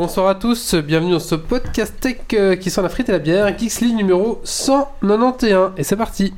Bonsoir à tous, bienvenue dans ce podcast tech euh, qui sent la frite et la bière, Geeks League numéro 191. Et c'est parti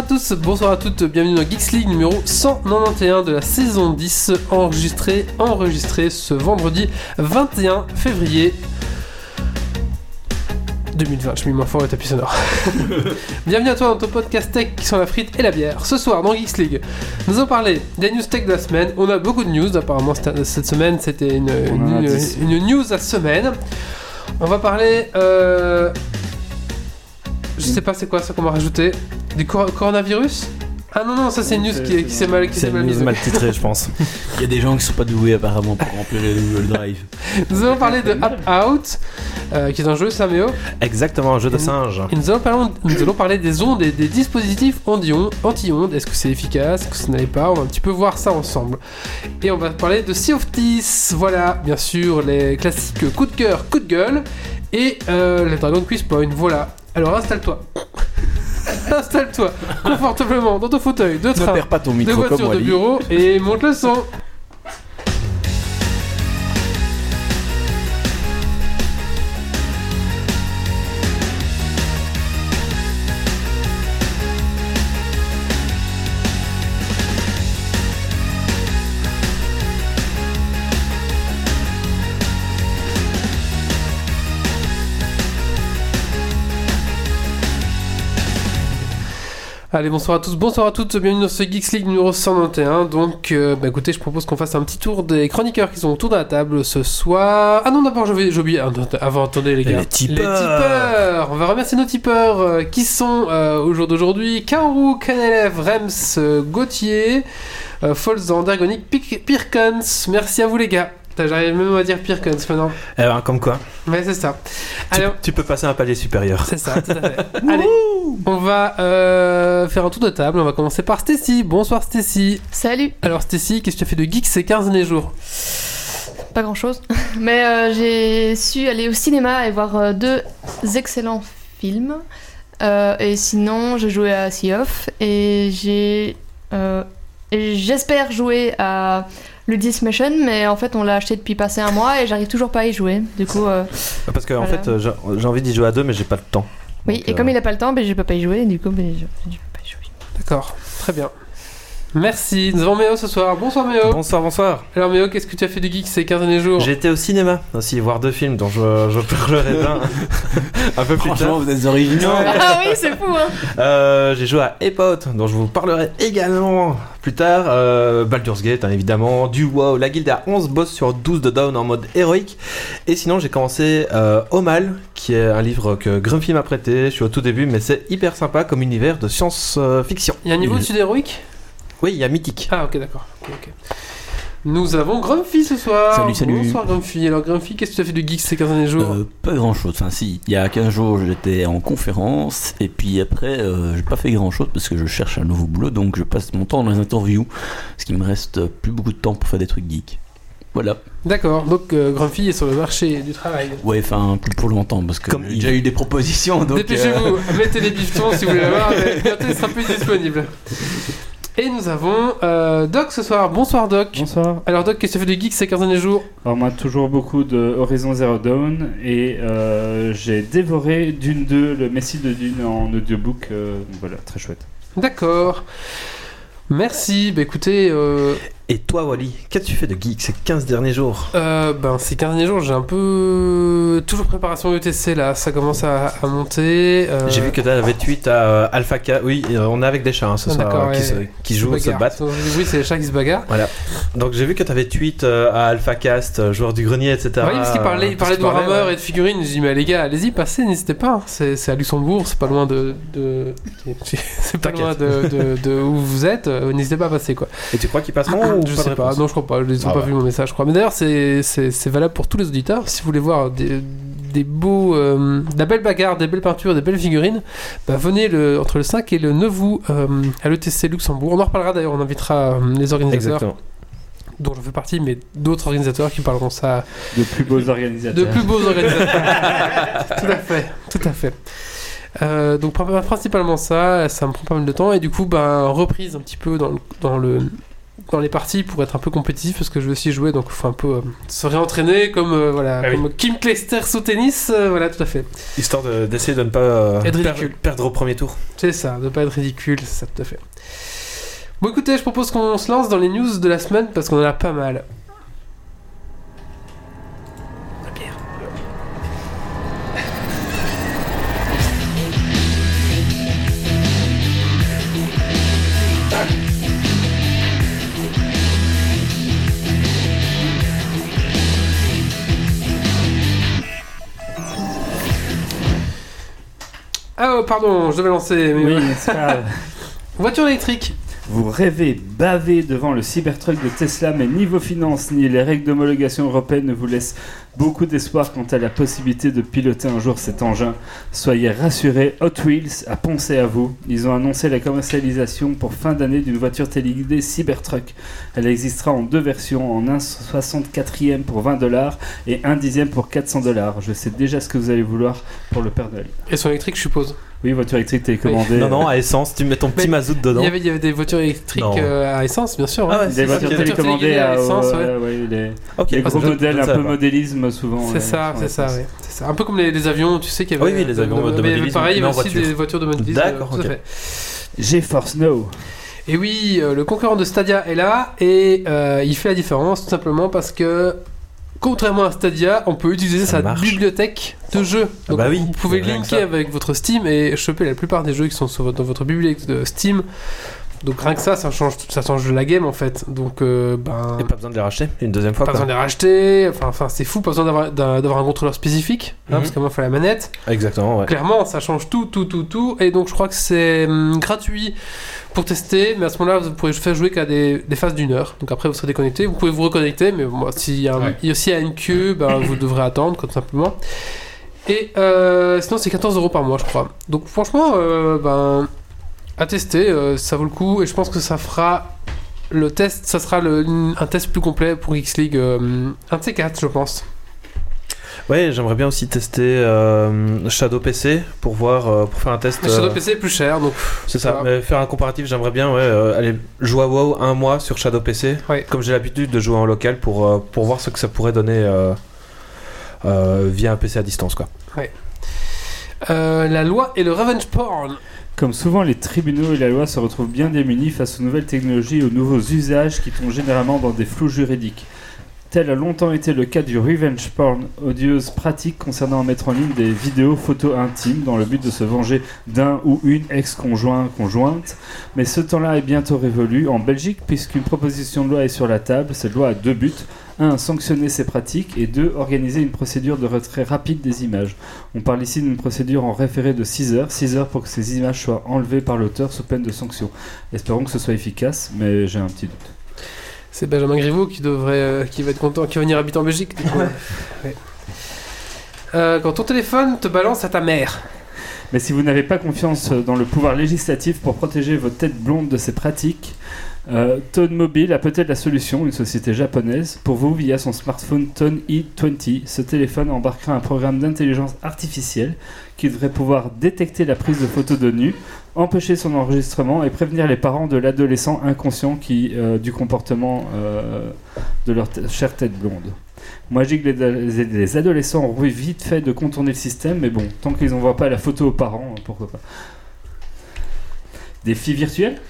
à tous, bonsoir à toutes, bienvenue dans Geeks League numéro 191 de la saison 10, enregistré, enregistré ce vendredi 21 février 2020, je mets moins fort le tapis sonore. bienvenue à toi dans ton podcast tech qui sont la frite et la bière. Ce soir dans Geeks League, nous allons parler des news tech de la semaine. On a beaucoup de news, apparemment cette semaine c'était une, On en a une, 10. une news à semaine. On va parler... Euh... Je sais pas c'est quoi ça qu'on va rajouter. Du cor- coronavirus Ah non, non, ça c'est une news qui, qui s'est mal, qui s'est C'est mal mise. mal titrée, je pense. Il y a des gens qui sont pas doués apparemment pour remplir le Google Drive. Nous allons parler de App Out, euh, qui est un jeu Saméo. Exactement, un jeu de singe. Et nous allons parler, nous allons parler des ondes et des dispositifs anti-ondes. Est-ce que c'est efficace? Est-ce que ça n'allait pas? On va un petit peu voir ça ensemble. Et on va parler de Sea of Thieves. Voilà, bien sûr, les classiques coup de cœur, coup de gueule. Et euh, les Dragon Quiz Point. Voilà. Alors installe-toi. installe-toi confortablement dans ton fauteuil de train, perds pas ton de micro voiture, de bureau et monte le son. Allez, bonsoir à tous, bonsoir à toutes, bienvenue dans ce Geeks League numéro 191. Donc, euh, bah écoutez, je propose qu'on fasse un petit tour des chroniqueurs qui sont autour de la table ce soir. Ah non, d'abord, j'ai oublié- oublié. ah, avant, attendez les gars. Les tipeurs. tipeurs. On va remercier nos tipeurs euh, qui sont euh, au jour d'aujourd'hui Kaoru, Canelev, Rems, euh, Gauthier, Folzan, Dergonic, Pirkens. Merci à vous les gars. J'arrive même à dire Pirkens maintenant. Eh ben, comme quoi, Ouais, c'est ça. tu, Alors, tu peux passer un palier supérieur. c'est ça, tout à fait. Allez, on va euh, faire un tour de table. On va commencer par Stacy. Bonsoir Stacy. Salut Alors Stacy, qu'est-ce que tu as fait de geek ces 15 derniers jours? Pas grand chose. Mais euh, j'ai su aller au cinéma et voir euh, deux excellents films. Euh, et sinon, j'ai joué à Sea of et j'ai. euh, et j'espère jouer à Ludis Mission, mais en fait, on l'a acheté depuis passé un mois et j'arrive toujours pas à y jouer. Du coup, euh, Parce que, en fait, euh, j'ai j'ai envie d'y jouer à deux, mais j'ai pas le temps. oui. Donc, et euh, comme il a pas le temps, ben, je peux pas y jouer. Du coup, ben, je, je peux pas y jouer. D'accord, très bien. Merci. Nous avons Méo ce soir. Bonsoir Méo. Bonsoir, bonsoir. Alors Méo, qu'est-ce que tu as fait de geek ces 15 derniers jours? J'ai été au cinéma aussi voir deux films dont je, je parlerai d'un un peu plus Franchement, tard. vous êtes originaux. Ah oui, c'est fou, hein Euh, j'ai joué à Epot, dont je vous parlerai également plus tard. Euh, Baldur's Gate, hein, évidemment. Du WoW. La guilde a 11 boss sur 12 de down en mode héroïque. Et sinon, j'ai commencé euh, Au Mal, qui est un livre que Grumpy m'a prêté. Je suis au tout début, mais c'est hyper sympa comme univers de science-fiction. Il y a un niveau au-dessus d'héroïque? Oui, il y a Mythique. Ah ok, d'accord. Nous avons Grumpy ce soir. Salut, salut. Bonsoir Grumpy. Alors Grumpy, qu'est-ce que tu as fait de geek ces 15 derniers jours Euh, pas grand chose. Enfin, si, il y a 15 jours, j'étais en conférence. Et puis après, euh, j'ai pas fait grand chose parce que je cherche un nouveau boulot. Donc, je passe mon temps dans les interviews. Ce qui me reste plus beaucoup de temps pour faire des trucs geeks. Voilà. D'accord, donc euh, Grumpy est sur le marché du travail. Ouais, enfin, plus pour longtemps parce que Comme j'ai il. déjà eu des propositions. Dépêchez-vous, mettez les bifetons si vous voulez l'avoir, mais bientôt il sera plus disponible. Et nous avons euh, Doc ce soir. Bonsoir Doc. Bonsoir. Alors Doc, qu'est-ce que tu as fait de geek ces 15 derniers jours? Alors moi toujours beaucoup de Horizon Zero Dawn et euh, j'ai dévoré Dune 2, le Messie de Dune en audiobook. euh, voilà, très chouette. D'accord. Merci. Bah écoutez, Et toi, Wally, qu'as-tu fait de geek ces 15 derniers jours? Euh, ben, ces 15 derniers jours, j'ai un peu. Toujours préparation UTC là, ça commence à, à monter. euh, J'ai vu que tu avais tweet à euh, Alpha K. Oui, euh, on est avec des chats hein, ce Ah, soir euh, qui, ouais. se, qui jouent, se battent. Oui, c'est les chats qui se bagarrent. Donc j'ai vu que tu avais tweet euh, à AlphaCast, euh, joueur du grenier, etc. oui, parce qu'il parlait, il parlait de Warhammer ouais. et de figurines. Je dis, mais les gars, allez-y, passez, n'hésitez pas. hein. C'est à Luxembourg, c'est pas loin de. de... C'est pas loin de, de, de où vous êtes. euh, N'hésitez pas à passer, quoi. Et tu crois qu'ils passeront je pas sais pas, non, je crois pas. Ils ont Ah pas ouais. vu mon message, je crois. Mais d'ailleurs, c'est valable pour tous les auditeurs. Si vous voulez voir des, des beaux, euh, de la belle bagarre, des belles peintures, des belles figurines, bah, venez le, entre le 5 et le 9 août euh, à l'ETC Luxembourg. On en reparlera d'ailleurs, on invitera euh, les organisateurs Exactement. dont je fais partie, mais d'autres organisateurs qui parleront ça De plus beaux organisateurs. de plus beaux organisateurs. tout à fait, tout à fait. Euh, donc pr- principalement ça, ça me prend pas mal de temps et du coup ben reprise un petit peu dans le, dans le dans les parties pour être un peu compétitif parce que je veux aussi jouer donc il faut un peu euh, se réentraîner comme euh, voilà Ah oui. comme Kim Clijsters au tennis euh, voilà tout à fait Histoire de- d'essayer de, ne pas euh, Être per- ridicule. perdre au premier tour. c'est ça de pas être ridicule c'est ça tout à fait bon écoutez je propose qu'on se lance dans les news de la semaine parce qu'on en a pas mal Ah oh, pardon, je devais lancer. Mais Oui, c'est pas grave. Voiture électrique. Vous rêvez, bavez devant le Cybertruck de Tesla, mais ni vos finances ni les règles d'homologation européenne ne vous laissent beaucoup d'espoir quant à la possibilité de piloter un jour cet engin. Soyez rassurés, Hot Wheels a pensé à vous. Ils ont annoncé la commercialisation pour fin d'année d'une voiture téléguidée Cybertruck. Elle existera en deux versions, en 1,64e pour 20 dollars et 1 dixième pour 400 dollars. Je sais déjà ce que vous allez vouloir pour le Père Noël. Et son électrique, je suppose? Oui, voiture électrique télécommandée. Non, non, à essence, tu mets ton petit Mais mazout Il dedans. y, avait, il y avait des voitures électriques euh, à essence, bien sûr. Ah ouais. ouais, Des voitures télécommandées téléguidées à à, essence, ouais. ouais, ouais, les, Ok, les gros modèles un peu modélisme souvent. C'est ouais, ça, c'est ça. C'est ça. Un peu comme les, les avions, tu sais qu'il y avait. Oui, oui, les avions de mais il y avait modélisme, Pareil, il y mais avait aussi voiture. des voitures de modélisme. D'accord, tout à ok. fait. GeForce Now. Et oui, euh, le concurrent de Stadia est là et euh, il fait la différence tout simplement parce que. Contrairement à Stadia, on peut utiliser Ça sa marche. bibliothèque de jeux. Ah bah oui, vous pouvez linker avec votre Steam et choper la plupart des jeux qui sont sur votre- dans votre bibliothèque de Steam. Donc rien que ça, ça change, ça change la game en fait. Donc euh, ben, Et pas besoin de les racheter une deuxième fois. pas quoi. besoin de les racheter. Enfin, enfin c'est fou, pas besoin d'avoir un contrôleur spécifique, hein, Mhm. parce qu'à moi il faut la manette. Exactement, ouais. Clairement, ça change tout, tout, tout, tout. Et donc, je crois que c'est hum, gratuit pour tester. Mais à ce moment-là, vous pourrez faire jouer qu'à des, des phases d'une heure. Donc après, vous serez déconnecté. Vous pouvez vous reconnecter. Mais bon, s'il y, a Ouais. il y a aussi une queue, ben, vous devrez attendre, comme simplement. Et euh, sinon, c'est 14 euros par mois, je crois. Donc, franchement, euh, ben, à tester, euh, ça vaut le coup. Et je pense que ça fera. Le test, ça sera le- un test plus complet pour X-League. euh, un de ces quatre, je pense. Ouais, j'aimerais bien aussi tester euh, Shadow PC pour voir, euh, pour faire un test. Shadow euh, PC est plus cher, donc C'est ça, mais faire un comparatif, j'aimerais bien ouais, aller jouer à WoW un mois sur Shadow PC, Ouais. comme j'ai l'habitude de jouer en local pour, pour voir ce que ça pourrait donner via un PC à distance. Quoi. Euh, la loi et le revenge porn. Comme souvent, les tribunaux et la loi se retrouvent bien démunis face aux nouvelles technologies et aux nouveaux usages qui tombent généralement dans des flous juridiques. Tel a longtemps été le cas du revenge porn, odieuse pratique concernant mettre en ligne des vidéos photos intimes dans le but de se venger d'un ou une ex-conjoint conjointe. Mais ce temps-là est bientôt révolu en Belgique puisqu'une proposition de loi est sur la table. Cette loi a deux buts. Un, sanctionner ces pratiques et deux, organiser une procédure de retrait rapide des images. On parle ici d'une procédure en référé de 6 heures, 6 heures pour que ces images soient enlevées par l'auteur sous peine de sanction. Espérons que ce soit efficace, mais j'ai un petit doute. C'est Benjamin Griveaux qui devrait, euh, qui va être content, qui va venir habiter en Belgique. du coup. Ouais. Euh, quand ton téléphone te balance à ta mère. Mais si vous n'avez pas confiance dans le pouvoir législatif pour protéger votre tête blonde de ces pratiques, euh, Tone Mobile a peut-être la solution, une société japonaise, pour vous via son smartphone Tone E20. Ce téléphone embarquera un programme d'intelligence artificielle qui devrait pouvoir détecter la prise de photos de nu, empêcher son enregistrement et prévenir les parents de l'adolescent inconscient euh, du comportement euh, de leur chère tête blonde. Moi, je dis que les, les adolescents ont vite fait de contourner le système, mais bon, tant qu'ils n'envoient pas la photo aux parents, pourquoi pas. Des filles virtuelles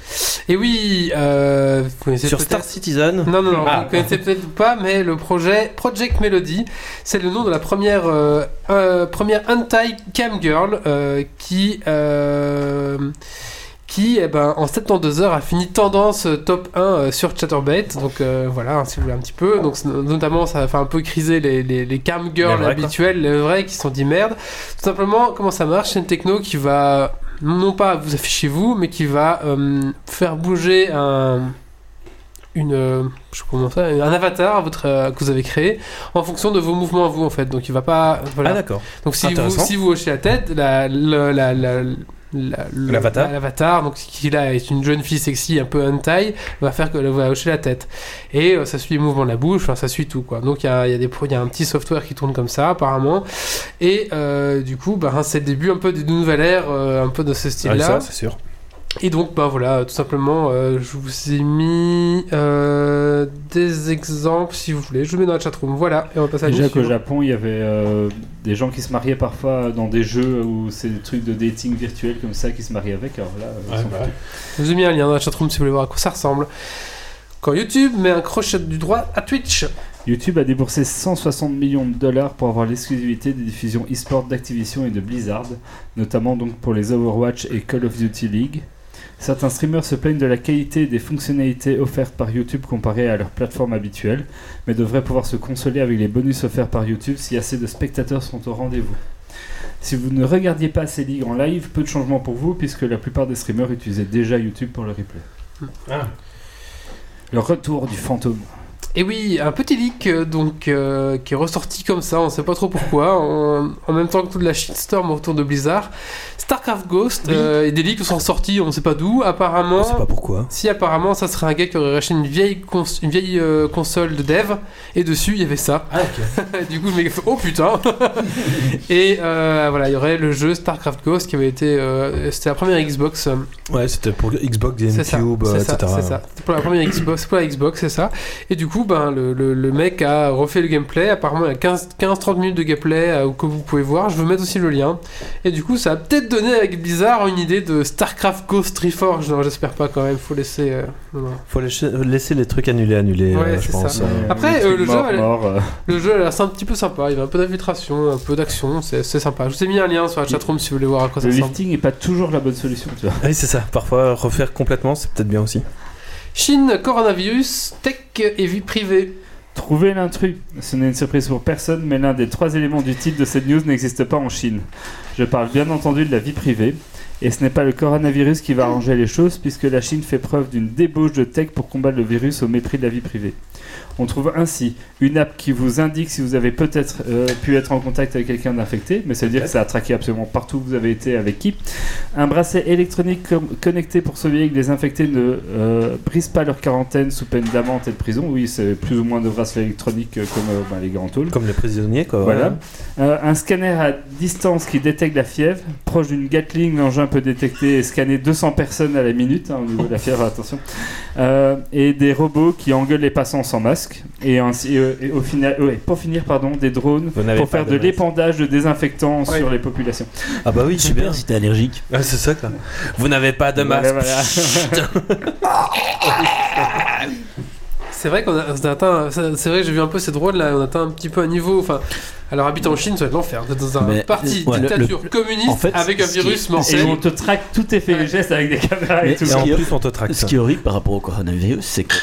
Et oui, euh, vous connaissez Sur Star Citizen, Non, non, non, Ah. vous connaissez peut-être pas, mais le projet Project Melody, c'est le nom de la première, euh, euh, première anti-cam girl euh, qui, euh, qui eh ben, en 72 heures, a fini tendance top 1 euh, sur Chatterbait. Donc euh, voilà, si vous voulez un petit peu. Donc, notamment, ça a fait un peu criser les, les, les cam girls Les vrais, quoi. habituels, les vrais qui sont dit merde. Tout simplement, comment ça marche? C'est une techno qui va non pas vous afficher vous, mais qui va euh, faire bouger un une, euh, je comment ça, un avatar votre, euh, que vous avez créé en fonction de vos mouvements à vous en fait. Donc il va pas. Voilà. Ah d'accord. Donc si vous, si vous hochez la tête, la, la, la, la- la- le- L'avatar. donc qui là est une jeune fille sexy un peu hentai, va faire que va hocher la tête. Et euh, ça suit les mouvements de la bouche, enfin, ça suit tout quoi. Donc il y a, il y, a des y a un petit software qui tourne comme ça apparemment. Et euh, du coup, bah, c'est le début un peu d'une nouvelle ère, euh, un peu de ce Ah, style-là. c'est sûr. Et donc, bah voilà, tout simplement, euh, je vous ai mis euh, des exemples si vous voulez. Je vous mets dans la chatroom. Voilà, et on va passer à la Déjà qu'au. Japon, il y avait euh, des gens qui se mariaient parfois dans des jeux où c'est des trucs de dating virtuel comme ça qui se mariaient avec. Alors là, ils sont bah Je vous ai mis un lien dans la chatroom si vous voulez voir à quoi ça ressemble. Quand YouTube met un crochet du droit à Twitch. YouTube a déboursé 160 millions de dollars pour avoir l'exclusivité des diffusions e-sport d'Activision et de Blizzard, notamment donc pour les Overwatch et Call of Duty League. Certains streamers se plaignent de la qualité des fonctionnalités offertes par YouTube comparées à leur plateforme habituelle, mais devraient pouvoir se consoler avec les bonus offerts par YouTube si assez de spectateurs sont au rendez-vous. Si vous ne regardiez pas ces ligues en live, peu de changements pour vous puisque la plupart des streamers utilisaient déjà YouTube pour le replay. Ah. Le retour du fantôme. Et oui, un petit leak euh, donc euh, qui est ressorti comme ça, on sait pas trop pourquoi, en, en même temps que toute la shitstorm autour de Blizzard. StarCraft Ghost Oui. euh, et des leaks sont sortis, on sait pas d'où. Apparemment, On sait pas pourquoi. Si apparemment ça serait un gars qui aurait racheté une vieille, cons- une vieille euh, console de dev et dessus il y avait ça. Ah ok. du coup le mec fait oh putain Et voilà il y aurait le jeu StarCraft Ghost qui avait été... C'était la première Xbox. Ouais, c'était pour Xbox, c'est ça, GameCube, c'est ça, etc. c'est ça. C'était pour la première Xbox, pour la Xbox c'est ça. Et du coup ben, le, le- le mec a refait le gameplay. Apparemment il y a 15-30 minutes de gameplay euh, que vous pouvez voir. Je vais mettre aussi le lien. Et du coup ça a peut-être donné avec Blizzard une idée de StarCraft Ghost Reforged. Non j'espère pas quand même, faut laisser... euh, non. Faut laisser, les trucs annulés, annulés, Ouais, euh, je pense. ça. euh. Après, euh, le jeu, mort, elle- mort, euh, Le jeu a l'air un petit peu sympa, il y a un peu d'infiltration, un peu d'action, c'est sympa. Je vous ai mis un lien sur la chatroom si vous voulez voir à quoi ça le ressemble. lifting n'est pas toujours la bonne solution, tu vois. Oui, c'est ça. Parfois, refaire complètement, c'est peut-être bien aussi. Chine, coronavirus, tech et vie privée. Trouver l'intrus. Ce n'est une surprise pour personne, mais l'un des trois éléments du titre de cette news n'existe pas en Chine. Je parle bien entendu de la vie privée. Et ce n'est pas le coronavirus qui va arranger les choses, puisque la Chine fait preuve d'une débauche de tech pour combattre le virus au mépris de la vie privée. On trouve ainsi une app qui vous indique si vous avez peut-être euh, pu être en contact avec quelqu'un d'infecté, mais ça veut dire que ça a traqué absolument partout où vous avez été avec qui. Un bracelet électronique connecté pour surveiller que les infectés ne euh, brisent pas leur quarantaine sous peine d'amende et de prison. Oui, c'est plus ou moins de bracelets électroniques euh, comme bah, les grands tôles. Comme les prisonniers, quoi. Voilà. Un scanner à distance qui détecte la fièvre. Proche d'une Gatling, l'engin peut détecter et scanner 200 personnes à la minute, hein, au niveau de la fièvre, attention. Et des robots qui engueulent les passants sans masque. Et, ainsi, euh, et au final, ouais, pour finir, pardon, des drones pour faire de l'épandage de désinfectants Ouais. sur les populations. Ah bah oui, Super si t'es allergique. Ah, c'est ça, quoi. Vous n'avez pas de masque. voilà. C'est vrai qu'on a, on a atteint, c'est vrai que j'ai vu un peu ces drones là, on atteint un petit peu un niveau, enfin, alors habitant en Chine, ça va être l'enfer, d'être dans un Mais, parti ouais, le- dictature communiste en fait, avec un qui virus Et mortel. on te traque tous tes faits et gestes avec des caméras et tout. Et en plus, on te traque Ce ça. qui est horrible par rapport au coronavirus, c'est que.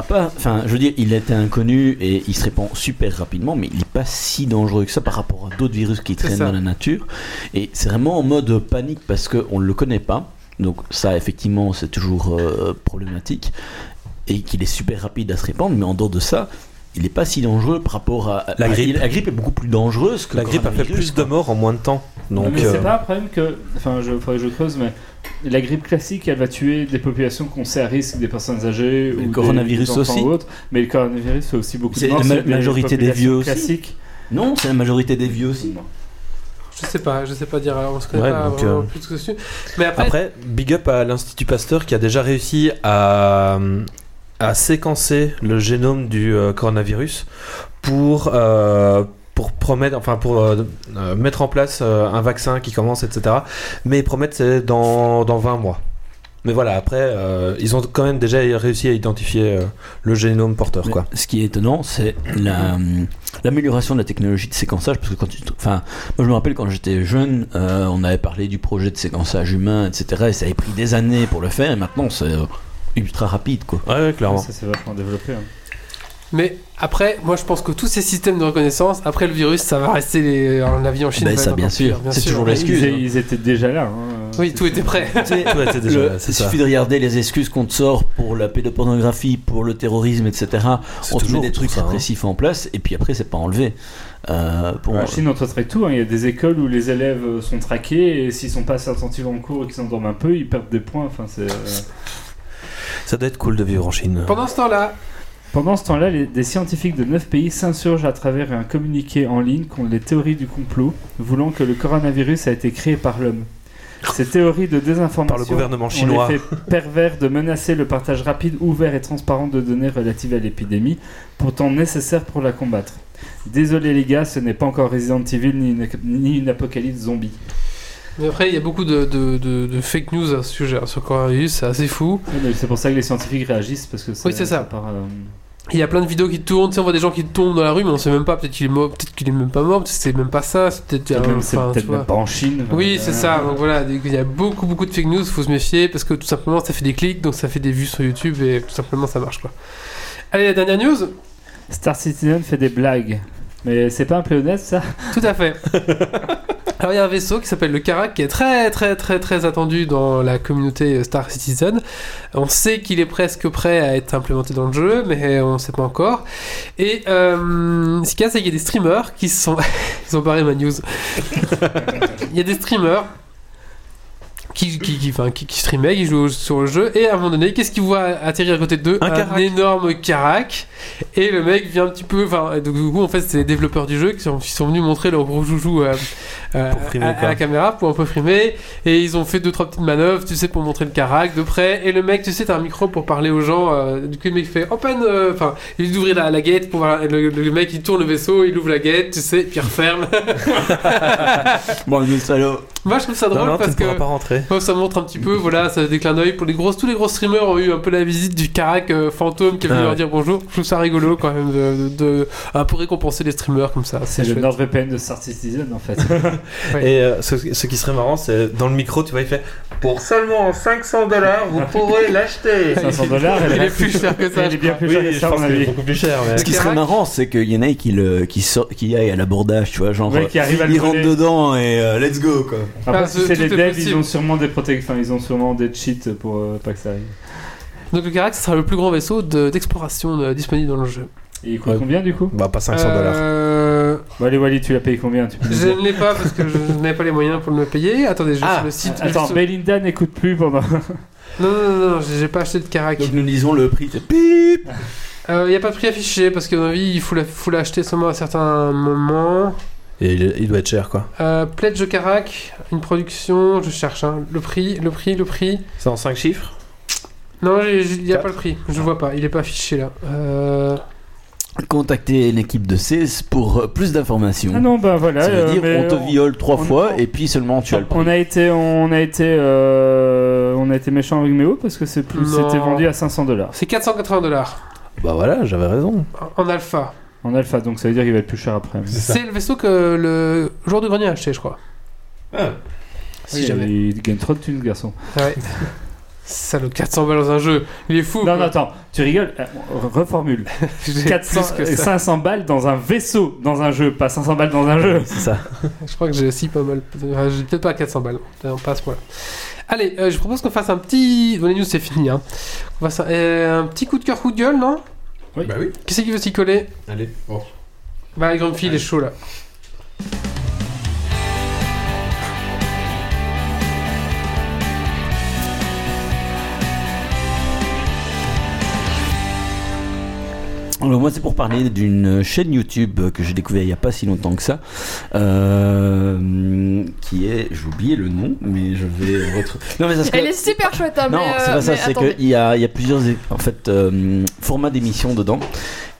À part, enfin, je veux dire, il était inconnu et il se répand super rapidement, mais il n'est pas si dangereux que ça par rapport à d'autres virus qui traînent dans la nature. Et c'est vraiment en mode panique parce qu'on ne le connaît pas. Donc, ça, effectivement, c'est toujours euh, problématique. Et qu'il est super rapide à se répandre, mais en dehors de ça, il n'est pas si dangereux par rapport à. La à- grippe. la grippe est beaucoup plus dangereuse que La le grippe a fait plus de morts en moins de temps. Non, Donc, mais euh, c'est pas un problème que. Enfin, je faudrait que je creuse, mais la grippe classique, elle va tuer des populations qu'on sait à risque, des personnes âgées Le ou des- coronavirus des enfants aussi. ou autres. Mais le coronavirus fait aussi beaucoup de C'est morts. la ma- des majorité des vieux aussi. Non, c'est la majorité des vieux aussi. Je sais pas, je sais pas dire, alors on se connaît Ouais, pas donc, vraiment euh, plus que dessus. Mais après, Après, big up à l'Institut Pasteur qui a déjà réussi à, à séquencer le génome du euh, coronavirus pour, euh, pour promettre, enfin pour euh, euh, mettre en place euh, un vaccin qui commence, etc. Mais ils promettent c'est dans, dans 20 mois. Mais voilà, après, ils ont quand même déjà réussi à identifier le génome porteur, Mais quoi. Ce qui est étonnant, c'est la, l'amélioration de la technologie de séquençage. Parce que quand tu, enfin, moi je me rappelle quand j'étais jeune, on avait parlé du projet de séquençage humain, etc. Et ça avait pris des années pour le faire. Et maintenant, c'est ultra rapide, quoi. Ouais, ouais, clairement. Ça s'est vachement développé. hein. mais après, moi je pense que tous ces systèmes de reconnaissance, après le virus, ça va rester les... la vie en Chine. Ben, ça, bien sûr. C'est toujours l'excuse. Ils, ils étaient déjà là. hein. Oui, tout était prêt. Déjà- le- c'est il ça. suffit de regarder les excuses qu'on te sort pour la pédopornographie, pour le terrorisme, etc. On te met des trucs tout hein. répressifs en place et puis après c'est pas enlevé. Euh, pour- En Chine, on te traque tout. hein. Il y a des écoles où les élèves euh, sont traqués et s'ils sont pas assez attentifs en cours et qu'ils s'endorment un peu, ils perdent des points. Enfin, c'est. Ça doit être cool de vivre en Chine. Pendant ce temps-là, Pendant ce temps-là, les- des scientifiques de 9 pays s'insurgent à travers un communiqué en ligne contre les théories du complot, voulant que le coronavirus a été créé par l'homme. Ces théories de désinformation Par le gouvernement ont l'effet pervers de menacer le partage rapide, ouvert et transparent de données relatives à l'épidémie, pourtant nécessaire pour la combattre. Désolé les gars, ce n'est pas encore Resident Evil ni une, ni une apocalypse zombie. Mais après, il y a beaucoup de, de- de- de fake news à ce sujet, hein, sur le coronavirus, c'est assez fou. Oui, C'est pour ça que les scientifiques réagissent parce que Oui, c'est ça. part, euh, Il y a plein de vidéos qui tournent, tu sais, on voit des gens qui tombent dans la rue, mais on sait même pas, peut-être qu'il est mort, peut-être qu'il est même pas mort, peut-être c'est même pas ça, c'est peut-être. peut-être un- même- c'est peut-être même pas en Chine. Oui, Euh, c'est ça. Donc voilà, il y a beaucoup, beaucoup de fake news. Faut se méfier parce que tout simplement, ça fait des clics, donc ça fait des vues sur YouTube et tout simplement, ça marche quoi. Allez, la dernière news. Star Citizen fait des blagues. Mais c'est pas un pléonasme ça? Tout à fait. Alors il y a un vaisseau qui s'appelle le Karak qui est très très très très attendu dans la communauté Star Citizen. On sait qu'il est presque prêt à être implémenté dans le jeu, mais on ne sait pas encore. Et euh, ce qu'il y a, c'est qu'il y a des streamers qui se sont... Ils ont barré ma news. Il y a des streamers qui, qui, qui, enfin, qui, qui streamaient, qui jouaient au- sur le jeu, et à un moment donné, qu'est-ce qu'ils voient atterrir à côté d'eux Un énorme Karak. Et le mec vient un petit peu. Enfin, donc, du coup, en fait, c'est les développeurs du jeu qui sont, qui sont venus montrer leur gros joujou euh, euh, Pour frimer, à, à quoi. la caméra pour un peu frimer. Et ils ont fait deux trois petites manœuvres, tu sais, pour montrer le Karak de près. Et le mec, tu sais, t'as un micro pour parler aux gens. euh, du coup, le mec fait open. euh, Enfin, il ouvre la, la gate pour voir. Le, le mec, il tourne le vaisseau, il ouvre la gate, tu sais, puis il referme. Bon, le salaud. Moi, je trouve ça Non, drôle non, tu parce ne pourras que. pas rentrer. Ça montre un petit peu, voilà, ça des clins d'œil pour les grosses. Tous les gros streamers ont eu un peu la visite du Karak euh, fantôme qui est venu Ah leur dire bonjour. Je trouve ça rigolo quand même de, de, de- ah, pour récompenser les streamers comme ça. C'est le. NordVPN de Star Citizen en fait. Ouais. Et euh, ce, ce qui serait marrant, c'est dans le micro, tu vois, il fait Pour seulement 500 dollars, vous pourrez l'acheter. 500 dollars, Il elle est plus cher que ça. Elle est bien plus Oui, que ça, est beaucoup plus cher. Mais... Ce qui serait marrant, c'est qu'il y en a qui, le, qui, sort, qui aillent à l'abordage, tu vois, genre. Ouais, qui arrivent à le ils rentrent dedans et euh, let's go quoi. Après, Ah, si c'est les devs, ils ont sûrement des protect... enfin, ils ont sûrement des cheats pour euh, pas que ça arrive. Donc le Karak, ce sera le plus grand vaisseau de- d'exploration euh, disponible dans le jeu. Et il coûte Ouais. combien du coup? Bah, pas 500 dollars. Euh, Bon, allez, Wally, tu l'as payé combien? Tu peux nous je dire ne l'ai pas parce que je n'avais pas les moyens pour le payer. Attendez, je vais Ah, sur le site. Attends, je- Belinda n'écoute plus pendant. Non, non, non, non, j'ai pas acheté de Karak. Donc nous lisons le prix. c'est Pip Il n'y a pas de prix affiché parce qu'à mon avis, il faut la- faut l'acheter seulement à certains moments. Et il, il doit être cher, quoi. Euh, Pledge Karak, une production, je cherche hein. le prix, le prix, le prix. C'est en 5 chiffres? Non, il n'y a Quatre. pas le prix, je vois pas, il est pas affiché là. Euh, Contactez l'équipe de CES pour euh, plus d'informations. Ah non, bah voilà. Ça veut euh, dire on te viole trois on- fois on- et puis seulement tu as le prix. On a été, on a été, euh, on a été méchant avec Méo parce que c'est plus, c'était vendu à 500 dollars c'est 480 dollars Bah voilà, j'avais raison. en alpha. En alpha, donc ça veut dire qu'il va être plus cher après. C'est le vaisseau que le joueur de grenier a acheté, je crois. Si Oui, jamais. Il gagne trop de thunes, garçon. Ouais. Salaud, 400 balles dans un jeu, il est fou. Non, quoi. non, attends, tu rigoles. Euh, reformule. J'ai 400, plus que ça. 500 balles dans un vaisseau, dans un jeu, pas 500 balles dans un jeu. C'est ça. Je crois que j'ai aussi pas mal. Enfin, j'ai peut-être pas 400 balles. On passe voilà. Allez, euh, je propose qu'on fasse un petit. Bon, les news, c'est fini. Hein. On faire, euh, un petit coup de cœur, coup de gueule, non? Oui. Bah oui. Qui c'est qui veut s'y coller? Allez. Bon. Bah, grande fille, il est chaud là. Alors moi c'est pour parler d'une chaîne YouTube que j'ai découvert il n'y a pas si longtemps que ça, euh, qui est, j'ai oublié le nom, mais je vais retrouver. Non mais ça Elle est super chouette, hein, Non, c'est euh, pas ça, c'est qu'il y a, il y a plusieurs en fait, euh, formats d'émissions dedans.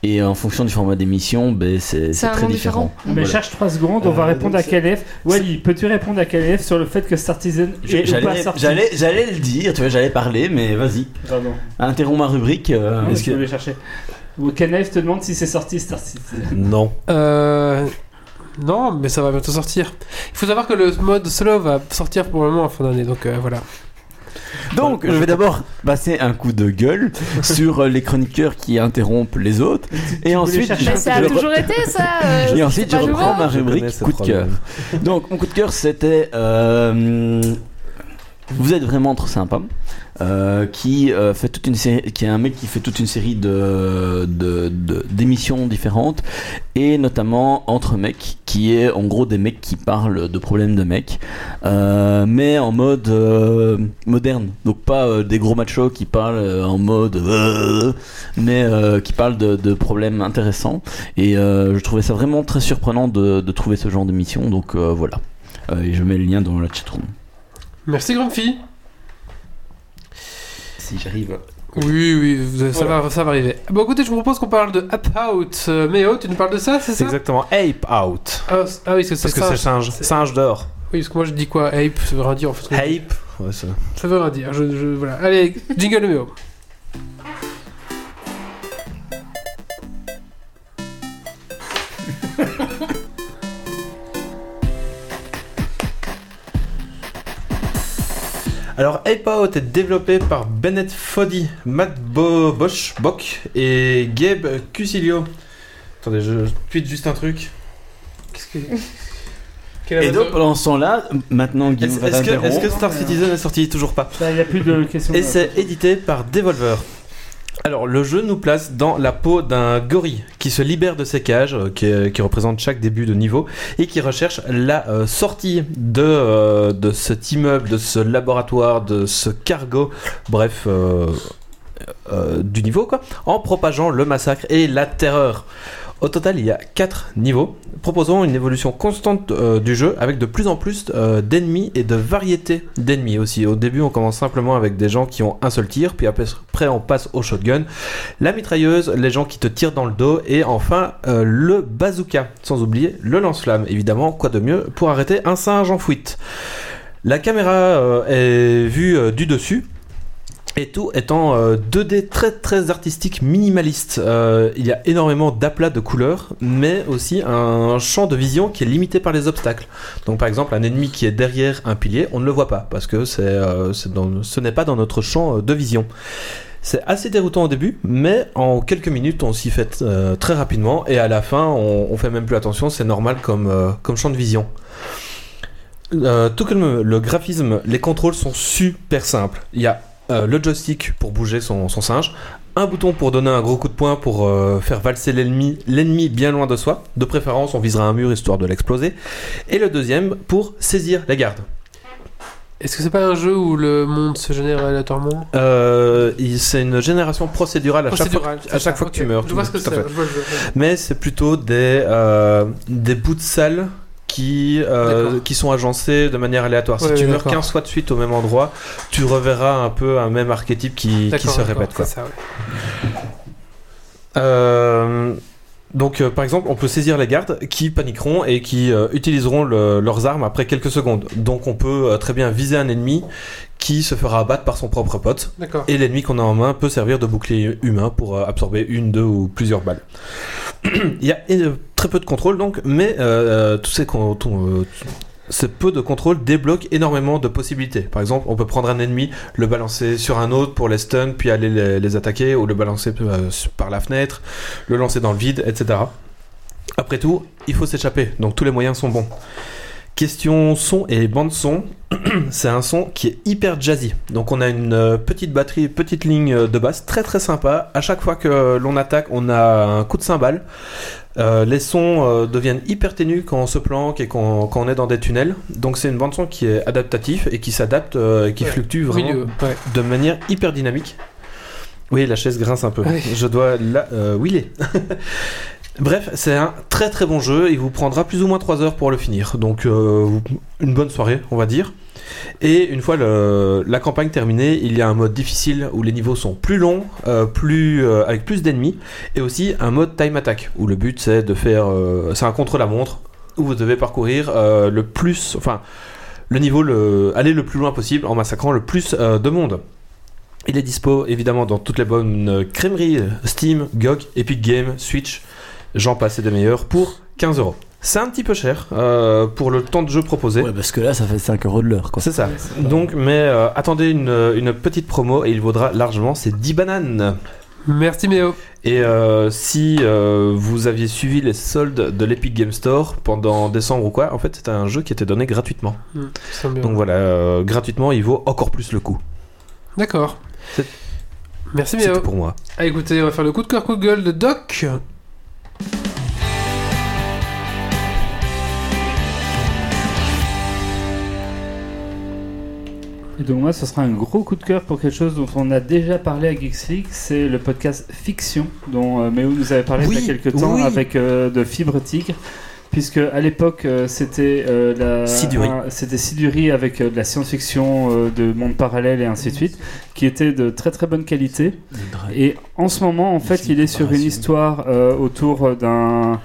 Et en fonction du format d'émission, ben, c'est très différent. différent. Mais Voilà. cherche 3 secondes, on va Euh, répondre à KLF. Wally, peux-tu répondre à KLF sur le fait que Star Citizen est ou pas J'allais, sorti j'allais, j'allais le dire, tu vois, j'allais parler, mais vas-y. Interromps ma rubrique. euh, Non, est-ce je que- vais chercher. KLF te demande si c'est sorti Star Citizen. Non. Euh. Non, mais ça va bientôt sortir. Il faut savoir que le mode solo va sortir pour le moment en fin d'année, donc euh, voilà. Donc, je vais d'abord passer un coup de gueule sur euh, les chroniqueurs qui interrompent les autres. Et ensuite, je- Mais ça a je- toujours été ça. euh, Et ensuite, je reprends ma rubrique coup de cœur. Donc, mon coup de cœur, c'était euh, vous êtes vraiment trop sympa. Euh, qui euh, fait toute une qui est un mec qui fait toute une série de d'émissions différentes et notamment entre mecs, qui est en gros des mecs qui parlent de problèmes de mecs, euh, mais en mode moderne. Donc pas des gros machos qui parlent en mode, mais qui parlent de, problèmes intéressants. Et je trouvais ça vraiment très surprenant de, trouver ce genre d'émission. Donc voilà. Et je mets le lien dans la chatroom. Merci, grande fille. Si j'arrive. Oui, oui, ça, va, ça va arriver. Bon, écoutez, je vous propose qu'on parle de App Out. Euh, Méo, tu nous parles de ça, c'est ça exactement Ape Out. ah, ah oui, c'est Parce que c'est singe. Singe d'or. Oui, parce que moi je dis quoi Ape, ça veut rien dire en fait. Ape. Ouais, ça- Ça veut rien dire. Je, je- voilà. Allez, jingle de Méo. Alors, Ape Out est développé par Bennett Foddy, Matt Bo Bosch Bock et Gabe Cusilio. Attendez, je tweete juste un truc. Qu'est-ce que. Et donc pendant ce temps-là, maintenant Guillaume Est-ce va est-ce que, est-ce que. Star Citizen est sorti Toujours pas? Bah, Il n'y a plus de questions. Et c'est édité par Devolver. Alors, le jeu nous place dans la peau d'un gorille qui se libère de ses cages, euh, qui, représente chaque début de niveau, et qui recherche la euh, sortie de, euh, de cet immeuble, de ce laboratoire, de ce cargo, bref, du niveau, quoi, en propageant le massacre et la terreur. Au total, il y a 4 niveaux, proposant une évolution constante euh, du jeu avec de plus en plus euh, d'ennemis et de variétés d'ennemis aussi. Au début, on commence simplement avec des gens qui ont un seul tir, puis après on passe au shotgun, la mitrailleuse, les gens qui te tirent dans le dos, et enfin euh, le bazooka, sans oublier le lance-flamme. Évidemment, quoi de mieux pour arrêter un singe en fuite? La caméra est vue du dessus. Et tout étant euh, 2D très très artistique, minimaliste. Euh, il y a énormément d'aplats de couleurs, mais aussi un champ de vision qui est limité par les obstacles. Donc par exemple, un ennemi qui est derrière un pilier, on ne le voit pas, parce que euh, ce n'est pas dans notre champ euh, de vision. C'est assez déroutant au début, mais en quelques minutes, on s'y fait euh, très rapidement, et à la fin, on, fait même plus attention, c'est normal comme, euh, champ de vision. Euh, tout comme le graphisme, les contrôles sont super simples. Euh, le joystick pour bouger son, son singe, un bouton pour donner un gros coup de poing pour euh, faire valser l'ennemi, l'ennemi bien loin de soi. De préférence, on visera un mur histoire de l'exploser. Et le deuxième pour saisir les gardes. Est-ce que c'est pas un jeu où le monde se génère aléatoirement? Euh, c'est une génération procédurale à chaque fois, Procédural, à chaque fois ok. que tu meurs. Je vois ce que c'est. Mais c'est plutôt des, euh, des bouts de salle qui, euh, qui sont agencés de manière aléatoire. Ouais, si tu meurs d'accord. 15 fois de suite au même endroit, tu reverras un peu un même archétype qui, se répète. Quoi. c'est ça, ouais. Euh, donc, euh, par exemple, on peut saisir les gardes qui paniqueront et qui utiliseront le- leurs armes après quelques secondes. Donc, on peut très bien viser un ennemi qui se fera abattre par son propre pote. Et l'ennemi qu'on a en main peut servir de bouclier humain pour absorber une, deux ou plusieurs balles. Il y a très peu de contrôle donc, mais euh, tous ces ton- euh, ce peu de contrôle débloque énormément de possibilités. Par exemple, on peut prendre un ennemi, le balancer sur un autre pour les stun, puis aller les, attaquer, ou le balancer euh, par la fenêtre, le lancer dans le vide, etc. Après tout, il faut s'échapper, donc tous les moyens sont bons. Question son et bande son, c'est un son qui est hyper jazzy. Donc on a une euh, petite batterie, petite ligne euh, de basse très très sympa. À chaque fois que l'on attaque, on a un coup de cymbale. Euh, les sons euh, deviennent hyper ténus quand on se planque et quand, quand on est dans des tunnels. Donc c'est une bande son qui est adaptative et qui s'adapte euh, et qui Ouais. fluctue vraiment ouais. de manière hyper dynamique. Oui, la chaise grince un peu. Je dois la euh, wheeler. Bref, c'est un très très bon jeu. Il vous prendra plus ou moins 3 heures pour le finir. Donc euh, une bonne soirée, on va dire. Et une fois la campagne terminée, il y a un mode difficile où les niveaux sont plus longs, euh, plus, euh, avec plus d'ennemis, et aussi un mode time attack où le but c'est de faire, euh, c'est un contre la montre où vous devez parcourir le plus, enfin le niveau, le, aller le plus loin possible en massacrant le plus de monde. Il est dispo évidemment dans toutes les bonnes crèmeries Steam, GOG, Epic Games, Switch, j'en passe et des meilleurs pour 15 euros. C'est un petit peu cher euh, pour le temps de jeu proposé. Ouais, parce que là, ça fait 5 euros de l'heure, quoi. C'est ça. Donc, mais euh, attendez une, une petite promo et il vaudra largement ces 10 bananes. Merci Méo. Et euh, si euh, vous aviez suivi les soldes de l'Epic Game Store pendant décembre ou quoi, en fait c'était un jeu qui était donné gratuitement. Bien. Donc voilà, euh, gratuitement il vaut encore plus le coup. D'accord. C'est- Merci C'est Méo. tout pour moi. Ah, écoutez, on va faire le coup de cœur gueule de Doc. Et donc moi, ce sera un gros coup de cœur pour quelque chose dont on a déjà parlé à Geeks League, c'est le podcast Fiction, dont euh, Méo nous avait parlé il y a quelques temps oui. avec euh, de Fibre Tigre. Puisque à l'époque euh, c'était euh, la c'était Siduri avec euh, de la science-fiction de monde parallèle et ainsi de suite, qui était de très très bonne qualité. Et en ce moment, en fait, il est sur une histoire autour d'un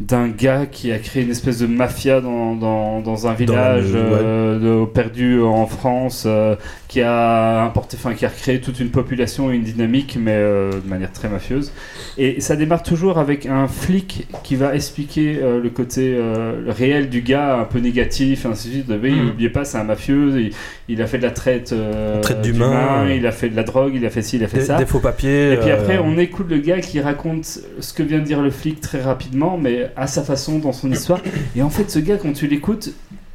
d'un gars qui a créé une espèce de mafia dans, dans, dans un village le- euh, de- perdu en France, euh, qui a importé, enfin qui a recréé toute une population et une dynamique, mais euh, de manière très mafieuse. Et ça démarre toujours avec un flic qui va expliquer euh, le côté euh, le réel du gars, un peu négatif, ainsi de suite. Oui, Mhm. n'oubliez pas, c'est un mafieux. Il, il a fait de la traite, euh, Traite d'humains. il a fait de la drogue, il a fait ci, il a fait Des, ça. des faux papiers. Et puis euh, après, on écoute le gars qui raconte ce que vient de dire le flic très rapidement, mais à sa façon, dans son histoire. Et en fait, ce gars, quand tu l'écoutes,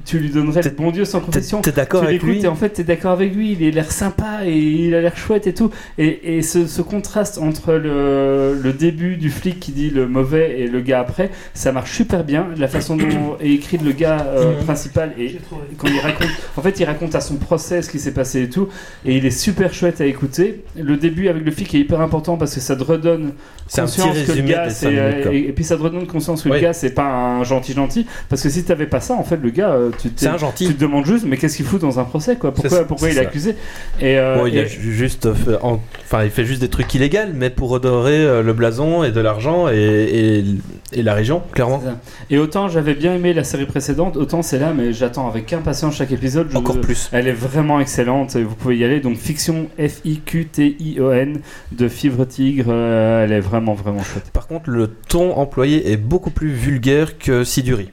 tu lui donnerais le bon Dieu sans confession. t'es d'accord Tu avec lui et en fait, t'es d'accord avec lui. Il a l'air sympa et il a l'air chouette et tout. Et, et ce, ce contraste entre le, le début du flic qui dit le mauvais et le gars après, ça marche super bien. La façon dont est écrit le gars euh, principal et quand il raconte, en fait, il raconte à son procès ce qui s'est passé et tout, et il est super chouette à écouter. Le début avec le flic est hyper important parce que ça te redonne conscience que le gars, c'est, 5 minutes. quoi. et, et puis ça te redonne conscience que Oui. le gars, c'est pas un gentil gentil, parce que si t'avais pas ça, en fait, le gars, euh, tu, C'est un tu gentil. te demandes juste, mais qu'est-ce qu'il fout dans un procès, quoi? Pourquoi, pourquoi il est accusé? Et, euh, Bon, il et- juste fait, en- enfin, il fait juste des trucs illégaux, mais pour redorer euh, le blason et de l'argent et, et, et la région, clairement. Et autant j'avais bien aimé la série précédente, autant c'est là, mais j'attends avec impatience chaque épisode. Je- Encore plus. Elle est vraiment excellente, et vous pouvez y aller. Donc, Fiction F-I-Q-T-I-O-N de Fibre Tigre, euh, elle est vraiment, vraiment chouette. Par contre, le ton employé est beaucoup plus vulgaire que Siduri.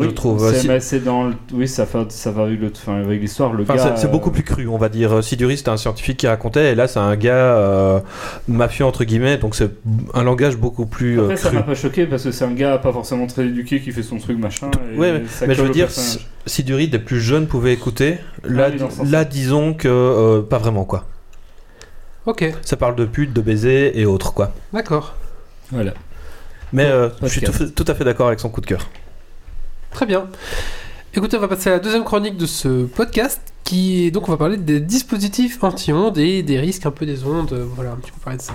Je trouve. C'est, Si- mais c'est dans le- Oui, ça, va- ça va avec, le- enfin, avec l'histoire. Le Enfin, gars, c'est- c'est euh, beaucoup plus cru, on va dire. Siduri, c'était un scientifique qui racontait, et là, c'est un gars euh, mafieux, entre guillemets, donc c'est un langage beaucoup plus euh, Après, ça cru. m'a pas choqué parce que c'est un gars pas forcément très éduqué qui fait son truc machin. et Ouais, mais- ça mais je veux dire, personnage. Siduri, des plus jeunes pouvaient écouter. Là, Ah oui, sens-là. là disons que euh, pas vraiment, quoi. Ok, Ça parle de pute, de baiser et autres, quoi. d'accord. Voilà. Mais euh, je suis tout à fait d'accord avec son coup de cœur. Très bien. Écoutez, on va passer à la deuxième chronique de ce podcast, qui est donc on va parler des dispositifs anti-ondes et des risques un peu des ondes. euh, Voilà, un petit peu parler de ça.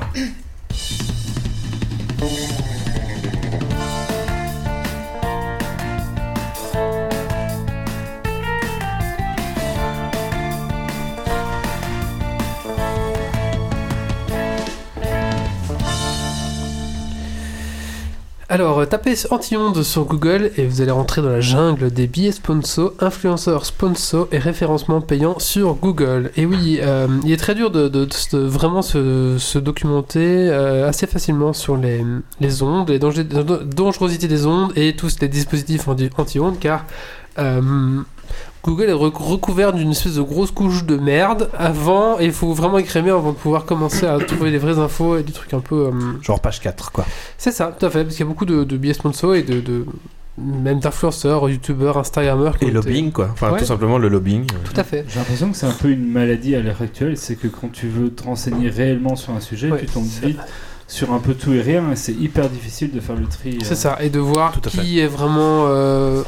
Alors, tapez anti-ondes sur Google et vous allez rentrer dans la jungle des billets sponsors, influenceurs sponsors et référencements payants sur Google. Et oui, euh, il est très dur de, vraiment se, documenter euh, assez facilement sur les, ondes, les dangers, dangerosités des ondes et tous les dispositifs anti- anti-ondes car euh, Google est rec- recouvert d'une espèce de grosse couche de merde avant et il faut vraiment écrémer avant de pouvoir commencer à trouver les vraies infos et des trucs un peu... euh, Genre page 4, quoi. c'est ça, tout à fait, parce qu'il y a beaucoup de, de billets sponsors et de, de- même d'influenceurs, youtubeurs, instagrammeurs. qui Et lobbying, quoi. Enfin, Ouais. tout simplement le lobbying. Tout à fait. J'ai l'impression que c'est un peu une maladie à l'heure actuelle, c'est que quand tu veux te renseigner réellement sur un sujet, Ouais, tu tombes vite sur un peu tout et rien, et c'est hyper difficile de faire le tri. euh. C'est ça, et de voir qui est vraiment. euh,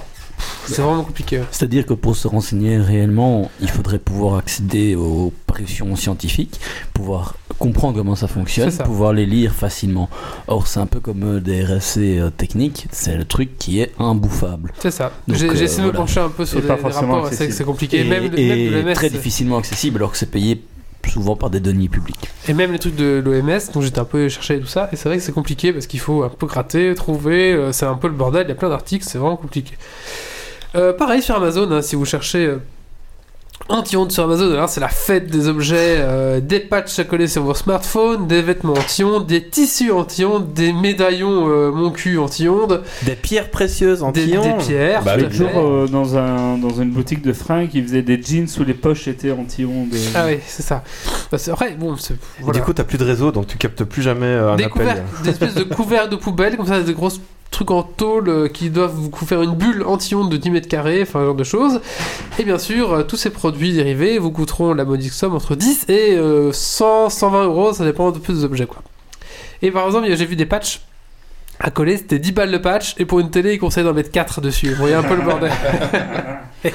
C'est vraiment compliqué. C'est-à-dire que pour se renseigner réellement, il faudrait pouvoir accéder aux parutions scientifiques, pouvoir comprendre comment ça fonctionne, ça. pouvoir les lire facilement. Or, c'est un peu comme euh, des RSC euh, techniques, c'est le truc qui est imbouffable. C'est ça. J'ai euh, essayé de me pencher un peu sur Et des, pas des forcément rapports, c'est que accessible. c'est compliqué. Et, même, le- et même très difficilement accessible alors que c'est payé souvent par des deniers publics. Et même les trucs de l'OMS, dont j'étais un peu cherché tout ça, et c'est vrai que c'est compliqué parce qu'il faut un peu gratter, trouver, euh, c'est un peu le bordel, il y a plein d'articles, c'est vraiment compliqué. Euh, pareil sur Amazon, hein, si vous cherchez euh, Anti-ondes sur Amazon, alors c'est la fête des objets, euh, des patchs à coller sur vos smartphones, des vêtements anti-ondes, des tissus anti-ondes, des médaillons euh, mon cul anti-ondes, Des pierres précieuses des, anti-ion. des pierres. Bah L'autre jour, euh, dans, un, dans une boutique de fringues, ils faisaient des jeans où les poches étaient anti-ondes. Ah oui, c'est ça. Bah, c'est vrai, bon. Et Voilà. Du coup, t'as plus de réseau, donc tu captes plus jamais euh, un des appel. des espèces de couvercles de poubelle, comme ça, des grosses trucs en tôle euh, qui doivent vous faire une bulle anti-onde de 10 mètres carrés, enfin, ce genre de choses. Et bien sûr, euh, tous ces produits dérivés vous coûteront la modique somme entre 10 et euh, 100, 120 euros, ça dépend de plus des objets, quoi. Et par exemple, j'ai vu des patchs à coller, c'était 10 balles le patch, et pour une télé, ils conseillent d'en mettre 4 dessus. Vous voyez un peu le bordel.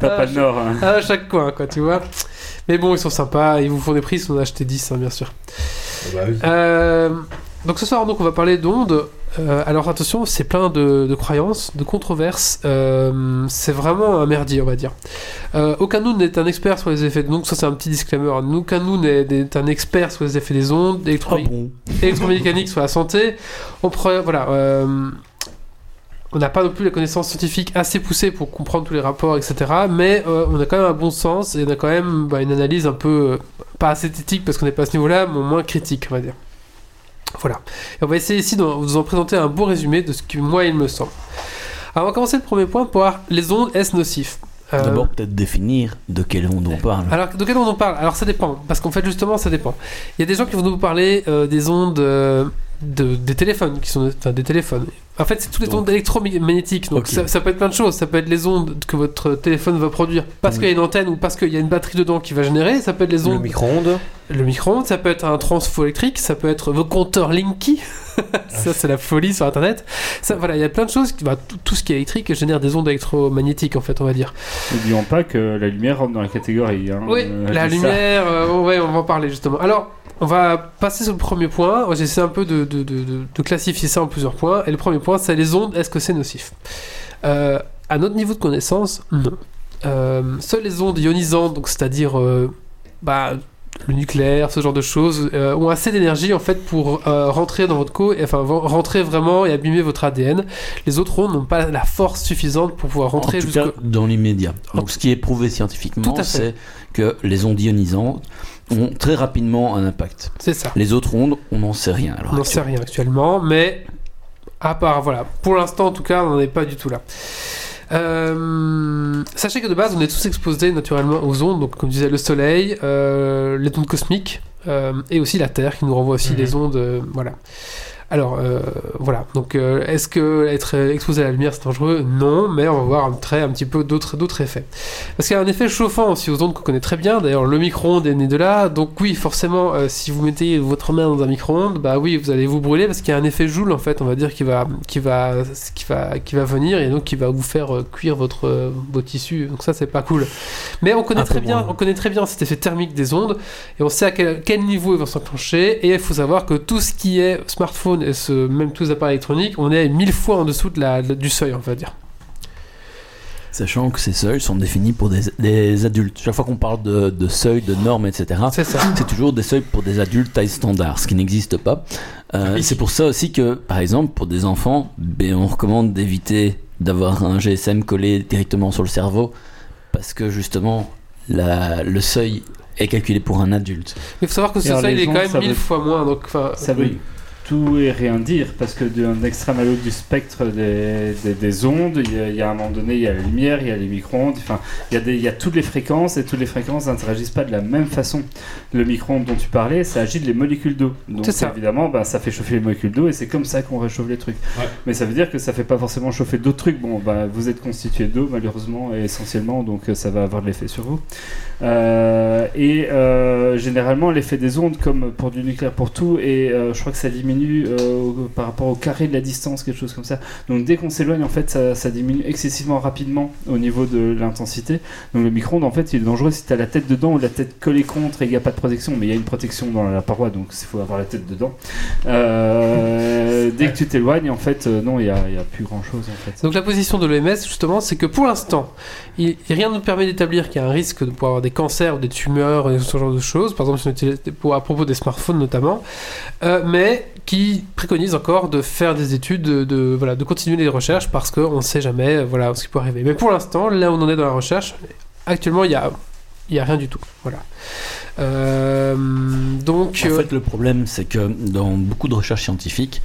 T'as pas de nord. hein. à chaque coin, quoi, tu vois. Mais bon, ils sont sympas, ils vous font des prix si on a acheté 10, hein, bien sûr. Euh, donc ce soir, donc, on va parler d'ondes. Euh, alors attention, c'est plein de, de croyances, de controverses. Euh, c'est vraiment un merdier, on va dire. Euh, aucun nous n'est un expert sur les effets. Donc ça, c'est un petit disclaimer. Aucun de nous n'est un expert sur les effets des ondes, Ah électro- bon électromécanique sur la santé. On pre- voilà. euh, on n'a pas non plus la connaissance scientifique assez poussée pour comprendre tous les rapports, etc. Mais on a quand même un bon sens et on a quand même bah, une analyse un peu pas assez éthique parce qu'on n'est pas à ce niveau-là, mais au moins critique, on va dire. Voilà. Et on va essayer ici de vous en présenter un beau résumé de ce que moi il me semble. Alors on va commencer le premier point pour voir les ondes est-ce nocif. Euh, D'abord, peut-être définir de quelle onde on parle. alors, de quelle onde on parle? Alors, ça dépend. Parce qu'en fait, justement, ça dépend. Il y a des gens qui vont nous parler euh, des ondes euh, de, des téléphones, qui sont enfin, des téléphones. En fait, c'est toutes les ondes électromagnétiques. Donc, ça, ça peut être plein de choses. Ça peut être les ondes que votre téléphone va produire parce Oui. qu'il y a une antenne ou parce qu'il y a une batterie dedans qui va générer. Ça peut être les Le ondes, micro-ondes. le micro-ondes. Ça peut être un transfo électrique. Ça peut être vos compteurs Linky. ça, c'est la folie sur Internet. Ça, voilà, il y a plein de choses. Bah, tout, ce qui est électrique génère des ondes électromagnétiques, en fait, on va dire. N'oublions pas que la lumière rentre dans la catégorie. hein. Oui, Euh, la lumière, euh, ouais, on va en parler justement. Alors, on va passer sur le premier point. J'essaie un peu de, de- de- de- de classifier ça en plusieurs points. Et le premier point, c'est les ondes. Est-ce que c'est nocif? Euh, À notre niveau de connaissance, non. Euh, seules les ondes ionisantes, donc c'est-à-dire euh, bah, le nucléaire, ce genre de choses, euh, ont assez d'énergie en fait pour euh, rentrer dans votre co, et, enfin rentrer vraiment et abîmer votre ADN. Les autres ondes n'ont pas la force suffisante pour pouvoir rentrer cas, dans l'immédiat. Donc, ce qui est prouvé scientifiquement, c'est que les ondes ionisantes ont très rapidement un impact. C'est ça. Les autres ondes, on n'en sait rien. Alors, On n'en sait rien actuellement, mais à part, voilà, pour l'instant en tout cas, on n'en est pas du tout là. Euh, sachez que de base, on est tous exposés naturellement aux ondes, donc comme je disais, le Soleil, euh, les ondes cosmiques, euh, et aussi la Terre qui nous renvoie aussi Mhm. des ondes, euh, voilà. Alors, euh, voilà. Donc, euh, est-ce que être exposé à la lumière c'est dangereux? Non, mais on va voir un, trait, un petit peu d'autres, d'autres effets. Parce qu'il y a un effet chauffant aussi aux ondes qu'on connaît très bien. D'ailleurs, le micro-ondes est né de là. Donc, oui, forcément, euh, si vous mettez votre main dans un micro-ondes, bah oui, vous allez vous brûler parce qu'il y a un effet joule en fait, on va dire, qui va, qui va, qui va, qui va venir et donc qui va vous faire cuire votre, vos tissus. Donc ça, c'est pas cool. Mais on connaît Un très bien, on connaît très bien cet effet thermique des ondes et on sait à quel, quel niveau ils vont s'enclencher. Et il faut savoir que tout ce qui est smartphone et ce, même tous les appareils électroniques, on est mille fois en dessous de la, de- du seuil, on va dire. Sachant que ces seuils sont définis pour des, des adultes. Chaque fois qu'on parle de, de seuil, de normes, etc., C'est toujours des seuils pour des adultes taille standard, ce qui n'existe pas. Euh, C'est pour ça aussi que, par exemple, pour des enfants, ben, on recommande d'éviter d'avoir un GSM collé directement sur le cerveau, parce que justement, la- le seuil est calculé pour un adulte. Mais il faut savoir que ce seuil il est quand même mille veut- fois moins. Donc, Ça veut oui. Tout et rien dire parce que d'un extrême à l'autre du spectre des, des, des ondes, il y, a, il y a un moment donné, il y a la lumière, il y a les micro-ondes, enfin, il y, a des, il y a toutes les fréquences et toutes les fréquences n'interagissent pas de la même façon. Le micro-ondes dont tu parlais, ça agite les molécules d'eau. Donc ça. évidemment, ben, ça fait chauffer les molécules d'eau et c'est comme ça qu'on réchauffe les trucs. Ouais. Mais ça veut dire que ça fait pas forcément chauffer d'autres trucs. Bon, ben, vous êtes constitué d'eau malheureusement et essentiellement, donc ça va avoir de l'effet sur vous. Euh, et euh, généralement, l'effet des ondes, comme pour du nucléaire pour tout, et euh, je crois que ça diminue par rapport au carré de la distance, quelque chose comme ça. Donc dès qu'on s'éloigne, en fait, ça, diminue excessivement rapidement au niveau de l'intensité. Donc le micro-ondes, en fait, il est dangereux si tu as la tête dedans ou la tête collée contre et il n'y a pas de protection. Mais il y a une protection dans la paroi, donc il faut avoir la tête dedans. Dès que tu t'éloignes, en fait, non, il n'y a, plus grand-chose. Donc la position de l'OMS, justement, c'est que pour l'instant, rien ne nous permet d'établir qu'il y a un risque de pouvoir avoir des cancers ou des tumeurs et ce genre de choses, par exemple pour- à propos des smartphones notamment, euh, mais qui préconise encore de faire des études, de, de- voilà, de continuer les recherches parce qu'on ne sait jamais euh, voilà, ce qui peut arriver. Mais pour l'instant, là où on en est dans la recherche, actuellement, il y a, y a rien du tout. Voilà. Euh, donc, En fait, le problème, c'est que dans beaucoup de recherches scientifiques,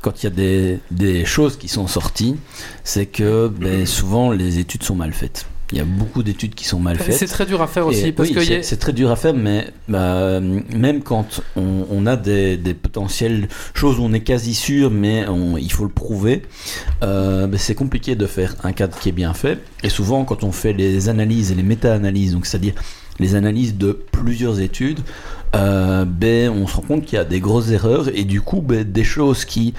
quand il y a des, des choses qui sont sorties, c'est que ben, souvent les études sont mal faites. Il y a beaucoup d'études qui sont mal faites. c'est très dur à faire aussi Et parce oui, que c'est a- très dur à faire, mais bah, même quand on, on a des, des potentielles choses où on est quasi sûr, mais on- il faut le prouver, euh, bah, c'est compliqué de faire un cadre qui est bien fait. Et souvent, quand on fait les analyses et les méta-analyses, donc c'est-à-dire les analyses de plusieurs études, euh, ben, on se rend compte qu'il y a des grosses erreurs et du coup, ben, des choses qui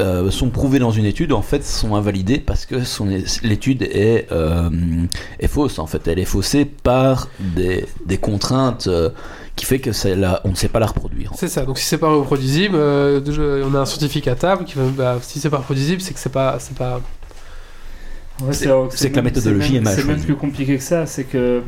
euh, sont prouvées dans une étude en fait sont invalidées parce que son- l'étude est, euh, est fausse en fait. Elle est faussée par des, des contraintes euh, qui fait que c'est la- on ne sait pas la reproduire. C'est ça, donc si c'est pas reproduisible, euh, on a un scientifique à table qui va, bah, si c'est pas reproduisible, c'est que c'est pas, c'est pas. Ouais, C'est- c'est c'est que la méthodologie c'est est mal C'est même plus compliqué que ça. C'est que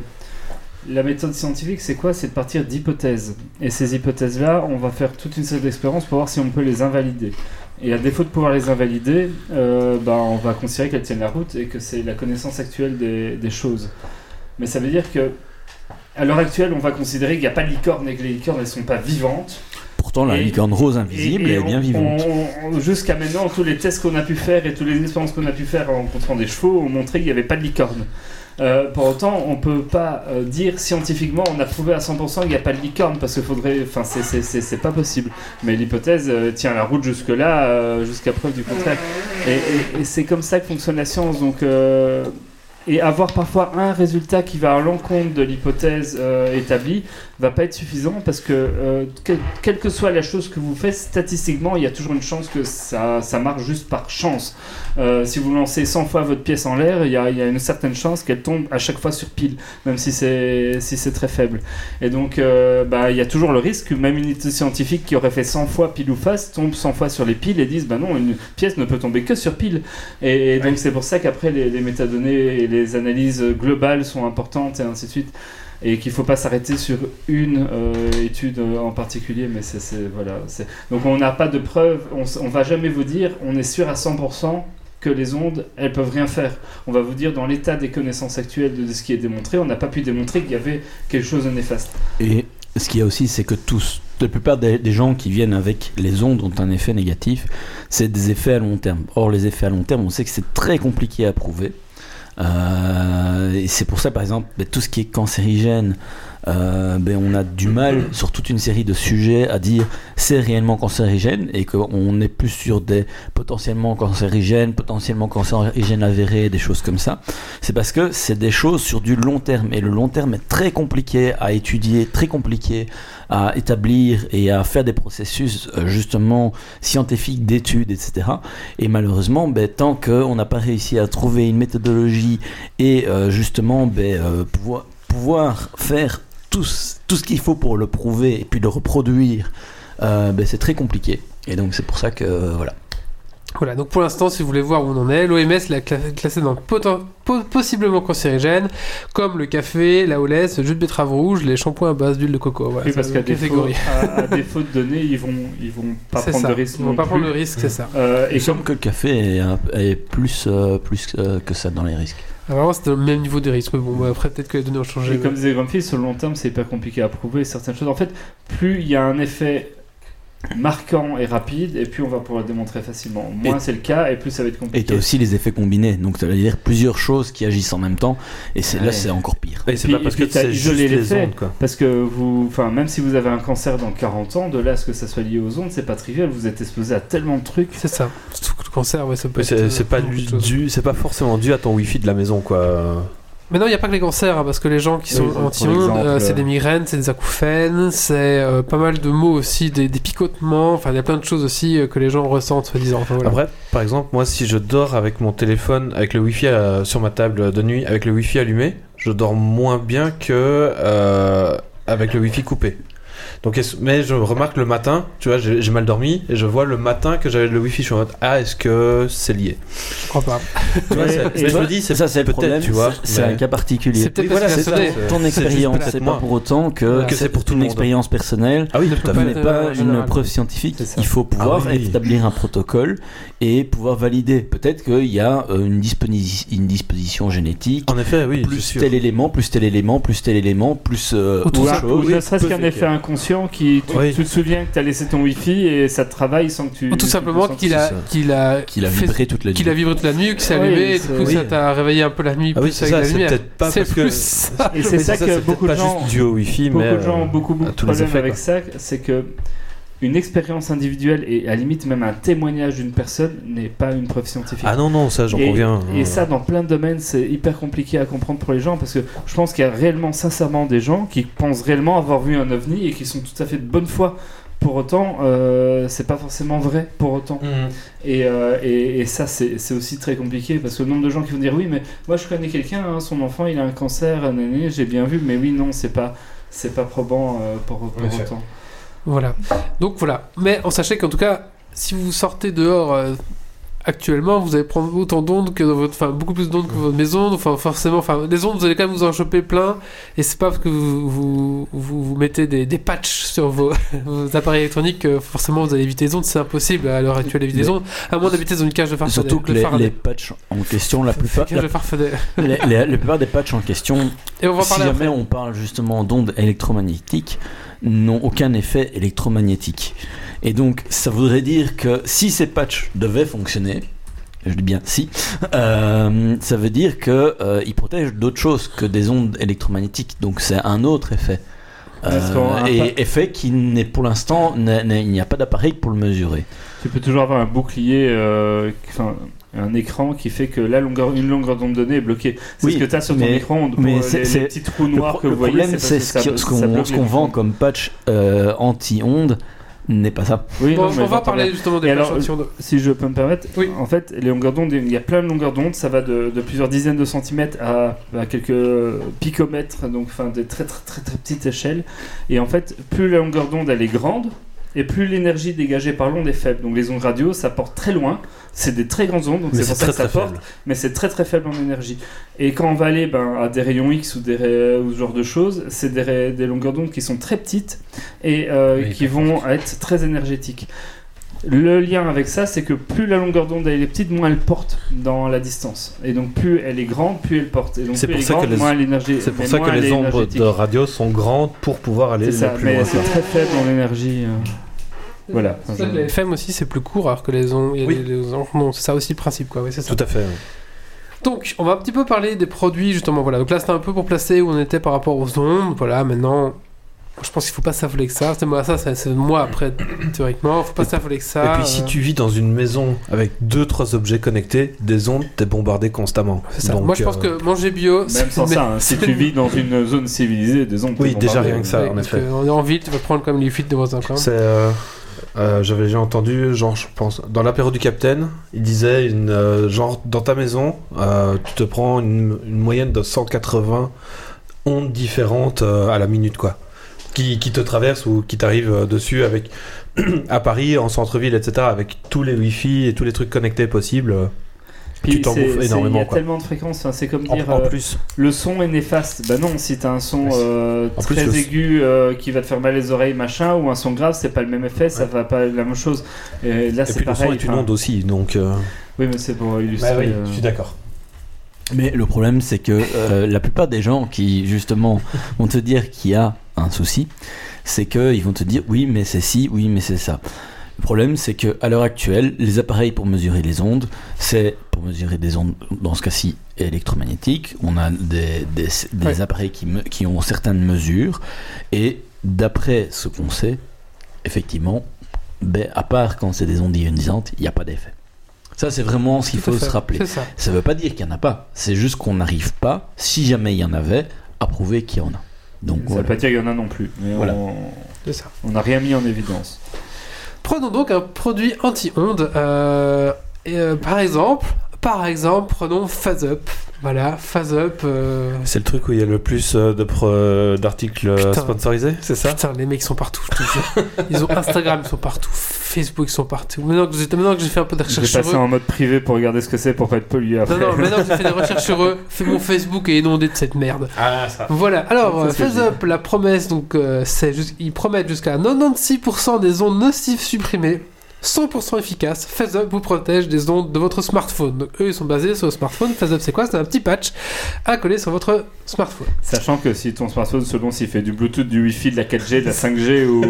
la méthode scientifique, c'est quoi? C'est de partir d'hypothèses. Et ces hypothèses-là, on va faire toute une série d'expériences pour voir si on peut les invalider. Et à défaut de pouvoir les invalider, euh, bah, on va considérer qu'elles tiennent la route et que c'est la connaissance actuelle des, des choses. Mais ça veut dire que, à l'heure actuelle, on va considérer qu'il n'y a pas de licorne et que les licornes ne sont pas vivantes. Pourtant, la Et- licorne rose invisible Et- et est bien vivante. Jusqu'à maintenant, tous les tests qu'on a pu faire et toutes les expériences qu'on a pu faire en rencontrant des chevaux ont montré qu'il n'y avait pas de licorne. Euh, pour autant, on peut pas euh, dire scientifiquement, on a prouvé à 100% qu'il n'y a pas de licorne parce que faudrait, enfin, c'est- pas possible. Mais l'hypothèse euh, tient la route jusque là, jusqu'à preuve du contraire. Et, et- c'est comme ça que fonctionne la science. Donc, et avoir parfois un résultat qui va à l'encontre de l'hypothèse établie va pas être suffisant parce que euh, que- quelle que soit la chose que vous faites, statistiquement, il y a toujours une chance que ça, ça marche juste par chance. Euh, si vous lancez 100 fois votre pièce en l'air, il y a, il y a une certaine chance qu'elle tombe à chaque fois sur pile, même si c'est si c'est très faible. Et donc, euh, bah, il y a toujours le risque que même une unité scientifique qui aurait fait 100 fois pile ou face tombe 100 fois sur les piles et dise bah non, une pièce ne peut tomber que sur pile. Et, et donc, c'est pour ça qu'après, les, les métadonnées et les analyses globales sont importantes et ainsi de suite. Et qu'il ne faut pas s'arrêter sur une euh, étude euh, en particulier, mais c'est voilà. Donc on n'a pas de preuves, on, on va jamais vous dire, on est sûr à 100% que les ondes, elles peuvent rien faire. On va vous dire dans l'état des connaissances actuelles de, ce qui est démontré, on n'a pas pu démontrer qu'il y avait quelque chose de néfaste. Et ce qu'il y a aussi, c'est que tous, la plupart des gens qui viennent avec les ondes ont un effet négatif, c'est des effets à long terme. Or, les effets à long terme, on sait que c'est très compliqué à prouver. Euh, c'est pour ça, par exemple, ben, tout ce qui est cancérigène, euh, ben, on a du mal sur toute une série de sujets à dire c'est réellement cancérigène et qu'on est plus sur des potentiellement cancérigènes, potentiellement cancérigènes avérés, des choses comme ça. C'est parce que c'est des choses sur du long terme et le long terme est très compliqué à étudier, très compliqué à établir et à faire des processus euh, justement scientifiques d'études, etc. Et malheureusement, ben, tant qu'on n'a pas réussi à trouver une méthodologie et euh, justement ben, pouvoir faire tout, ce- tout ce qu'il faut pour le prouver et puis le reproduire, euh, ben, c'est très compliqué. Et donc c'est pour ça que euh, voilà. Voilà, donc pour l'instant, si vous voulez voir où on en est, l'OMS l'a cla- classé dans po- possiblement cancérigène, comme le café, la olaise, le jus de betterave rouge, les shampoings à base d'huile de coco. Voilà, oui, c'est parce qu'à défaut, catégorie. à, à défaut de données, ils vont, ils vont pas prendre ça, de risques. Ils vont pas prendre le risque, c'est ça. Euh, Il et comme que le café est, plus, euh, plus euh, que ça dans les risques. Ah, Vraiment, c'est le même niveau de risque. Mais bon, bah, après, peut-être que les données ont changé. Et comme disait Grumpy, sur le long terme, c'est hyper compliqué à prouver certaines choses. En fait, plus il y a un effet marquant et rapide, et plus on va pouvoir le démontrer facilement. Moins c'est le cas, et plus ça va être Et tu compliqué. as aussi les effets combinés, donc tu vas dire plusieurs choses qui agissent en même temps, et c'est là c'est encore pire. Et c'est puis- pas parce puis que c'est isolé juste les ondes, quoi. Parce que vous, enfin, même si vous avez un cancer dans 40 ans, de là à ce que ça soit lié aux ondes, c'est pas trivial. Vous êtes exposé à tellement de trucs. C'est ça. Le cancer, ouais, ça peut être, C'est euh, c'est pas dû- c'est pas forcément dû à ton wifi de la maison, quoi. Mais non, il n'y a pas que les cancers, hein, parce que les gens qui sont anti-ondes, exemple, euh, c'est euh, des migraines, c'est des acouphènes, c'est euh, pas mal de mots aussi, des, des picotements, enfin il y a plein de choses aussi euh, que les gens ressentent, soi-disant. Enfin, voilà. Après, par exemple, moi, si je dors avec mon téléphone, avec le wifi euh, sur ma table de nuit, avec le wifi allumé, je dors moins bien que euh, avec le wifi coupé. Donc, mais je remarque le matin, tu vois, j'ai mal dormi et je vois le matin que j'avais le wifi. Je suis en mode, ah, est-ce que c'est lié? Je crois pas. Tu vois, mais je me dis, c'est ça, c'est peut-être, problème. tu vois. c'est- un cas particulier. C'est peut-être voilà, c'est Ton expérience, c'est pas pour autant que, Que c'est pour tout le une monde. expérience personnelle. Ah oui, Ne tout à pas fait. n'est pas euh, une preuve scientifique. Il faut pouvoir Ah oui. établir un protocole et pouvoir valider. Peut-être qu'il y a euh, une, disposi- une disposition génétique. En effet, oui. plus tel élément, plus tel élément, plus tel élément, plus euh, Ou autre Ou, un- chose. ou ne serait-ce qu'un effet que- inconscient qui tu, Oui. tu te souviens que tu as laissé ton wifi et ça te travaille sans que tu Ou tout simplement qu'il c'est a, qu'il a, Qu'il a vibré toute la nuit. qu'il a vibré toute la nuit, que c'est allumé, et du c'est- coup oui. ça t'a réveillé un peu la nuit Ah oui, plus c'est avec ça, la c'est lumière. peut-être pas C'est parce que. plus ça. Et c'est ça c'est que c'est beaucoup peut-être de pas gens juste dû au wifi, beaucoup mais. de gens ont euh, beaucoup, beaucoup de problèmes avec ça, c'est que une expérience individuelle et à la limite même un témoignage d'une personne n'est pas une preuve scientifique. Ah non, non, ça, j'en conviens. et ça, dans plein de domaines, c'est hyper compliqué à comprendre pour les gens parce que je pense qu'il y a réellement, sincèrement, des gens qui pensent réellement avoir vu un ovni et qui sont tout à fait de bonne foi. Pour autant, euh, c'est pas forcément vrai. Pour autant, Mhm. et, euh, et, et ça, c'est c'est aussi très compliqué parce que le nombre de gens qui vont dire oui, mais moi je connais quelqu'un, hein, son enfant il a un cancer, j'ai bien vu, mais oui, non, c'est pas, c'est pas probant euh, pour, pour autant. Voilà. Donc voilà. Mais on sachez qu'en tout cas, si vous sortez dehors euh, actuellement, vous allez prendre autant d'ondes que dans votre, enfin beaucoup plus d'ondes que votre maison. Enfin forcément, enfin les ondes, vous allez quand même vous en choper plein. Et c'est pas parce que vous vous, vous, vous mettez des, des patchs sur vos, vos appareils électroniques que forcément vous allez éviter les ondes. C'est impossible à l'heure actuelle d'éviter les ondes, à moins d'habiter dans une cage de Farfadet. Surtout que les, Faraday. les patchs en question, la plupart, la, les- la plupart des patchs en question, Et on va si jamais après. on parle justement d'ondes électromagnétiques, n'ont aucun effet électromagnétique. Et donc, ça voudrait dire que si ces patchs devaient fonctionner, je dis bien si, euh, ça veut dire que euh, ils protègent d'autres choses que des ondes électromagnétiques. Donc, c'est un autre effet. Euh, et effet qui n'est pour l'instant, il n'y a pas d'appareil pour le mesurer. Tu peux toujours avoir un bouclier, euh, enfin un écran qui fait que la longueur, une longueur d'onde donnée est bloquée. C'est Oui, ce que tu as sur ton. Pour mais les, les petits trous Le, noirs pro- que le vous voyez, problème, c'est ce qu'on ce vend comme patch anti-ondes n'est pas ça. Oui, Bon, non, mais on va parler bien. justement des alors, anti-ondes. Si je peux me permettre, Oui. en fait, les longueurs d'onde, il y a plein de longueurs d'onde, ça va de, de plusieurs dizaines de centimètres à, à quelques picomètres, donc enfin des très très très très petites échelles. Et en fait, plus la longueur d'onde elle est grande, et plus l'énergie dégagée par l'onde est faible. Donc les ondes radio, ça porte très loin. C'est des très grandes ondes, donc c'est pour ça très que ça porte, faible. mais c'est très très faible en énergie. Et quand on va aller ben, à des rayons X ou des ray- ou ce genre de choses, c'est des, ray- des longueurs d'onde qui sont très petites et euh, Oui, qui vont être très énergétiques. Le lien avec ça, c'est que plus la longueur d'onde est petite, moins elle porte dans la distance. Et donc plus elle est grande, plus elle porte. Et donc C'est pour elle est ça que les- moins pour ça que les ombres de radio sont grandes pour pouvoir aller C'est ça, plus mais loin. c'est très faible en énergie. euh. Voilà. Ça les FM aussi c'est plus court alors que les ondes. Oui. les- ondes- non, c'est ça aussi le principe quoi. Oui, c'est ça. Tout à fait. Donc, on va un petit peu parler des produits, justement. Voilà. Donc là, c'était un peu pour placer où on était par rapport aux ondes. Voilà, maintenant, je pense qu'il faut pas s'affoler que ça. C'est moi, ça, c'est c'est moi après, théoriquement. faut pas s'affoler que ça. Et puis si euh, tu vis dans une maison avec deux trois objets connectés, des ondes, t'es bombardé constamment. c'est ça. Donc, moi, je pense euh, que manger bio. Même c'est- sans mais- ça, hein, si tu vis dans une zone civilisée, des ondes. Oui, déjà rien que ça, Ouais, en effet. on est en ville, tu vas prendre comme les fuites de voisins. C'est. euh, euh, J'avais déjà entendu, genre, je pense, dans l'apéro du Capitaine, il disait, une, euh, genre, dans ta maison, euh, tu te prends une, une moyenne de 180 ondes différentes euh, à la minute, quoi. Qui, qui te traversent ou qui t'arrivent euh, dessus avec, à Paris, en centre-ville, etc., avec tous les Wi-Fi et tous les trucs connectés possibles. euh, Puis tu t'en bouffes énormément, Il y a quoi. tellement de fréquences, enfin, c'est comme dire en euh, plus. le son est néfaste. Bah non, si t'as un son Ouais. euh, plus, très aigu euh, qui va te faire mal les oreilles, machin, ou un son grave, c'est pas le même effet, ça va pas être la même chose. Et là, c'est puis le pareil. son est une onde aussi, donc. euh, Oui, mais c'est pour illustrer. Bah oui, euh, je suis d'accord. Mais le problème, c'est que euh, la plupart des gens qui, justement, vont te dire qu'il y a un souci, c'est qu'ils vont te dire oui, mais c'est ci, oui, mais c'est ça. Le problème, c'est que à l'heure actuelle, les appareils pour mesurer les ondes, c'est pour mesurer des ondes, dans ce cas-ci, électromagnétiques. On a des, des, des Ouais. appareils qui, me- qui ont certaines mesures. Et d'après ce qu'on sait, effectivement, ben, à part quand c'est des ondes ionisantes, il n'y a pas d'effet. Ça, c'est vraiment ce qu'il faut se rappeler. Ça. Ça veut pas dire qu'il n'y en a pas. C'est juste qu'on n'arrive pas, si jamais il y en avait, à prouver qu'il y en a. Donc Ça voilà. veut pas dire qu'il y en a non plus. Mais Voilà. on- C'est ça. on n'a rien mis en évidence. Prenons donc un produit anti-ondes. euh, et, euh, par exemple, Par exemple, prenons Phase Up. Voilà, Phase Up. euh, C'est le truc où il y a le plus euh, de pro- euh, d'articles euh, sponsorisés, c'est ça? Putain, les mecs sont partout, je te jure. Ils ont Instagram, ils sont partout. Facebook, ils sont partout. Maintenant que j'ai j'ai fait un peu de recherche sur eux. en mode privé pour regarder ce que c'est pour pas être pollué après. Non, non, maintenant que j'ai fait des recherches sur eux, fait mon Facebook est inondé de cette merde. Ah, ça. Voilà, alors, Phase. Up, la promesse, donc, euh, c'est ils promettent jusqu'à 96% des ondes nocives supprimées, 100% efficace. Phase Up vous protège des ondes de votre smartphone. Donc, eux, ils sont basés sur le smartphone. Phase Up, c'est quoi? C'est un petit patch à coller sur votre smartphone. Sachant que si ton smartphone, selon s'il fait du Bluetooth, du Wi-Fi, de la 4G, de la 5G ou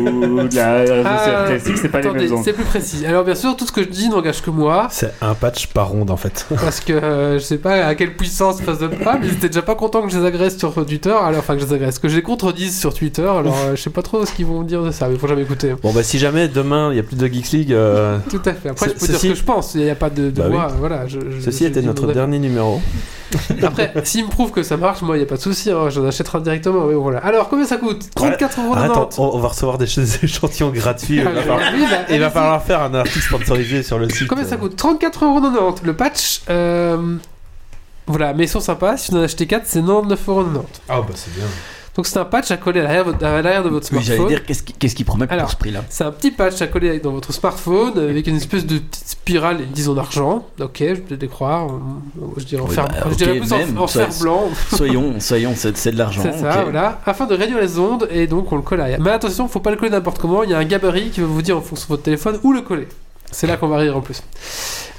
de la réseau Ah, classique, c'est pas les Attendez, mêmes ondes. c'est plus précis. Alors, bien sûr, tout ce que je dis n'engage que moi, C'est un patch par ronde en fait. parce que euh, je sais pas à quelle puissance Phase Up a, mais ils étaient déjà pas contents que je les agresse sur Twitter. Alors, enfin, que je les agresse, que je les contredise sur Twitter. Alors, euh, je sais pas trop ce qu'ils vont dire de ça, mais faut jamais écouter. Bon bah si jamais demain il y a plus de Geeks League, euh, Tout à fait. Après, je peux dire ce que je pense. Il n'y a pas de, de Bah oui. moi. Voilà. Je, je- ceci je était notre dernier numéro. Après, s'il me prouve que ça marche, moi, il n'y a pas de souci. Hein, J'en achèterai directement. Mais voilà. Alors, combien ça coûte? 34 euros Arrête, on, on va recevoir des ch- échantillons gratuits. Il va falloir, Oui, bah, il va allez-y. falloir faire un article sponsorisé sur le site. Combien ça coûte? 34,90€ le patch. euh, Voilà, mais ils sont sympas. Si vous en achetez 4, c'est 99,90€. Ah bah c'est bien. Donc, c'est un patch à coller à l'arrière de votre Oui, j'allais smartphone. dire, qu'est-ce qui- promettent Alors, pour ce prix-là C'est un petit patch à coller dans votre smartphone avec une espèce de petite spirale, disons d'argent. Ok, je peux les croire. Je dirais en Oui, fer, bah, je dirais plus en- même, en, ça- fer blanc. Soyons, soyons, c'est de l'argent. C'est ça, voilà. Afin de réduire les ondes, et donc on le colle à l'arrière. Mais attention, faut pas le coller n'importe comment. Il y a un gabarit qui va vous dire en fonction de votre téléphone où le coller. C'est là qu'on va rire en plus.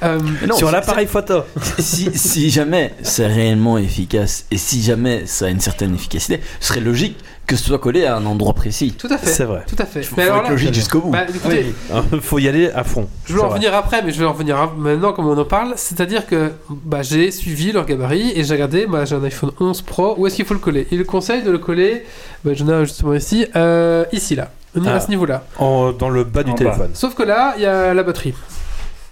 Euh, non, sur l'appareil photo. si, si jamais c'est réellement efficace et si jamais ça a une certaine efficacité, ce serait logique que ce soit collé à un endroit précis. tout à fait. C'est vrai. Tout à fait. Faut, Mais faut alors être là, logique jusqu'au bout. bah, écoutez, Faut y aller à fond. je vais en revenir après, mais je vais en revenir maintenant comme on en parle. C'est-à-dire que bah, j'ai suivi leur gabarit et j'ai regardé. Moi, j'ai un iPhone 11 Pro. Où est-ce qu'il faut le coller? Il conseille de le coller. Bah, J'en ai un justement ici. euh, ici là. On est Ah. à ce niveau-là. En- dans le bas du En bas. téléphone. Sauf que là, il y a la batterie.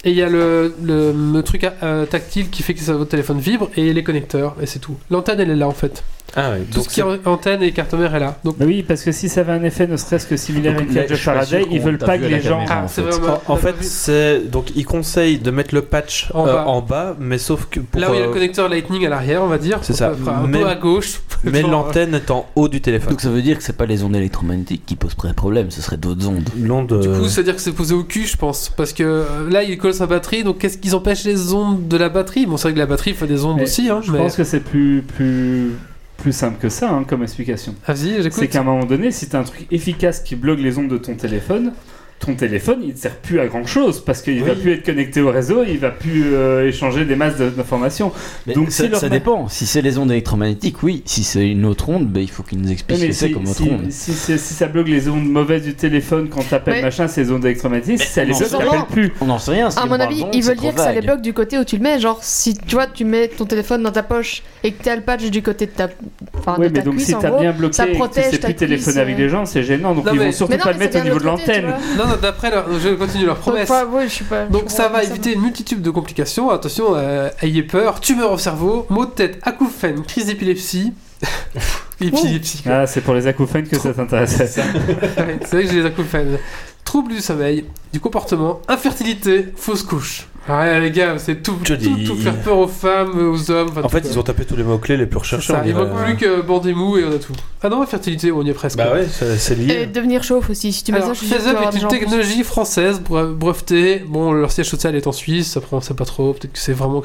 Et il y a le, le, le truc euh, tactile qui fait que ça, votre téléphone vibre et les connecteurs, et c'est tout. L'antenne, elle est là en fait. Ah oui. Tout Donc ce qui est antenne et carte mère est là. Donc, Bah oui, parce que si ça avait un effet ne serait-ce que similaire à une de Faraday, ils veulent pas que les gens. caméra, ah, en fait. vraiment. en, en fait, c'est donc il conseille de mettre le patch En euh, bas. en bas, mais sauf que pour, là où il y a le euh, connecteur Lightning à l'arrière, on va dire. C'est ça. Un Mais- peu à gauche. mais l'antenne est en haut du téléphone. Donc ça veut dire que c'est pas les ondes électromagnétiques qui poseraient problème, ce serait d'autres ondes. L'onde. Du coup, c'est-à-dire que c'est posé au cul, je pense. Parce que euh, là, il colle sa batterie, donc qu'est-ce qu'ils empêchent les ondes de la batterie? Bon, c'est vrai que la batterie fait des ondes Mais aussi, hein. Je mais... pense que c'est plus, plus, plus simple que ça hein, comme explication. Vas-y, j'écoute. C'est qu'à un moment donné, si t'as un truc efficace qui bloque les ondes de ton téléphone, ton téléphone il ne sert plus à grand chose parce qu'il va Oui. plus être connecté au réseau, il va plus euh, échanger des masses d'informations. Mais Donc, ça, si leur ça ma- dépend. Si c'est les ondes électromagnétiques, oui. Si c'est une autre onde, ben, il faut qu'ils nous Oui, expliquent ce que c'est comme autre si, onde. si ça bloque les ondes mauvaises du téléphone quand t'appelles Ouais. machin, c'est les ondes électromagnétiques, si ça les bloque, t'appelles plus. On n'en sait rien. À on mon avis, ils veulent dire que ça les bloque du côté où tu le mets. Genre, si tu vois, tu mets ton téléphone dans ta poche et que tu as le patch du côté de ta, enfin, Oui, de mais ta donc cuisse, si en t'as gros. bien bloqué ça que tu protège sais plus téléphoner avec les gens, c'est gênant. Donc ils vont surtout pas le mettre au niveau de l'antenne. Non, d'après, leur- je continue leur Donc, promesse. ouais, ouais, je suis pas. Donc je ça va éviter une multitude de complications. Attention, euh, ayez peur, tumeur au cerveau, maux de tête, acouphènes, crise d'épilepsie. Épilepsie. quoi. Ah, c'est pour les acouphènes que ça t'intéressait. Ouais, c'est vrai que j'ai les acouphènes. Troubles du sommeil, du comportement, infertilité, fausse couche. Ouais, les gars, c'est tout, tout, dis- tout faire peur aux femmes, aux hommes. enfin, En fait, ils ont tapé tous les mots clés les plus recherchés. ça, on il manque plus que bandé mou et on a tout. Ah non, infertilité, on y est presque. Bah ouais, c'est c'est Et lié. devenir chauffe aussi. Si tu avoir est une technologie française bre- brevetée. Bon, leur siège social est en Suisse, après on sait pas trop, peut-être que c'est vraiment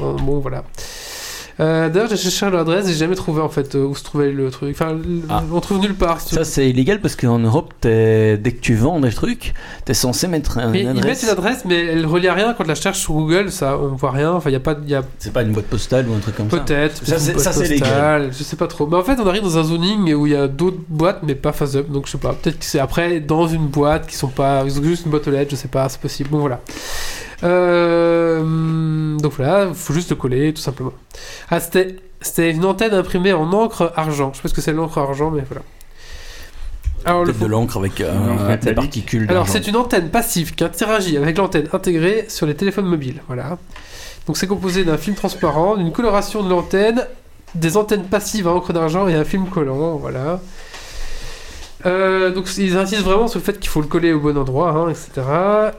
en- Bon, voilà. Euh, D'ailleurs, j'ai cherché l'adresse, j'ai jamais trouvé en fait euh, où se trouvait le truc. Enfin, Ah. on trouve nulle part. si Ça, c'est illégal parce qu'en Europe, t'es- dès que tu vends des trucs, t'es censé mettre un- Mais une ils mettent adresse. une adresse, mais elle relie à rien. Quand on la cherche sur Google, ça, on voit rien. Enfin, il y a pas, y a C'est pas une boîte postale ou un truc comme ça. peut-être. Ça, c'est- légal. Je sais pas trop. Mais en fait, on arrive dans un zoning où il y a d'autres boîtes, mais pas Phase Up. Donc je sais pas. Peut-être que c'est après dans une boîte qui sont pas. Ils ont juste une boîte aux lettres. Je sais pas. C'est possible. Bon voilà. Euh, donc voilà, faut juste le coller, tout simplement. Ah, c'était, c'était une antenne imprimée en encre argent. Je sais pas ce que c'est l'encre argent, mais voilà. Alors, le de l'encre avec euh, des particules. alors c'est une antenne passive qui interagit avec l'antenne intégrée sur les téléphones mobiles. Voilà. Donc c'est composé d'un film transparent, d'une coloration de l'antenne, des antennes passives à encre d'argent et un film collant. Voilà. Euh, donc ils insistent vraiment sur le fait qu'il faut le coller au bon endroit, hein, etc.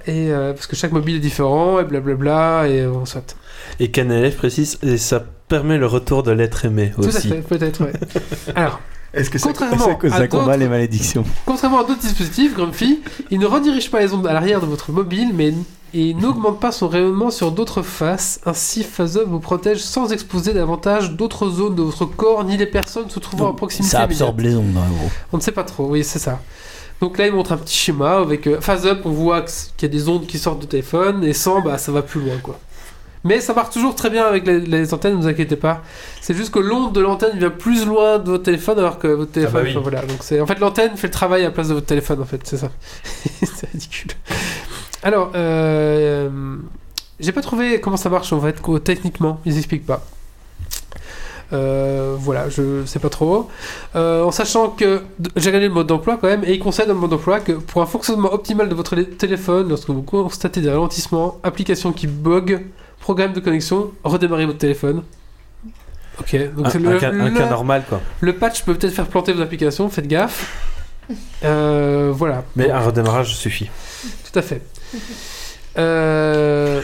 Et euh, parce que chaque mobile est différent et blablabla et bon, soit. Et Canalef précise, et ça permet le retour de l'être aimé Tout à aussi. fait, peut-être. Ouais. Alors, Est-ce que c'est- que ça à combat d'autres- les malédictions contrairement à d'autres dispositifs, Grumpy, il ne redirige pas les ondes à l'arrière de votre mobile, mais et n'augmente pas son rayonnement sur d'autres faces. Ainsi, FaceUp vous protège sans exposer davantage d'autres zones de votre corps ni les personnes se trouvant à proximité. Ça immédiate. absorbe les ondes, en gros. On ne sait pas trop, oui, c'est ça. Donc là, il montre un petit schéma avec euh, phase up, on voit qu'il y a des ondes qui sortent du téléphone, et sans, bah, ça va plus loin, quoi. Mais ça marche toujours très bien avec les, les antennes, ne vous inquiétez pas. C'est juste que l'onde de l'antenne vient plus loin de votre téléphone, alors que votre téléphone, bah oui. enfin, voilà. Donc c'est, en fait, l'antenne fait le travail à la place de votre téléphone, en fait, c'est ça. c'est ridicule. Alors, euh, j'ai pas trouvé comment ça marche en fait, techniquement, ils expliquent pas. Euh, voilà, je sais pas trop. Euh, en sachant que j'ai regardé le mode d'emploi quand même, et il conseille dans le mode d'emploi que pour un fonctionnement optimal de votre lé- téléphone, lorsque vous constatez des ralentissements, applications qui bug, programme de connexion, redémarrez votre téléphone. Ok, donc Un, le, cas, un le- cas normal, quoi. le patch peut peut-être faire planter vos applications, faites gaffe. Euh, voilà, Mais un redémarrage suffit. tout à fait. Euh,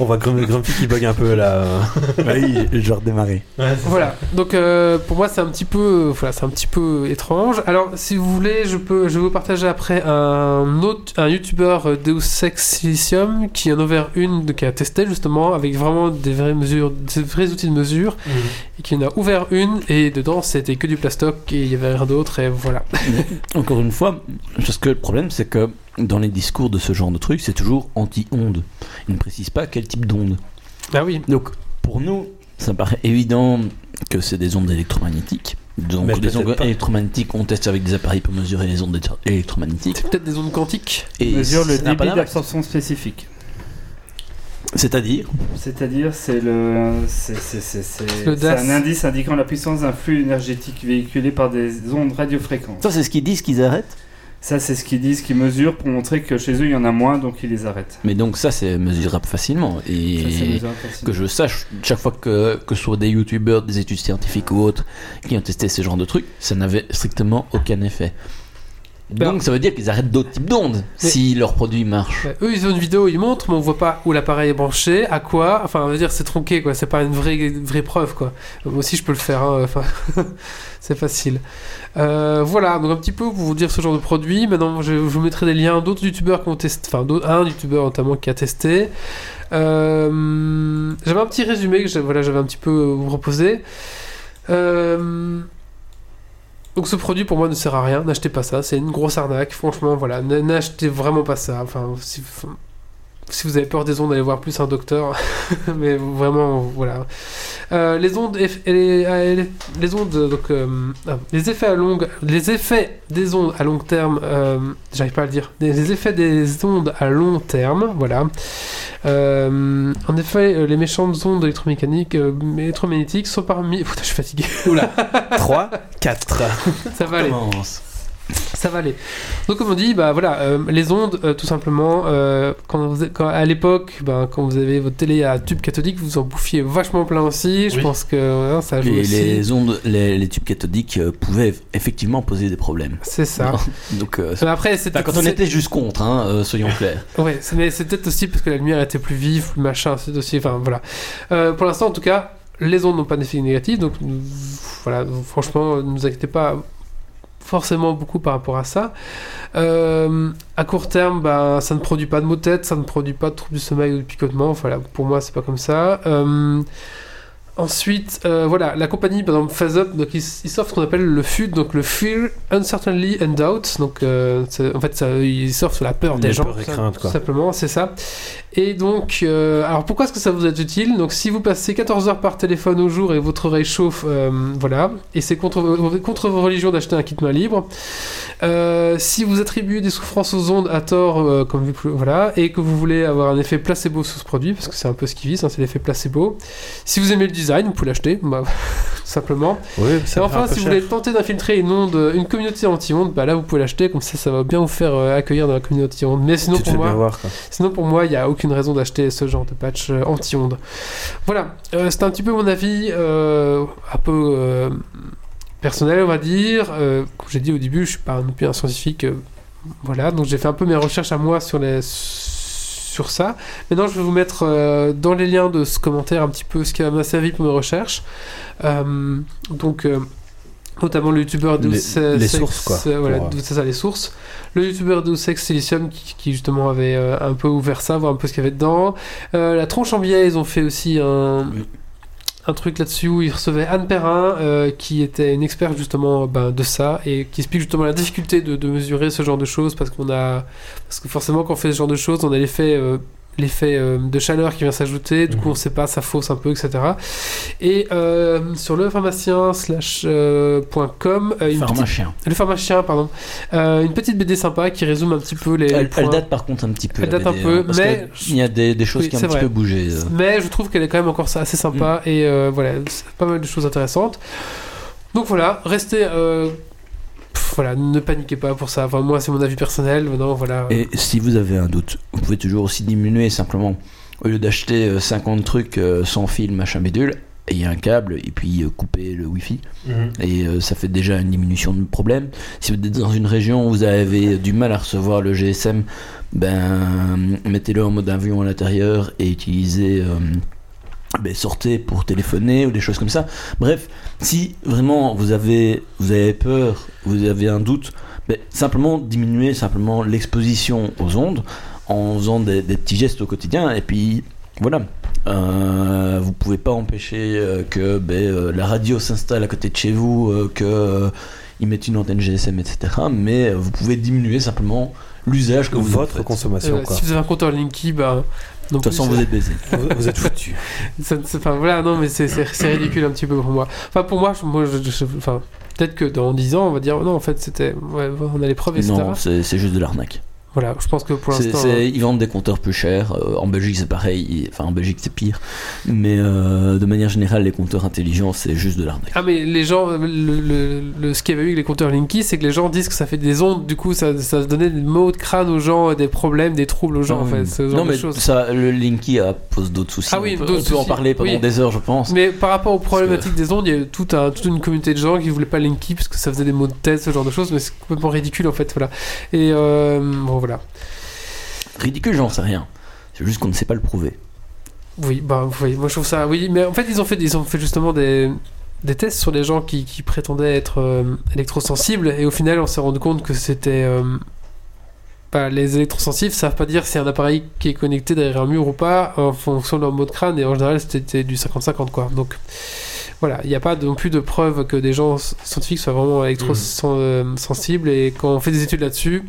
On voit Grum- Grumpy qui bug un peu là. oui, genre démarrer. Voilà, donc euh, pour moi c'est un petit peu, voilà, c'est un petit peu étrange. Alors si vous voulez, je peux, je vais vous partager après un autre, un YouTuber euh, Deus Ex Silicium qui en a ouvert une, de- qui a testé justement avec vraiment des vraies mesures, des vrais outils de mesure et qui en a ouvert une et dedans c'était que du plastoc et il y avait rien d'autre et voilà. Encore une fois, parce que le problème, c'est que dans les discours de ce genre de truc, c'est toujours anti-onde. Ils ne précisent pas quel type d'onde. Bah oui, Donc, pour nous, ça paraît évident que c'est des ondes électromagnétiques. Donc, Mais les ondes pas. électromagnétiques, on teste avec des appareils pour mesurer les ondes électro- électromagnétiques. c'est peut-être des ondes quantiques. Et mesure le débit d'absorption spécifique. C'est-à-dire C'est-à-dire, c'est le, c'est, c'est, c'est, c'est- Le c'est DAS. un indice indiquant la puissance d'un flux énergétique véhiculé par des ondes radiofréquentes. Ça, c'est ce qu'ils disent qu'ils arrêtent Ça, c'est ce qu'ils disent, qu'ils mesurent pour montrer que chez eux, il y en a moins, donc ils les arrêtent. Mais donc, ça, c'est mesurable facilement. Ça, Et mesurable facilement. que je sache, chaque fois que, que ce soit des youtubeurs, des études scientifiques ou autres qui ont testé ce genre de trucs, ça n'avait strictement aucun effet. Ben- Donc ça veut dire qu'ils arrêtent d'autres types d'ondes si leur produit marche. Eux ils ont une vidéo, ils montrent, mais on voit pas où l'appareil est branché, à quoi. Enfin, on va dire c'est tronqué quoi. C'est pas une vraie vraie preuve quoi. Moi aussi je peux le faire. hein, Enfin, c'est facile. Euh, voilà, donc un petit peu pour vous dire ce genre de produit. Maintenant, je, je vous mettrai des liens d'autres youtubeurs qui ont testé, enfin un youtubeur notamment qui a testé. Euh, j'avais un petit résumé que j'avais- voilà, j'avais un petit peu euh, vous proposer. Euh, donc ce produit pour moi ne sert à rien, n'achetez pas ça, c'est une grosse arnaque, franchement voilà, n'achetez vraiment pas ça. Enfin, si, si vous avez peur des ondes, allez voir plus un docteur, mais vraiment voilà. Euh, les ondes, eff- et les, ondes, donc euh, ah, les effets à longue, les effets des ondes à long terme, euh, j'arrive pas à le dire, les, effets des ondes à long terme, voilà. Euh, en effet, les méchantes ondes électromécaniques, euh, électromagnétiques sont parmi. Putain, je suis fatigué. 3, 4. Ça va aller. Commence. Ça va aller. Donc comme on dit, bah voilà, euh, les ondes, euh, tout simplement, euh, quand vous, quand, à l'époque, ben, quand vous avez votre télé à tube cathodique, vous en bouffiez vachement plein aussi. Je Oui. pense que hein, ça joue Et aussi. les ondes, les, les tubes cathodiques pouvaient effectivement poser des problèmes. C'est ça. Donc Mais après, c'est enfin, quand on était juste contre, hein, soyons clairs. Ouais, c'est- peut-être aussi parce que la lumière était plus vive, plus machin, c'est aussi. Enfin voilà. Pour l'instant, en tout cas, les ondes n'ont pas d'effet négatif, donc voilà, franchement, ne vous inquiétez pas forcément beaucoup par rapport à ça. Euh, à court terme, bah, ça ne produit pas de maux de tête, ça ne produit pas de troubles du sommeil ou de picotement. Voilà, pour moi, c'est pas comme ça. Euh, Ensuite, euh, voilà, la compagnie, par exemple, FaceUp, donc ils, ils sortent ce qu'on appelle le FUD, donc le Fear, Uncertainty and Doubt. Donc, en fait, ça, ils sortent sur la peur des gens. tout craintes, tout quoi. simplement, c'est ça. Et donc, euh, alors pourquoi est-ce que ça vous est utile? Donc, si vous passez 14 heures par téléphone au jour et votre oreille chauffe, euh, voilà, et c'est contre, vos- contre vos religions d'acheter un kit main libre. Euh, si vous attribuez des souffrances aux ondes à tort, euh, comme vu plus, voilà, et que vous voulez avoir un effet placebo sur ce produit, parce que c'est un peu ce qu'ils visent, hein, c'est l'effet placebo. Si vous aimez le design, vous pouvez l'acheter, bah, tout simplement. Oui, Et enfin, si vous voulez tenter d'infiltrer une onde, une communauté anti-onde, bah là vous pouvez l'acheter, comme ça ça va bien vous faire euh, accueillir dans la communauté anti-onde. Mais sinon pour moi, voir, sinon pour moi, il n'y a aucune raison d'acheter ce genre de patch euh, anti-onde. Voilà, Euh, c'était un petit peu mon avis, euh, un peu euh, personnel, on va dire. Comme j'ai dit au début, je suis pas non plus un scientifique. voilà, donc j'ai fait un peu mes recherches à moi sur les sur ça. Maintenant, je vais vous mettre dans les liens de ce commentaire un petit peu ce qui m'a servi pour mes recherches. Donc, notamment le youtubeur Deus Les- Ex- les sources, quoi, voilà, pour, c'est ça, les sources. Le youtubeur Deus Ex Silicium qui, qui, justement avait euh, un peu ouvert ça, voir un peu ce qu'il y avait dedans. Euh, la tronche en biais, ils ont fait aussi un. Oui. Un truc là-dessus où ils recevaient Anne Perrin, euh, qui était une experte justement ben, de ça et qui explique justement la difficulté de, de mesurer ce genre de choses parce qu'on a parce que forcément, quand on fait ce genre de choses, on a l'effet l'effet euh, de chaleur qui vient s'ajouter, du coup Mhm. on sait pas, ça fausse un peu, etc. Et euh, sur le pharmacien slash euh, point com, euh, une petite- Pharmacien. le pharmacien, pardon, une petite BD sympa qui résume un petit peu les, Elle, points. elle date par contre un petit peu. Elle date un peu, hein, parce mais- Il y a des, des choses Oui, qui ont un petit peu bougé. Mais je trouve qu'elle est quand même encore assez sympa Mm. et voilà, pas mal de choses intéressantes. Donc voilà, restez. Euh, pff, voilà, ne paniquez pas pour ça. Enfin, moi, c'est mon avis personnel. Maintenant, voilà. Et si vous avez un doute, vous pouvez toujours aussi diminuer simplement. Au lieu d'acheter euh, 50 trucs euh, sans fil, machin bidule, ayez un câble et puis euh, couper le wifi. Et euh, ça fait déjà une diminution de problème. Si vous êtes dans une région où vous avez du mal à recevoir le GSM, ben mettez-le en mode avion à l'intérieur et utilisez. euh, ben, sortez pour téléphoner ou des choses comme ça. Bref, si vraiment vous avez, vous avez peur, vous avez un doute, ben, simplement diminuer simplement l'exposition aux ondes en faisant des, des petits gestes au quotidien et puis voilà. Euh, vous pouvez pas empêcher euh, que ben, euh, la radio s'installe à côté de chez vous, euh, que euh, ils mettent une antenne GSM, etc. Mais euh, vous pouvez diminuer simplement l'usage que vous en Votre faites. consommation, Euh, quoi. si vous avez un compteur Linky, bah. De toute façon, vous êtes baisé. vous, êtes foutu. Enfin voilà, non, mais c'est- ridicule un petit peu pour moi. Enfin, pour moi, moi je- enfin, peut-être que dans 10 ans, on va dire non, en fait, c'était. Ouais, on a les preuves, etc. Non, c'est juste de l'arnaque. Voilà, je pense que pour l'instant. c'est- Ils vendent des compteurs plus chers. euh, en Belgique, c'est pareil. Enfin, en Belgique, c'est pire. Mais euh, de manière générale, les compteurs intelligents, c'est juste de l'arnaque. Ah mais les gens, le, le- le- ce qu'il y avait eu avec les compteurs Linky, c'est que les gens disent que ça fait des ondes, du coup ça, ça donnait des maux de crâne aux gens, des problèmes, des troubles aux gens en fait, ce genre non, de mais choses. ça, le Linky a, pose d'autres soucis. Ah oui, on peut, d'autres on peut en parler pendant oui. des heures, je pense. Mais par rapport aux problématiques des ondes, il y a un, toute une communauté de gens qui voulaient pas Linky parce que ça faisait des maux de tête, ce genre de choses, mais c'est complètement ridicule en fait, voilà. Et euh, bon voilà. Ridicule, j'en sais rien. C'est juste qu'on ne sait pas le prouver. Oui, bah oui, moi je trouve ça, oui, mais en fait ils ont fait, ils ont fait justement des, des tests sur les gens qui, qui prétendaient être euh, électrosensibles et au final on s'est rendu compte que c'était euh, bah, les électrosensibles savent pas dire si un appareil qui est connecté derrière un mur ou pas en fonction de leur mode crâne et en général c'était du 50-50 quoi. Donc voilà, il n'y a pas non plus de preuve que des gens scientifiques soient vraiment électrosensibles et quand on fait des études là-dessus,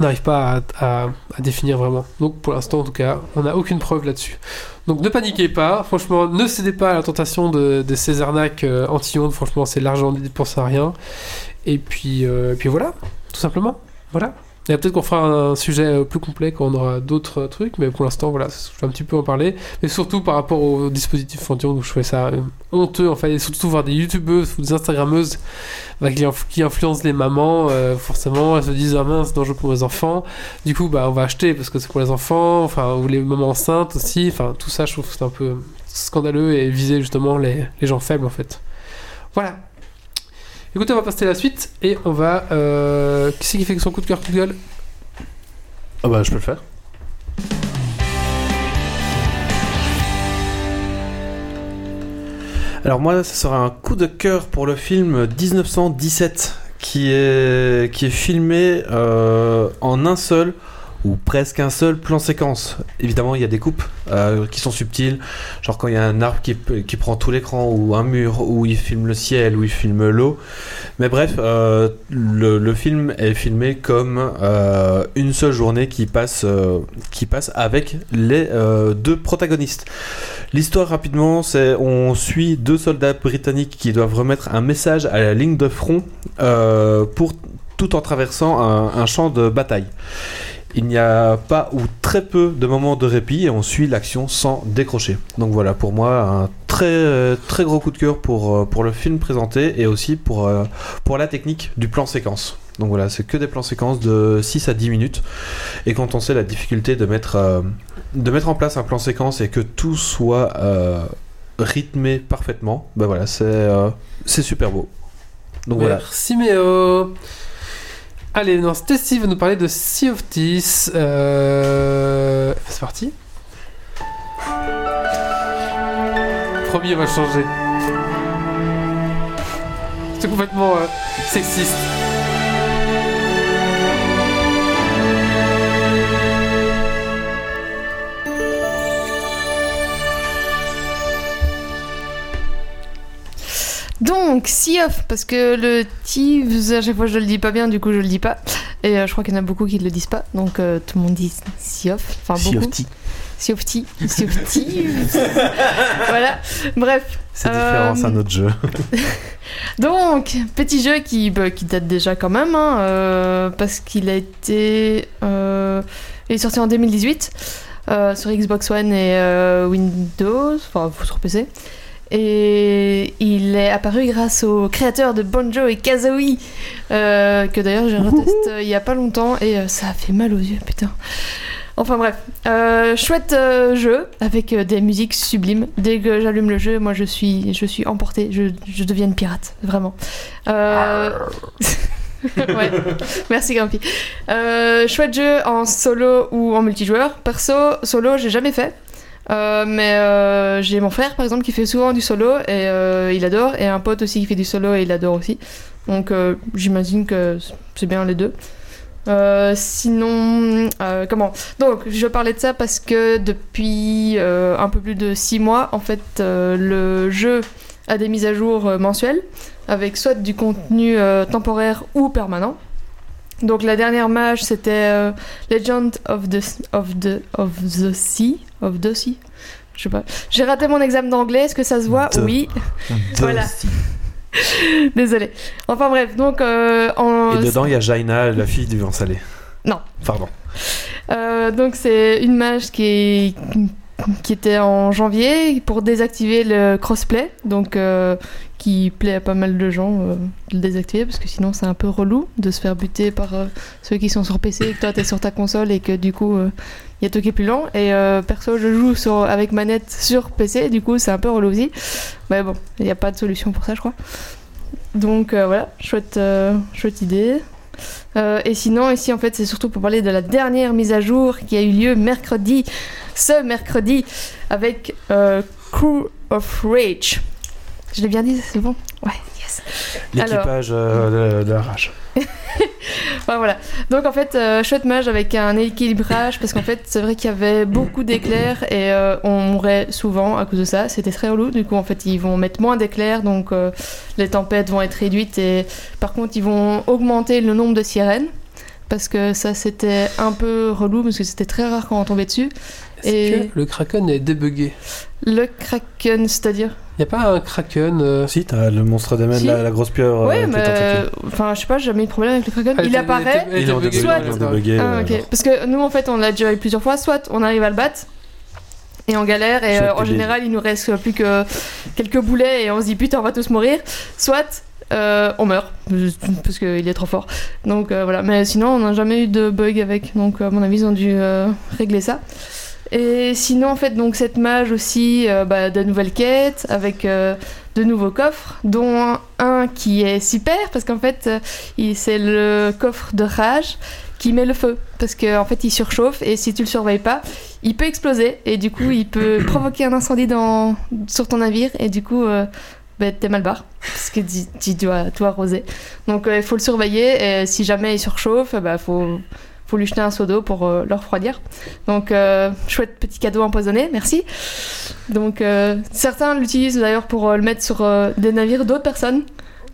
n'arrive pas à, définir vraiment. Donc pour l'instant en tout cas, on n'a aucune preuve là-dessus. Donc ne paniquez pas, franchement, ne cédez pas à la tentation de, de ces arnaques euh, anti-ondes, franchement c'est l'argent dépensé à rien. Et puis, euh, et puis voilà, tout simplement. Voilà. Et peut-être qu'on fera un sujet euh, plus complet quand on aura d'autres euh, trucs, mais pour l'instant, voilà, je vais un petit peu en parler. Mais surtout par rapport au dispositif anti-ondes, où je trouvais ça euh, honteux, en fait, et surtout voir des youtubeuses ou des instagrammeuses bah, qui, inf- qui influencent les mamans, forcément, elles se disent, ah mince, dangereux pour mes enfants. Du coup, bah, on va acheter parce que c'est pour les enfants, enfin, ou les mamans enceintes aussi, enfin, tout ça, je trouve que c'est un peu scandaleux et viser justement les, les gens faibles, en fait. Voilà. Écoutez, on va passer à la suite et on va. Euh... Qui qui fait son coup de cœur, coup de gueule? Ah bah, je peux le faire. Alors moi, ça sera un coup de cœur pour le film 1917, qui est, qui est filmé euh, en un seul ou presque un seul plan séquence. Évidemment, il y a des coupes euh, qui sont subtiles, genre quand il y a un arbre qui, prend tout l'écran, ou un mur, où il filme le ciel, où il filme l'eau. Mais bref, euh, le, film est filmé comme euh, une seule journée qui passe, avec les deux protagonistes. L'histoire rapidement, c'est on suit deux soldats britanniques qui doivent remettre un message à la ligne de front tout en traversant un champ de bataille. Il n'y a pas ou très peu de moments de répit et on suit l'action sans décrocher. Donc voilà, pour moi, un très très gros coup de cœur pour, euh, pour le film présenté et aussi pour, euh, pour la technique du plan séquence. Donc voilà, c'est que des plans séquences de 6 à 10 minutes. Et quand on sait la difficulté de mettre, euh, de mettre en place un plan séquence et que tout soit euh, rythmé parfaitement, ben voilà, c'est euh, super beau. Donc voilà. Merci Méo. Allez, non, Stacy va nous parler de Sea of Thieves. Euh... C'est parti. Promis, on va changer. C'est complètement euh, sexiste. Donc, Sea of, parce que le Thieves, à chaque fois je le dis pas bien, du coup je le dis pas. Et euh, je crois qu'il y en a beaucoup qui le disent pas, donc euh, tout le monde dit Sea of. Enfin, Sea beaucoup. of Tea. Sea of Tea. Sea of Thieves. voilà. Bref. C'est Euh, différent, c'est un autre jeu. Donc, petit jeu qui, bah, qui date déjà quand même, hein, euh, parce qu'il a été. euh, il est sorti en 2018 euh, sur Xbox One et euh, Windows, enfin sur PC. Et il est apparu grâce aux créateurs de Banjo et Kazooie, euh, que d'ailleurs j'ai retesté euh, il y a pas longtemps et euh, ça a fait mal aux yeux, putain. Enfin bref, euh, chouette euh, jeu avec des musiques sublimes. Dès que j'allume le jeu, moi je suis, je suis emportée, je, je deviens une pirate, vraiment. Ouais, merci Grumpy. Euh, chouette jeu en solo ou en multijoueur. Perso, solo, j'ai jamais fait. Euh, mais euh, j'ai mon frère par exemple qui fait souvent du solo et euh, il adore, et un pote aussi qui fait du solo et il adore aussi. Donc j'imagine que c'est bien les deux. Sinon, comment? Donc, je parlais de ça parce que depuis un peu plus de 6 mois, en fait, le jeu a des mises à jour mensuelles avec soit du contenu temporaire ou permanent. Donc, la dernière mage, c'était euh, Legend of the, of, the, of the Sea. Of the Sea Je sais pas. J'ai raté mon examen d'anglais, est-ce que ça se voit? De. Oui. Voilà. Désolée. Enfin bref, donc euh, en... Et dedans, il y a Jaina, la fille du vent salé. Non. Pardon. Euh, donc c'est une mage qui, est- qui était en janvier pour désactiver le crossplay, donc euh, qui plaît à pas mal de gens euh, de le désactiver parce que sinon c'est un peu relou de se faire buter par euh, ceux qui sont sur PC et que toi t'es sur ta console et que du coup il y a toi qui est plus lent. Et perso je joue sur, avec manette sur PC du coup c'est un peu relou aussi. Mais bon il n'y a pas de solution pour ça je crois. Donc voilà chouette, chouette idée. Et sinon, ici, en fait, c'est surtout pour parler de la dernière mise à jour qui a eu lieu mercredi, ce mercredi, avec euh, Crew of Rage. Je l'ai bien dit, c'est bon? Ouais, yes. L'équipage euh, de, de la rage. Voilà. Donc en fait, euh, chouette mage avec un équilibrage parce qu'en fait, c'est vrai qu'il y avait beaucoup d'éclairs et euh, on mourait souvent à cause de ça. C'était très relou. Du coup, en fait, ils vont mettre moins d'éclairs, donc euh, les tempêtes vont être réduites et par contre, ils vont augmenter le nombre de sirènes parce que ça, c'était un peu relou parce que c'était très rare quand on tombait dessus. Est-ce Et- que le Kraken est débugué Le kraken, c'est-à-dire Y a pas un Kraken euh, Si, t'as le monstre de mer, Si. la, la grosse pieuvre. euh, Ouais, les mais enfin, je sais pas, j'ai jamais eu de problème avec le kraken. elle il apparaît. buggée, débugué, soit- Ah, euh. Parce que nous, en fait, on l'a déjà eu plusieurs fois. Soit on arrive à le battre et on galère, et euh, en général, il nous reste plus que quelques boulets et on se dit putain, on va tous mourir. Soit euh, on meurt parce qu'il est trop fort. Donc euh, voilà. Mais sinon, on n'a jamais eu de bug avec. Donc, à mon avis, ils ont dû euh, régler ça. Et sinon, en fait, donc cette mage aussi, euh, bah, de nouvelles quêtes avec euh, de nouveaux coffres, dont un, un qui est super parce qu'en fait, euh, c'est le coffre de rage qui met le feu parce qu'en en fait, il surchauffe et si tu le surveilles pas, il peut exploser et du coup, il peut provoquer un incendie dans, sur ton navire et du coup, euh, bah, t'es mal barre parce que tu, dois tout arroser. Donc, il faut le surveiller et si jamais il surchauffe, bah, faut lui jeter un seau d'eau pour euh, le refroidir. Donc, euh, chouette petit cadeau empoisonné, merci. Donc, euh, certains l'utilisent d'ailleurs pour euh, le mettre sur des navires d'autres personnes.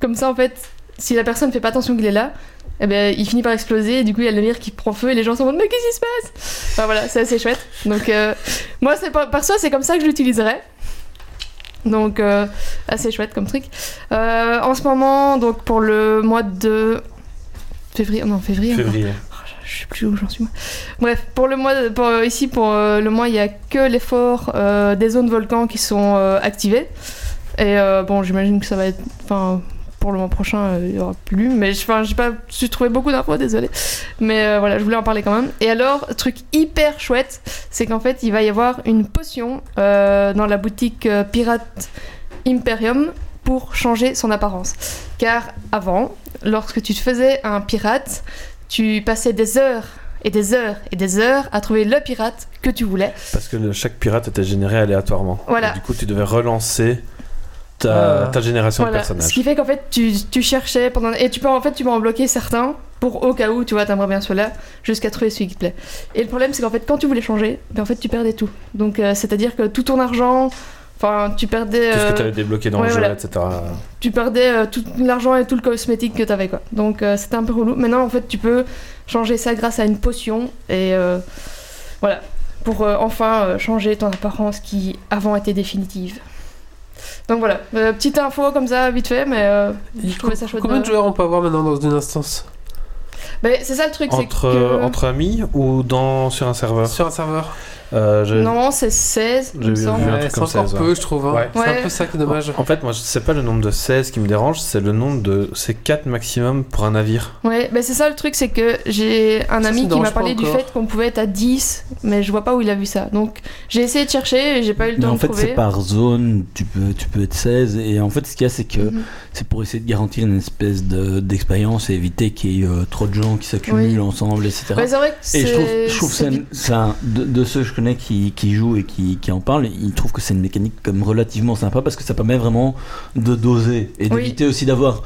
Comme ça, en fait, si la personne fait pas attention qu'il est là, eh ben, il finit par exploser. Et du coup, il y a le navire qui prend feu et les gens sont en Mais qu'est-ce qui se passe? Enfin voilà, c'est assez chouette. Donc, moi, c'est pas- perso, c'est comme ça que je l'utiliserais. Donc, assez chouette comme truc. En ce moment, donc pour le mois de février, non, février. Février. Je sais plus où j'en suis moi. Bref, pour le mois, euh, ici pour euh, le mois, il y a que l'effort euh, des zones volcans qui sont activées. Et bon, j'imagine que ça va être, enfin, pour le mois prochain, il y aura plus. Mais je- enfin, j'ai pas, j'ai trouvé beaucoup d'infos, désolé. Mais voilà, je voulais en parler quand même. Et alors, truc hyper chouette, c'est qu'en fait, il va y avoir une potion dans la boutique Pirate Imperium pour changer son apparence. Car avant, lorsque tu te faisais un pirate, tu passais des heures et des heures et des heures à trouver le pirate que tu voulais. Parce que le- chaque pirate était généré aléatoirement. Voilà. Et du coup, tu devais relancer ta, ta génération Voilà. de personnages. Ce qui fait qu'en fait, tu, tu cherchais pendant. Et tu peux en fait, tu peux en bloquer certains pour au cas où, tu vois, t'aimerais bien ceux-là, jusqu'à trouver celui qui te plaît. Et le problème, c'est qu'en fait, quand tu voulais changer, ben, en fait, tu perdais tout. Donc, euh, c'est-à-dire que tout ton argent. Enfin, tu perdais. Tout ce que euh, tu avais débloqué dans ouais, le jeu, voilà. etc. tu perdais euh, tout l'argent et tout le cosmétique que t'avais quoi. Donc euh, c'était un peu relou. Maintenant en fait tu peux changer ça grâce à une potion et euh, voilà pour euh, enfin euh, changer ton apparence qui avant était définitive. Donc voilà, Euh, petite info comme ça vite fait mais euh, je trouvais ça chouette. Combien de- de joueurs on peut avoir maintenant dans une instance? Mais c'est ça le truc Entre, que entre amis ou dans, sur un serveur? Sur un serveur Euh, je- non c'est 16 il J'ai me vu- un Ouais, truc c'est comme encore 16, peu, je trouve. hein. Ouais. C'est un peu ça qui est dommage. En fait, moi, c'est pas le nombre de 16 qui me dérange, c'est le nombre de. C'est 4 maximum pour un navire. Ouais, mais c'est ça le truc, c'est que j'ai un Ça, ça ami me qui m'a parlé du encore. fait qu'on pouvait être à 10, mais je vois pas où il a vu ça. Donc j'ai essayé de chercher et j'ai pas eu le Mais temps en de fait, trouver. c'est par zone, tu peux, tu peux être 16. Et en fait, ce qu'il y a, c'est que Mhm. c'est pour essayer de garantir une espèce de- d'expérience et éviter qu'il y ait euh, trop de gens qui s'accumulent Oui. ensemble, etc. Ouais, c'est vrai que Et je trouve, c'est- je trouve que c'est c'est un- c'est un- de, de ceux que qui, qui jouent et qui, qui en parlent, ils trouvent que c'est une mécanique comme relativement sympa parce que ça permet vraiment de doser et Oui. d'éviter aussi d'avoir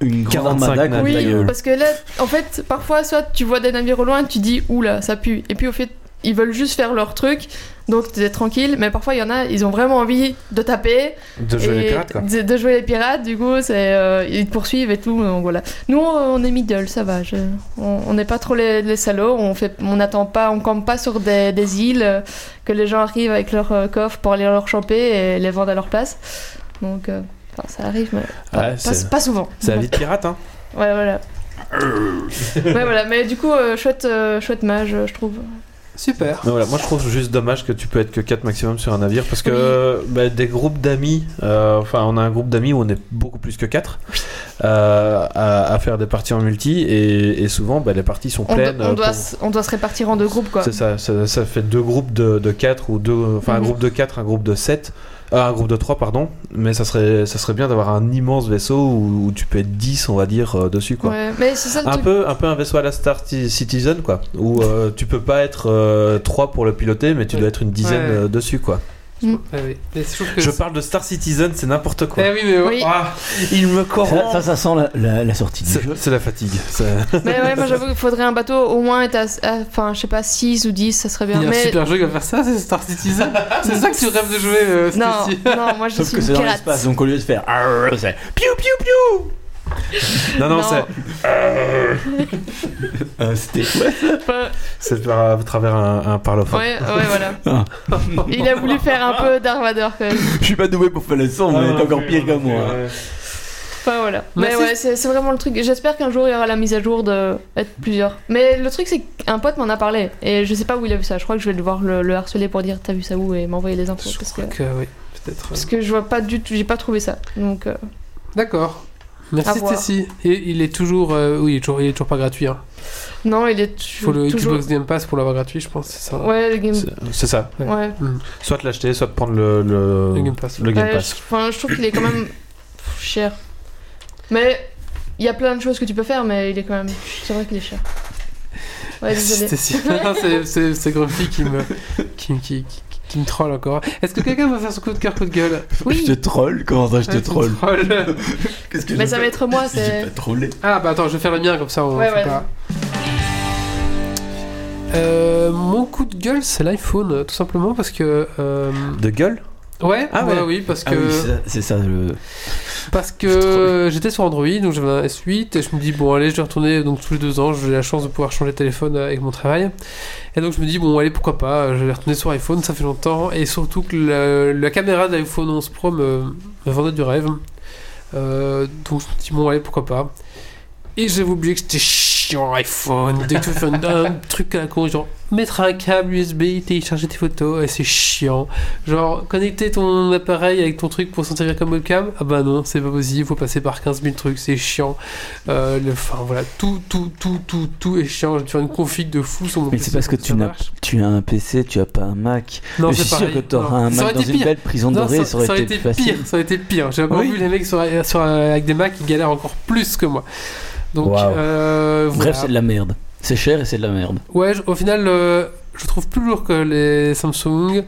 une grande 45 armada Oui, parce que là, en fait, parfois, soit tu vois des navires au loin, tu dis oula, ça pue. Et puis au fait, ils veulent juste faire leur truc, donc tu es tranquille. Mais parfois, il y en a, ils ont vraiment envie de taper. De jouer les pirates, quoi. De, de jouer les pirates, du coup, c'est, euh, ils te poursuivent et tout. Donc voilà. Nous, on est middle, ça va. je- on n'est pas trop les, les salauds. On fait, on n'attend pas, on campe pas sur des, des îles euh, que les gens arrivent avec leur euh, coffre pour aller leur choper et les vendre à leur place. Donc, enfin, ça arrive, mais pas, Ouais, pas- souvent. C'est la vie de pirate, hein. Ouais, voilà. ouais, voilà. Mais du coup, chouette, chouette mage, je trouve. Super. Mais voilà, moi je trouve juste dommage que tu peux être que 4 maximum sur un navire parce que euh, bah, des groupes d'amis, euh, enfin on a un groupe d'amis où on est beaucoup plus que 4 à, à faire des parties en multi et, et souvent bah, les parties sont On, do- pleines. on euh, doit, pour- s- on doit se répartir en deux groupes, quoi. C'est ça, ça, ça fait deux groupes de, de 4 ou deux, enfin un Mhm. groupe de 4, un groupe de 7, euh, un groupe de 3 pardon, mais ça serait, ça serait bien d'avoir un immense vaisseau où, où tu peux être 10 on va dire euh, dessus quoi. Ouais, mais c'est ça le Un truc. peu, un peu un vaisseau à la Star Ti- Citizen quoi, où euh, tu peux pas être 3 pour le piloter mais tu Ouais. dois être une dizaine Ouais. euh, dessus quoi. Ah oui. Mais je que parle de Star Citizen, c'est n'importe quoi. Eh oui, mais Oui. Ah, il me corrompt. ça, ça sent la, la- la sortie du C'est jeu. c'est la fatigue. Mais ouais, moi j'avoue qu'il faudrait un bateau au moins être à, à- enfin, je sais pas, 6 ou 10, ça serait bien. Il y a un mais super jeu qui va faire ça, c'est Star Citizen. c'est ça que tu rêves de jouer, euh, non, non, moi je Sauf suis que une c'est dans l'espace, donc au lieu de faire c'est piou piou piou. Non, non, Non. c'est Euh, C'était quoi c'est par- à travers un, un parlophone. ouais, ouais, voilà. Ah. Il a voulu faire un peu Dark Vader quand même. Je suis pas doué pour faire le son, mais t'es encore pire que moi. Enfin voilà. Mais ouais, c'est vraiment le truc. J'espère qu'un jour il y aura la mise à jour de être plusieurs. Mais le truc c'est qu'un pote m'en a parlé et je sais pas où il a vu ça. Je crois que je vais devoir le, le harceler pour dire t'as vu ça où? Et m'envoyer les infos Je parce que, crois que oui, peut-être. parce que je vois pas du tout, j'ai pas trouvé ça. Donc euh, D'accord. Merci. Stacy. Et il est toujours, euh, oui, il est toujours, il est toujours pas gratuit. Hein. non, il est Il faut le toujours. Xbox Game Pass pour l'avoir gratuit, je pense, c'est ça. Ouais, le game. C'est- C'est ça. Ouais. Soit l'acheter, soit de prendre le, le, Le Game Pass. le Game Ouais, Pass. je- Enfin, je trouve qu'il est quand même cher. Mais il y a plein de choses que tu peux faire, mais il est quand même. C'est vrai qu'il est cher. Ouais, désolé. C'est Grumpy qui me, qui, qui, qui me troll encore. Est-ce que quelqu'un va faire son coup de cœur, coup de gueule Oui. Je te troll Comment ça, je te tu troll. Qu'est-ce que Mais je ça fais va être moi, c'est. pas trollé. Ah bah attends, je vais faire le mien comme ça on Ouais, fait ouais. pas. Euh, mon coup de gueule, c'est l'iPhone, tout simplement parce que. euh, De gueule? Ouais, Ah ouais, ouais. oui, parce que. Ah oui, c'est ça- ça le. Parce que j'étais sur Android, donc j'avais un S8, et je me dis, bon, allez, je vais retourner, donc tous les deux ans, j'ai la chance de pouvoir changer de téléphone avec mon travail. Et donc je me dis, bon, allez, pourquoi pas, je vais retourner sur iPhone, ça fait longtemps, et surtout que la, la caméra de l'iPhone 11 Pro me, me vendait du rêve. Euh, donc je me dis, bon, allez, pourquoi pas. Et j'avais oublié que j'étais chiant chiant, iPhone. Que veux faire un, un truc à la con, genre mettre un câble USB, télécharger tes photos, et c'est chiant. Genre connecter ton appareil avec ton truc pour s'en servir comme webcam, ah bah non, c'est pas possible, faut passer par 15 000 trucs, c'est chiant. Euh, le, enfin voilà, tout, tout, tout, tout, tout est chiant. Je vais faire une config de fou sur mon Mais c'est parce que tu n'as tu as un PC, tu as pas un Mac. Non, je c'est suis sûr pareil. que tu auras Non. un Mac dans une belle prison Non, dorée, ça aurait été été plus facile. pire, ça aurait été pire. J'ai encore Oui. vu les mecs sur, sur- avec des Macs qui galèrent encore plus que moi. Donc, euh, voilà. Bref, c'est de la merde. C'est cher et c'est de la merde. Ouais, je- au final, euh, je trouve plus lourd que les Samsung.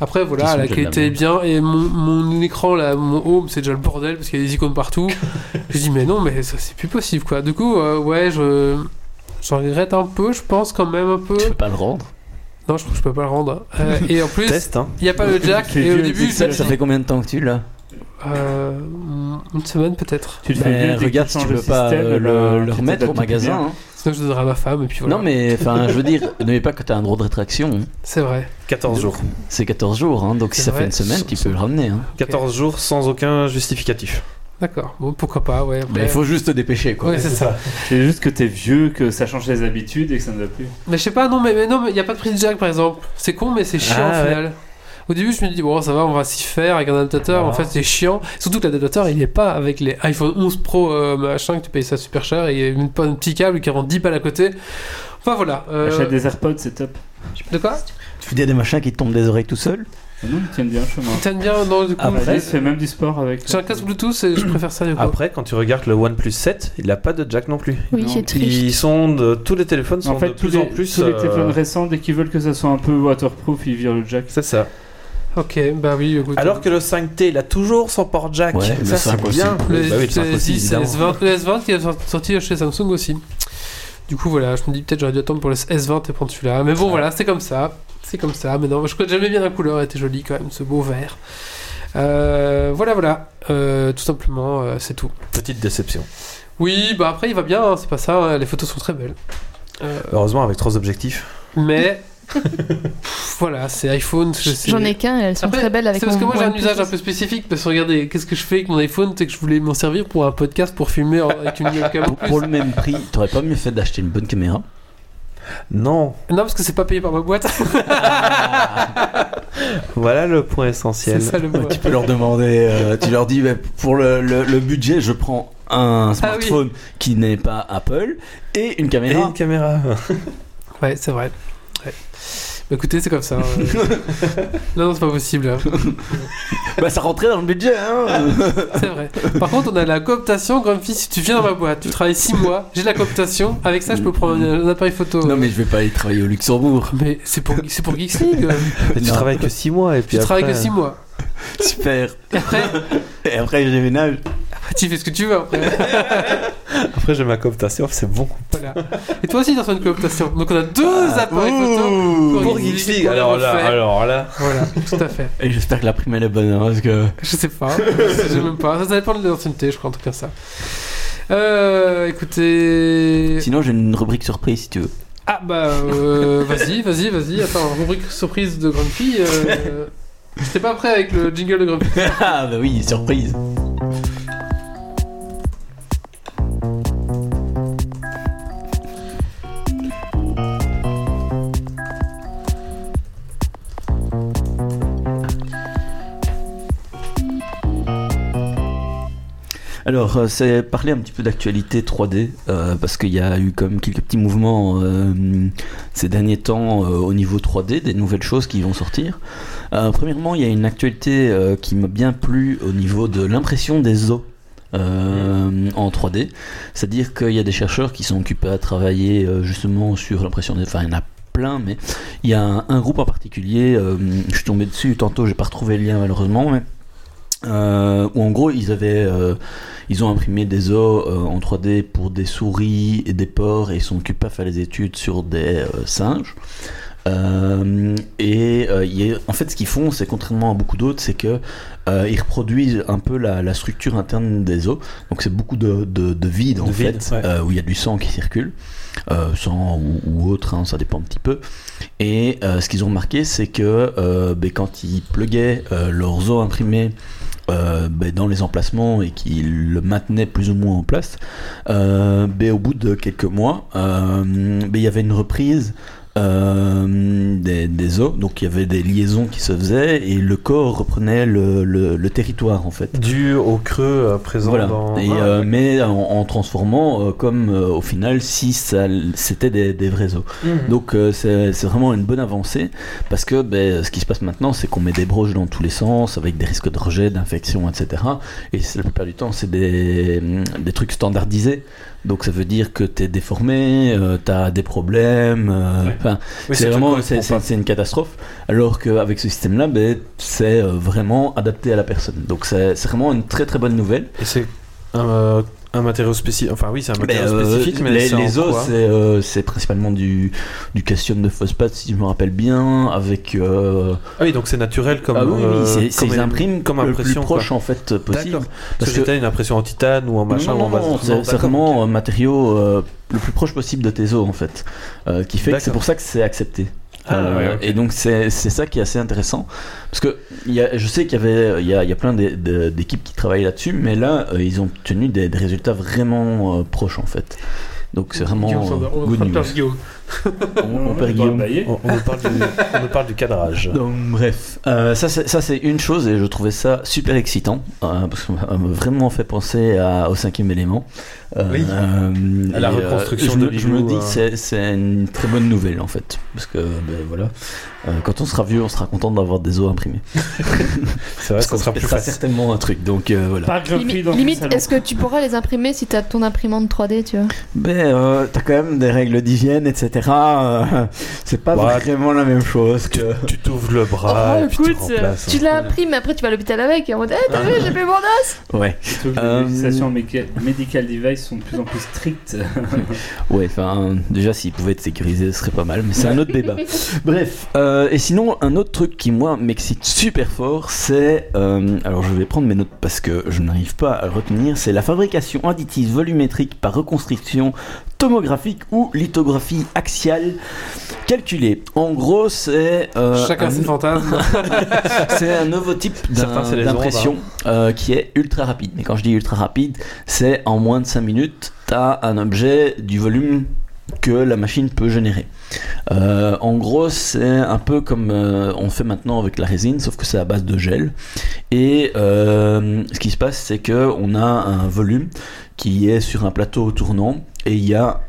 Après, voilà, la qualité est bien. Et mon, mon écran, là, mon home, c'est déjà le bordel parce qu'il y a des icônes partout. je dis, mais non, mais ça, c'est plus possible, quoi. Du coup, euh, ouais, je. J'en regrette un peu, je pense quand même un peu. Tu peux pas le rendre. Non, je, je peux pas le rendre. Euh, et en plus, hein. il n'y a pas le jack. Et au début, Ça, fait combien de temps que tu l'as? Euh, une semaine peut-être. Tu te fais que Regarde si tu le pas système, euh, le, le tu remettre au magasin. bien. hein. Sinon, je donnerai à ma femme et puis voilà. Non, mais enfin, je veux dire, ne mets pas que tu as un droit de rétraction. hein. C'est vrai. 14 jours. C'est 14 jours, hein, donc si ça vrai. fait une semaine, tu peux le ramener. hein. 14 jours sans aucun justificatif. D'accord. Bon, pourquoi pas, ouais. Mais il faut juste te dépêcher, quoi. Ouais, c'est ça. C'est juste que t'es vieux, que ça change les habitudes et que ça ne va plus. Mais je sais pas, non, mais, mais non, mais il n'y a pas de prise jack par exemple. C'est con, mais c'est chiant Ah, au ouais. Au début, je me dis, bon, ça va, on va s'y faire avec un adaptateur. Ah. En fait, c'est chiant. Surtout que l'adaptateur, il est pas avec les iPhone 11 Pro euh, machin, que tu payes ça super cher. Et il y a même pas un petit câble qui rend 10 balles à côté. Enfin voilà. euh, Achète des AirPods, c'est top. De quoi Tu fais des machins qui te tombent des oreilles tout seul Non, ils tiennent bien le chemin. T'aimes bien dans du coup Après, fait même du sport avec. J'ai un casque Bluetooth et je préfère ça du coup. Après, quand tu regardes le OnePlus 7, il n'a pas de jack non plus. Oui, Non. c'est triste. Ils sont de, tous les téléphones sont En fait, de tous plus les, en plus. tous les euh, téléphones récents, dès qu'ils veulent que ça soit un peu waterproof, ils virent le jack. C'est ça. Ok, bah oui, écoute. Alors que le 5T, il a toujours son port jack. Ouais, ça, c'est 5 aussi. bien. Le, Bah oui, le 5 S10, aussi, le évidemment. S20, le S20 qui est sorti chez Samsung aussi. Du coup, voilà, je me dis peut-être j'aurais dû attendre pour le S20 et prendre celui-là. Mais bon, voilà, c'est comme ça. C'est comme ça. Mais non, je crois que j'aimais bien la couleur, elle était jolie quand même, ce beau vert. Euh, voilà, voilà. Euh, tout simplement, euh, c'est tout. Petite déception. Oui, bah après, il va bien, hein, c'est pas ça. hein, les photos sont très belles. Euh, Heureusement, avec trois objectifs. mais. voilà, c'est iPhone. je sais- J'en ai qu'un et elles sont Après, très belles avec C'est parce que moi j'ai un usage un peu spécifique. Parce que regardez, qu'est-ce que je fais avec mon iPhone? C'est que je voulais m'en servir pour un podcast pour filmer avec une webcam en pour, le même prix, t'aurais pas mieux fait d'acheter une bonne caméra? Non. Non, parce que c'est pas payé par ma boîte. Voilà le point c'est essentiel. ça le mot. Tu peux leur demander, euh, tu leur dis, bah, pour le, le- le budget, je prends un Ah smartphone qui n'est pas Apple et une Et caméra. une caméra. Ouais, c'est vrai. Ouais. Bah, écoutez, c'est comme ça. hein. non, non, c'est pas possible. hein. Bah, ça rentrait dans le budget, hein C'est vrai. Par contre, on a la cooptation. Grumpy, si tu viens dans ma boîte, tu travailles 6 mois, j'ai la cooptation. Avec ça, je peux prendre un, un appareil photo. Non, mais je vais pas aller travailler au Luxembourg. Mais c'est pour, c'est pour Geeks League. Mais tu Non. travailles que 6 mois et puis Tu travailles que après- 6 mois. Super. Et après, Et après, je déménage. après, tu fais ce que tu veux après. Après, j'ai ma cooptation, c'est bon. Voilà. Et toi aussi, dans une cooptation. Donc, on a deux appareils photo. Pour Geeks League, alors là, alors là. Voilà, tout à fait. Et j'espère que la prime elle est bonne, hein, parce que. Je sais pas. Je sais même pas. Ça, ça dépend de l'ancienneté, je crois, un truc comme ça. Euh, écoutez. Sinon, j'ai une rubrique surprise si tu veux. Ah bah euh, vas-y, vas-y, vas-y. Attends, rubrique surprise de Grumpy. Euh... J'étais pas prêt avec le jingle de Grumpy. ah, bah oui, surprise. Alors, euh, c'est parler un petit peu d'actualité 3D, euh, parce qu'il y a eu comme quelques petits mouvements euh, ces derniers temps au niveau 3D, des nouvelles choses qui vont sortir. Premièrement, il y a une actualité qui m'a bien plu au niveau de l'impression des os. en 3D, c'est-à-dire qu'il y a des chercheurs qui sont occupés à travailler justement sur l'impression des. Enfin, il y en a plein, mais il y a un, groupe en particulier. je suis tombé dessus tantôt, j'ai pas retrouvé le lien malheureusement, mais euh, où en gros ils avaient euh, ils ont imprimé des os euh, en 3D pour des souris et des porcs et ils sont occupés à faire les études sur des euh, singes. Et il y a- en fait, ce qu'ils font, c'est contrairement à beaucoup d'autres, c'est que ils reproduisent un peu la, la structure interne des os. Donc c'est beaucoup de, de, de vide en vide, fait, ouais. où il y a du sang qui circule, euh, sang ou, ou autre, hein, ça dépend un petit peu. Et euh, ce qu'ils ont remarqué, c'est que euh, ben, quand ils pluguaient leurs os imprimés euh, ben, dans les emplacements et qui le maintenait plus ou moins en place, euh, ben, au bout de quelques mois, euh, ben, il y avait une reprise euh, des, des os, donc il y avait des liaisons qui se faisaient et le corps reprenait le, le- le territoire en fait. Dû au creux euh, présent Voilà. dans. Et, Ah, euh, ouais. mais en, en transformant comme au final si c'était des, des vrais os. Mhm. Donc c'est vraiment une bonne avancée parce que ben, ce qui se passe maintenant c'est qu'on met des broches dans tous les sens avec des risques de rejet, d'infection, etc. Et c'est- la plupart du temps c'est des, des trucs standardisés. Donc ça veut dire que tu es déformé, tu as des problèmes. euh, Ouais. enfin, Oui, c'est vraiment c'est, pas. c'est- c'est une catastrophe. Alors qu'avec ce système-là, ben, c'est euh, vraiment adapté à la personne. Donc c'est, c'est vraiment une très très bonne nouvelle. Et c'est un, matériau spécifique. Enfin, oui, c'est un matériau Ben, euh, spécifique, mais les, les os, c'est, euh, c'est principalement du, du calcium de phosphate, si je me rappelle bien, avec. euh, Ah oui, donc c'est naturel comme. ah oui, oui, c'est, ils impriment comme le impression, plus quoi. proche en fait possible. Parce que que t'as une impression en titane ou en machin non, non, non, c'est, Non, c'est d'accord, vraiment un matériau euh, le plus proche possible de tes os en fait, qui fait que c'est pour ça que c'est accepté. Ah, Euh, ouais. Et donc c'est c'est ça qui est assez intéressant parce que il y a, je sais qu'il y avait il y a, il y a plein d'équipes qui travaillent là-dessus, mais là euh, ils ont obtenu des, des résultats vraiment euh, proches en fait. Donc c'est vraiment euh, good news. On, on perd va Guillaume. bailler. On, on nous parle du, on nous parle du cadrage. Donc, bref, Euh, ça c'est une chose et je trouvais ça super excitant euh, parce que ça m'a vraiment fait penser à- au cinquième élément. Euh, Oui. euh, À la euh, reconstruction je, de me- je me dis que c'est- une très bonne nouvelle en fait parce que ben, voilà, Euh, quand on sera vieux, on sera content d'avoir des os imprimés. C'est vrai, ça qu'on sera plus facile. certainement un truc. Donc euh, voilà. Par limite, est-ce que tu pourras les imprimer si tu as ton imprimante 3D, tu vois? Ben, euh, t'as quand même des règles d'hygiène, etc. euh, c'est pas Ouais. vraiment la même chose que. Tu t'ouvres le bras Oh, et puis tu remplaces. tu l'imprimes, mais après tu vas à l'hôpital avec, et en mode, eh, t'as vu, j'ai fait mon os Ouais. Surtout que Euh, les législations medical device sont de plus en plus strictes. Ouais, enfin, déjà, s'ils pouvaient être sécurisés, ce serait pas mal, mais c'est un autre débat. Bref, euh, et sinon, un autre truc qui, moi, m'excite super fort, c'est. euh, alors, je vais prendre mes notes parce que je n'arrive pas à le retenir. C'est la fabrication additive volumétrique par reconstruction tomographique ou lithographie axiale calculée. En gros, c'est. euh, Chacun un- ses fantasmes. c'est un nouveau type d'impression ondes, euh, qui est ultra rapide. Mais quand je dis ultra rapide, c'est en moins de 5 minutes, tu as un objet du volume que la machine peut générer. Euh, en gros, c'est un peu comme euh, on fait maintenant avec la résine, sauf que c'est à base de gel. Et euh, ce qui se passe, c'est que on a un volume qui est sur un plateau tournant et il y a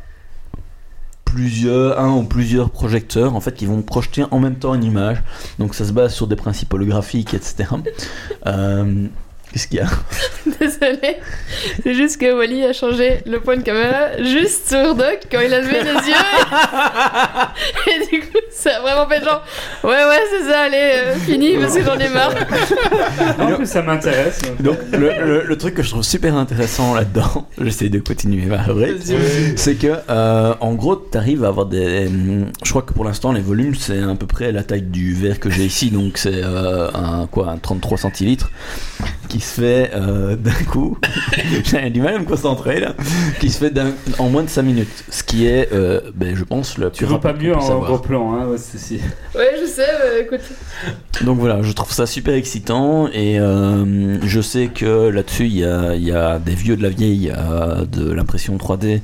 plusieurs, un ou plusieurs projecteurs en fait qui vont projeter en même temps une image. Donc ça se base sur des principes holographiques, etc. Qu'est-ce qu'il y a Désolée, c'est juste que Wally a changé le point de caméra juste sur Doc quand il a levé les yeux. Et, du coup, ça a vraiment fait genre, ouais, ouais, c'est ça, allez, euh, fini parce que j'en ai marre. En plus, ça m'intéresse. Donc le, le- le truc que je trouve super intéressant là-dedans, j'essaie de continuer ma rubrique, c'est que euh, en gros tu arrives à avoir des... Je crois que pour l'instant les volumes c'est à peu près la taille du verre que j'ai ici, donc c'est euh, un, quoi, un 33 centilitres qui se fait euh, d'un coup, j'ai du mal à me concentrer là, qui se fait d'un- en moins de 5 minutes, ce qui est, euh, ben, je pense, le Tu plus veux pas mieux en gros plan, hein, ouais. Ouais, je sais, écoute. Donc voilà, je trouve ça super excitant et euh, je sais que là-dessus il y a, il y a des vieux de la vieille euh, de l'impression 3D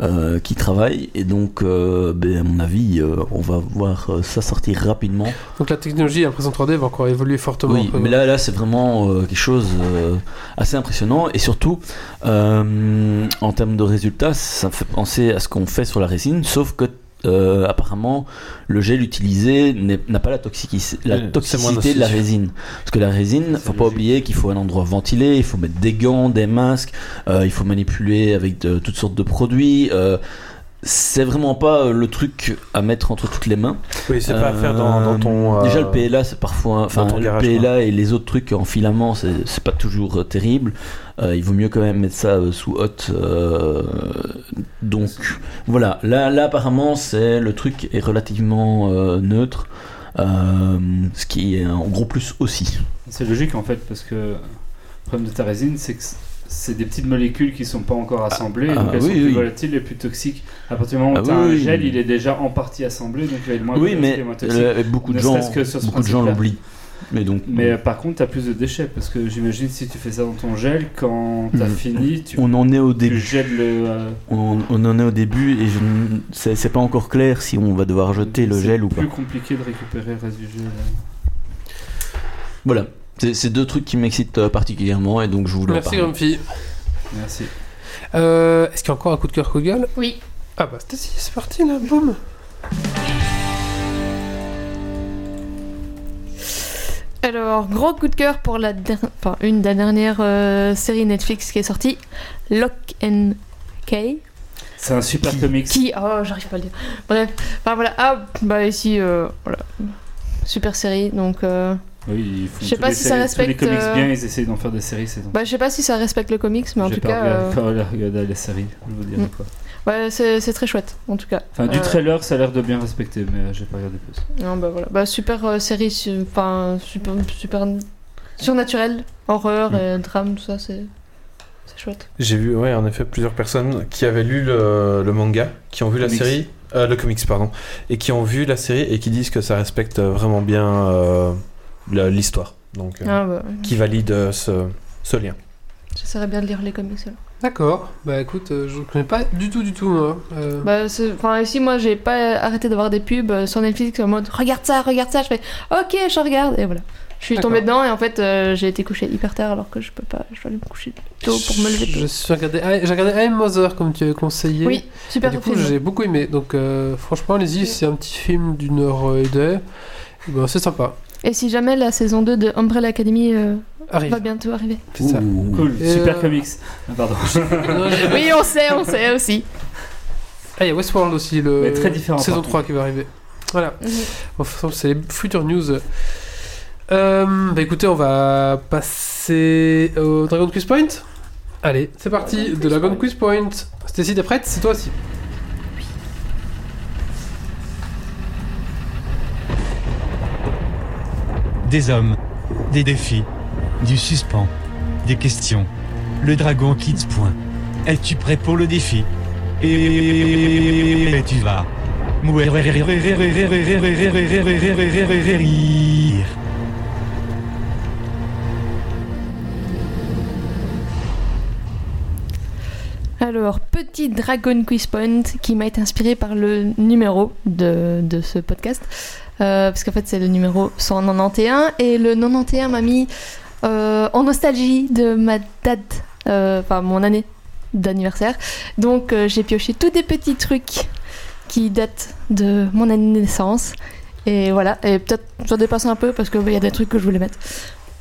euh, qui travaillent et donc euh, ben, à mon avis euh, on va voir euh, ça sortir rapidement. Donc la technologie impression 3D va encore évoluer fortement. Oui, mais là, là c'est vraiment euh, quelque chose euh, assez impressionnant et surtout euh, en termes de résultats, ça me fait penser à ce qu'on fait sur la résine, sauf que euh, apparemment le gel utilisé n'a pas la, toxici- la Euh, toxicité de la résine. Parce que la résine, faut pas logique. oublier qu'il faut un endroit ventilé, il faut mettre des gants, des masques, euh, il faut manipuler avec de- toutes sortes de produits. euh, c'est vraiment pas euh, le truc à mettre entre toutes les mains. Oui, c'est pas à faire dans, dans ton. Euh, euh, Déjà le PLA c'est parfois enfin le garage, PLA et les autres trucs en filament c'est c'est pas toujours euh, terrible. Euh, il vaut mieux quand même mettre ça euh, sous haute. euh, donc voilà là là apparemment c'est le truc est relativement euh, neutre. euh, ce qui est un gros plus aussi. C'est logique en fait, parce que le problème de ta résine, c'est que c'est des petites molécules qui sont pas encore assemblées, ah, donc elles oui, sont plus oui. volatiles et plus toxiques. À partir du moment où Ah, tu as oui, un gel, il est déjà en partie assemblé, donc il va être moins oui mais moins toxique. euh, beaucoup de Ne gens beaucoup de gens l'oublient. Mais donc, Mais euh, par contre, t'as plus de déchets parce que j'imagine si tu fais ça dans ton gel, quand t'as Mhm. fini, tu, on en est au tu début. gèles le. euh, On, on en est au début et je ne- c'est c'est pas encore clair si on va devoir jeter le c'est gel ou pas. plus compliqué de récupérer le reste du gel. euh. Voilà. C'est deux trucs qui m'excitent euh, particulièrement et donc je voulais en Merci. Grumpy. Merci. Euh, Est-ce qu'il y a encore un coup de cœur, coup de gueule Oui. Ah bah, c'était si, c'est parti là, boum. Alors, gros coup de cœur pour la enfin, une des dernières euh, séries Netflix qui est sortie, Lock and Key. C'est un super comics. Qui Oh, j'arrive pas à le dire. Bref, enfin voilà. Ah, bah ici, euh, voilà. Super série, donc. euh, Oui, ils font Je sais tous pas les si ça respecte, Tous les comics euh, bien, ils essayent d'en faire des séries. C'est Bah, je sais pas si ça respecte le comics, mais en J'ai tout cas. regardé- euh, pas regardé la série, je vous dirai Mm. quoi. Ouais, c'est très chouette, en tout cas. Enfin, du Euh, trailer, ça a l'air de bien respecter, mais j'ai pas regardé plus. Non, bah voilà. Bah, super euh, série, su- enfin, super, super surnaturel, horreur, Mm. et drame, tout ça, c'est c'est chouette. J'ai vu, ouais, en effet, plusieurs personnes qui avaient lu le, le manga, qui ont vu la série, euh, le comics, pardon, et qui ont vu la série et qui disent que ça respecte vraiment bien euh, l'histoire. Donc, euh, Ah, bah, qui valide euh, ce, ce lien. j'essaierais bien de lire les comics. alors. D'accord. Bah écoute, euh, je ne connais pas du tout, du tout, moi. Euh, Bah, c'est- enfin, ici, moi, j'ai pas arrêté d'avoir des pubs euh, sur Netflix en mode regarde ça, regarde ça. Je fais ok, je regarde, et voilà. Je suis tombée dedans et en fait, euh, j'ai été couchée hyper tard alors que je peux pas. Je dois aller me coucher tôt pour me lever Je suis regardé, ah, j'ai regardé I Am Mother comme tu avais conseillé. Oui, Et super du coup, film. j'ai beaucoup aimé. Donc, euh, franchement, allez-y, c'est un petit film d'une heure et demie. Et ben, c'est sympa. Et si jamais la saison 2 de Umbrella Academy euh, Arrive. va bientôt arriver. C'est ça. Ouh. Cool, Et, super euh, comics. Ah, pardon. Oui, on sait, on sait aussi. Ah, il y a Westworld aussi, le Mais très différent, saison par 3 qui va arriver. Voilà. Enfin, c'est les future news. Euh, bah écoutez, on va passer au Dragon Quiz Point. Allez, c'est parti, de Dragon Quiz Point. Stacy, t'es prête? C'est toi aussi. Des hommes. Des défis. Du suspens. Des questions. Le dragon quitte point. Es-tu prêt pour le défi? Et tu vas. Alors, petit Dragon Quiz Point qui m'a été inspiré par le numéro de ce podcast. Euh, parce qu'en fait, c'est le numéro 191. Et le 91 m'a mis euh, en nostalgie de ma date, euh, enfin mon année d'anniversaire. Donc, j'ai pioché tous des petits trucs qui datent de mon année de naissance. Et voilà, et peut-être j'en dépasse un peu parce qu'il y a des trucs que je voulais mettre.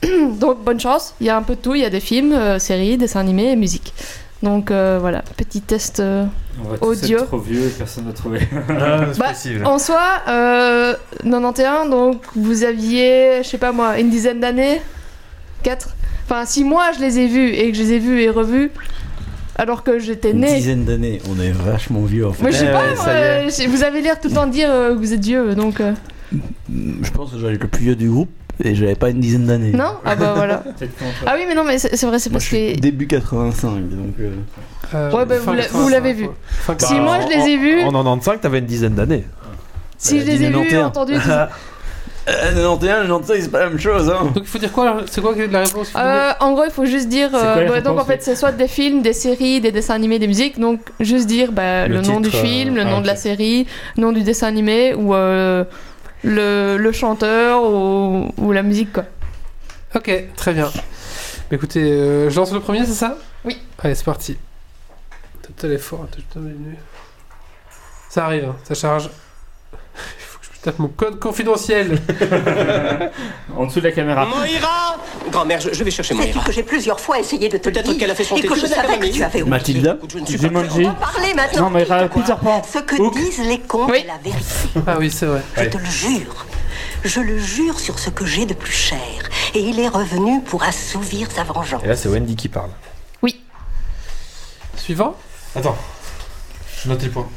Donc, bonne chance. Il y a un peu de tout. Il y a des films, séries, dessins animés musique. Donc euh, voilà, petit test. euh. On va tous Audio. être trop vieux et personne n'a trouvé. Ah, c'est Bah, possible. En soi, euh, 91, donc vous aviez, je sais pas moi, une dizaine d'années? 4 Enfin, si moi je les ai vus et que je les ai vus et revus, alors que j'étais Une née. dizaine d'années, on est vachement vieux en fait. Moi je sais Eh pas, ouais, moi, euh, vous avez l'air tout le temps de dire euh, que vous êtes vieux, donc. euh, Je pense que j'allais être le plus vieux du groupe et j'avais pas une dizaine d'années. Non Ah bah voilà. Ah oui, mais non, mais c'est vrai, c'est Moi parce je suis que. début 85 donc. euh, Euh, Ouais, bah, vous l'a- 85, vous l'avez vu. Fin Si moi, je les ai en- vus- En 95, t'avais une dizaine d'années. Si je les ai vus, 91. entendus. tout ça. Euh, 91, 96, c'est pas la même chose hein. Donc il faut dire quoi C'est quoi la réponse Euh, en gros, il faut juste dire. Euh, bah, donc en fait, c'est soit des films, des séries, des dessins animés, des musiques. Donc juste dire bah, le, Le nom du euh, film, le ah, nom ok. de la série, le nom du dessin animé ou euh, le, le chanteur ou, ou la musique quoi. Ok, très bien. Bah, écoutez, euh, je lance le premier, c'est ça? Oui. Allez, c'est parti. Tel est fort, attends, je te donne une- Ça arrive, hein, ça charge. Il faut que je tape mon code confidentiel. En dessous de la caméra. Moira Grand-mère, je, je vais chercher Sais-tu Moira. que j'ai plusieurs fois essayé de te le dire qu'elle a fait son et que je savais que tu avais honte. Mathilda Je ne suis pas Jumanji. On va parler maintenant. Non, mais ra- Peter Pan. Ce que disent les contes Oui. est la vérité. Ah oui, c'est vrai. Je te le jure. Je le jure sur ce que j'ai de plus cher. Et il est revenu pour assouvir sa vengeance. Et là, c'est Wendy qui parle. Suivant Attends. Je note les points.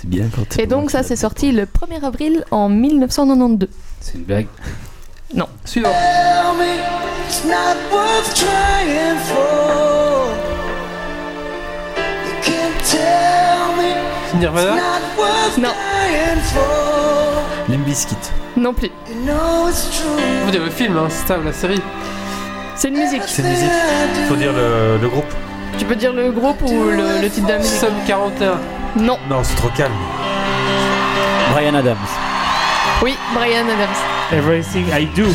C'est bien quand Et donc ça c'est sorti le 1er avril en 1992. C'est une blague. Suivant. Nirvana Non, Limp Biscuit. Non plus. Vous dire le film, hein, c'est ça, ou la série. C'est une musique. C'est une musique. Faut dire le, le groupe. Tu peux dire le groupe ou le, le titre de la musique Somme 41. Non. Non, c'est trop calme. Brian Adams. Oui, Brian Adams. Everything I Do.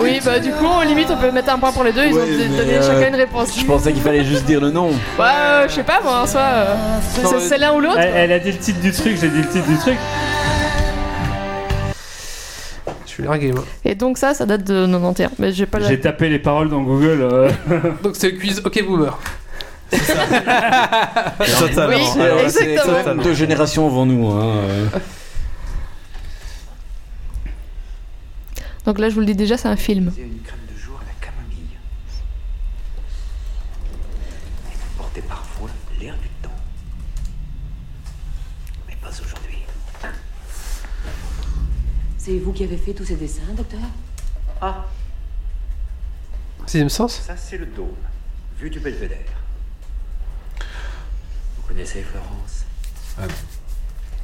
Oui, bah du coup, au limite, on peut mettre un point pour les deux. Ils Ouais, ont mais, donné euh, chacun une réponse. Je pensais qu'il fallait juste dire le nom. Ouais, euh, je sais pas, moi, en soi, euh, c'est- Non, c'est l'un ou l'autre. Elle, elle a dit le titre du truc, j'ai dit le titre du truc. Je suis largué, moi. Et donc ça, ça date de 91. Mais j'ai pas la... J'ai tapé les paroles dans Google. euh. Donc c'est le quiz OK Boomer. Totalement. Oui, Alors là, c'est exactement. totalement. Deux générations avant nous. Hein. euh. Donc là, je vous le dis déjà, c'est un film. C'est une crème de jour à la camomille. Elle portait parfois l'air du temps. Mais pas aujourd'hui. C'est vous qui avez fait tous ces dessins, docteur? Ah, Sixième sens? Ça c'est le dôme, vue du belvédère. Vous connaissez Florence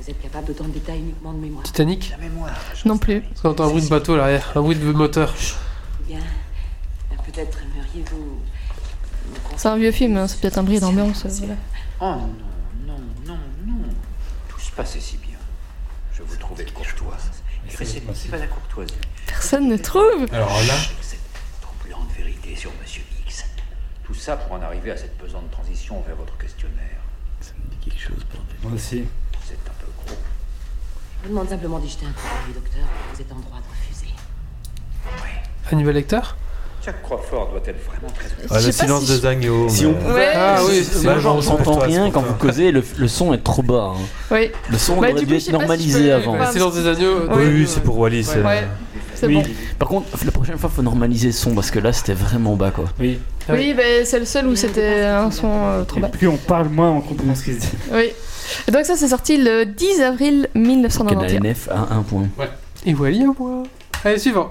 Vous êtes capable d'autant de détails uniquement de mémoire. Titanic La mémoire. je Non sais. plus. Qu'on entend un bruit de bateau à l'arrière, un bruit de moteur. Bien. Ben, Peut-être aimeriez-vous. me C'est un vieux film, hein, c'est peut-être un bris d'ambiance. voilà. Oh non, non, non, non. Tout se passait si bien. Je vous trouvais courtoise et réceptive à la courtoisie. Personne ne trouve. Alors là, Cette troublante vérité sur Monsieur X. Tout ça pour en arriver à cette pesante transition vers votre questionnaire. Me dit quelque chose, bordel. Moi aussi. C'est un peu gros. Je vous demande simplement d'y jeter un coup d'œil, docteur. Vous êtes en droit de refuser. Hannibal Lecter Jack Crawford doit être vraiment très ah, le silence si des agneaux. Si mais- on pouvait- Ouais. Ah oui, bah, genre, On s'entend rien quand vous causez, le, le son est trop bas. hein. Oui, Le son Bah, aurait dû être si normalisé peux- avant. Le silence des agneaux. Oui, Oui, euh, oui, c'est pour Wally. ouais, c'est Oui. bon. Par contre, la prochaine fois, faut normaliser le son parce que là, c'était vraiment bas quoi. Oui. Ah oui. Oui, bah, c'est le seul où c'était un son euh, trop Et bas. plus on parle, moins on comprend ce qui se dit. Oui. Et donc ça, c'est sorti le 10 avril Que la 1991. NF a un point. Et Wally un point. Allez, suivant.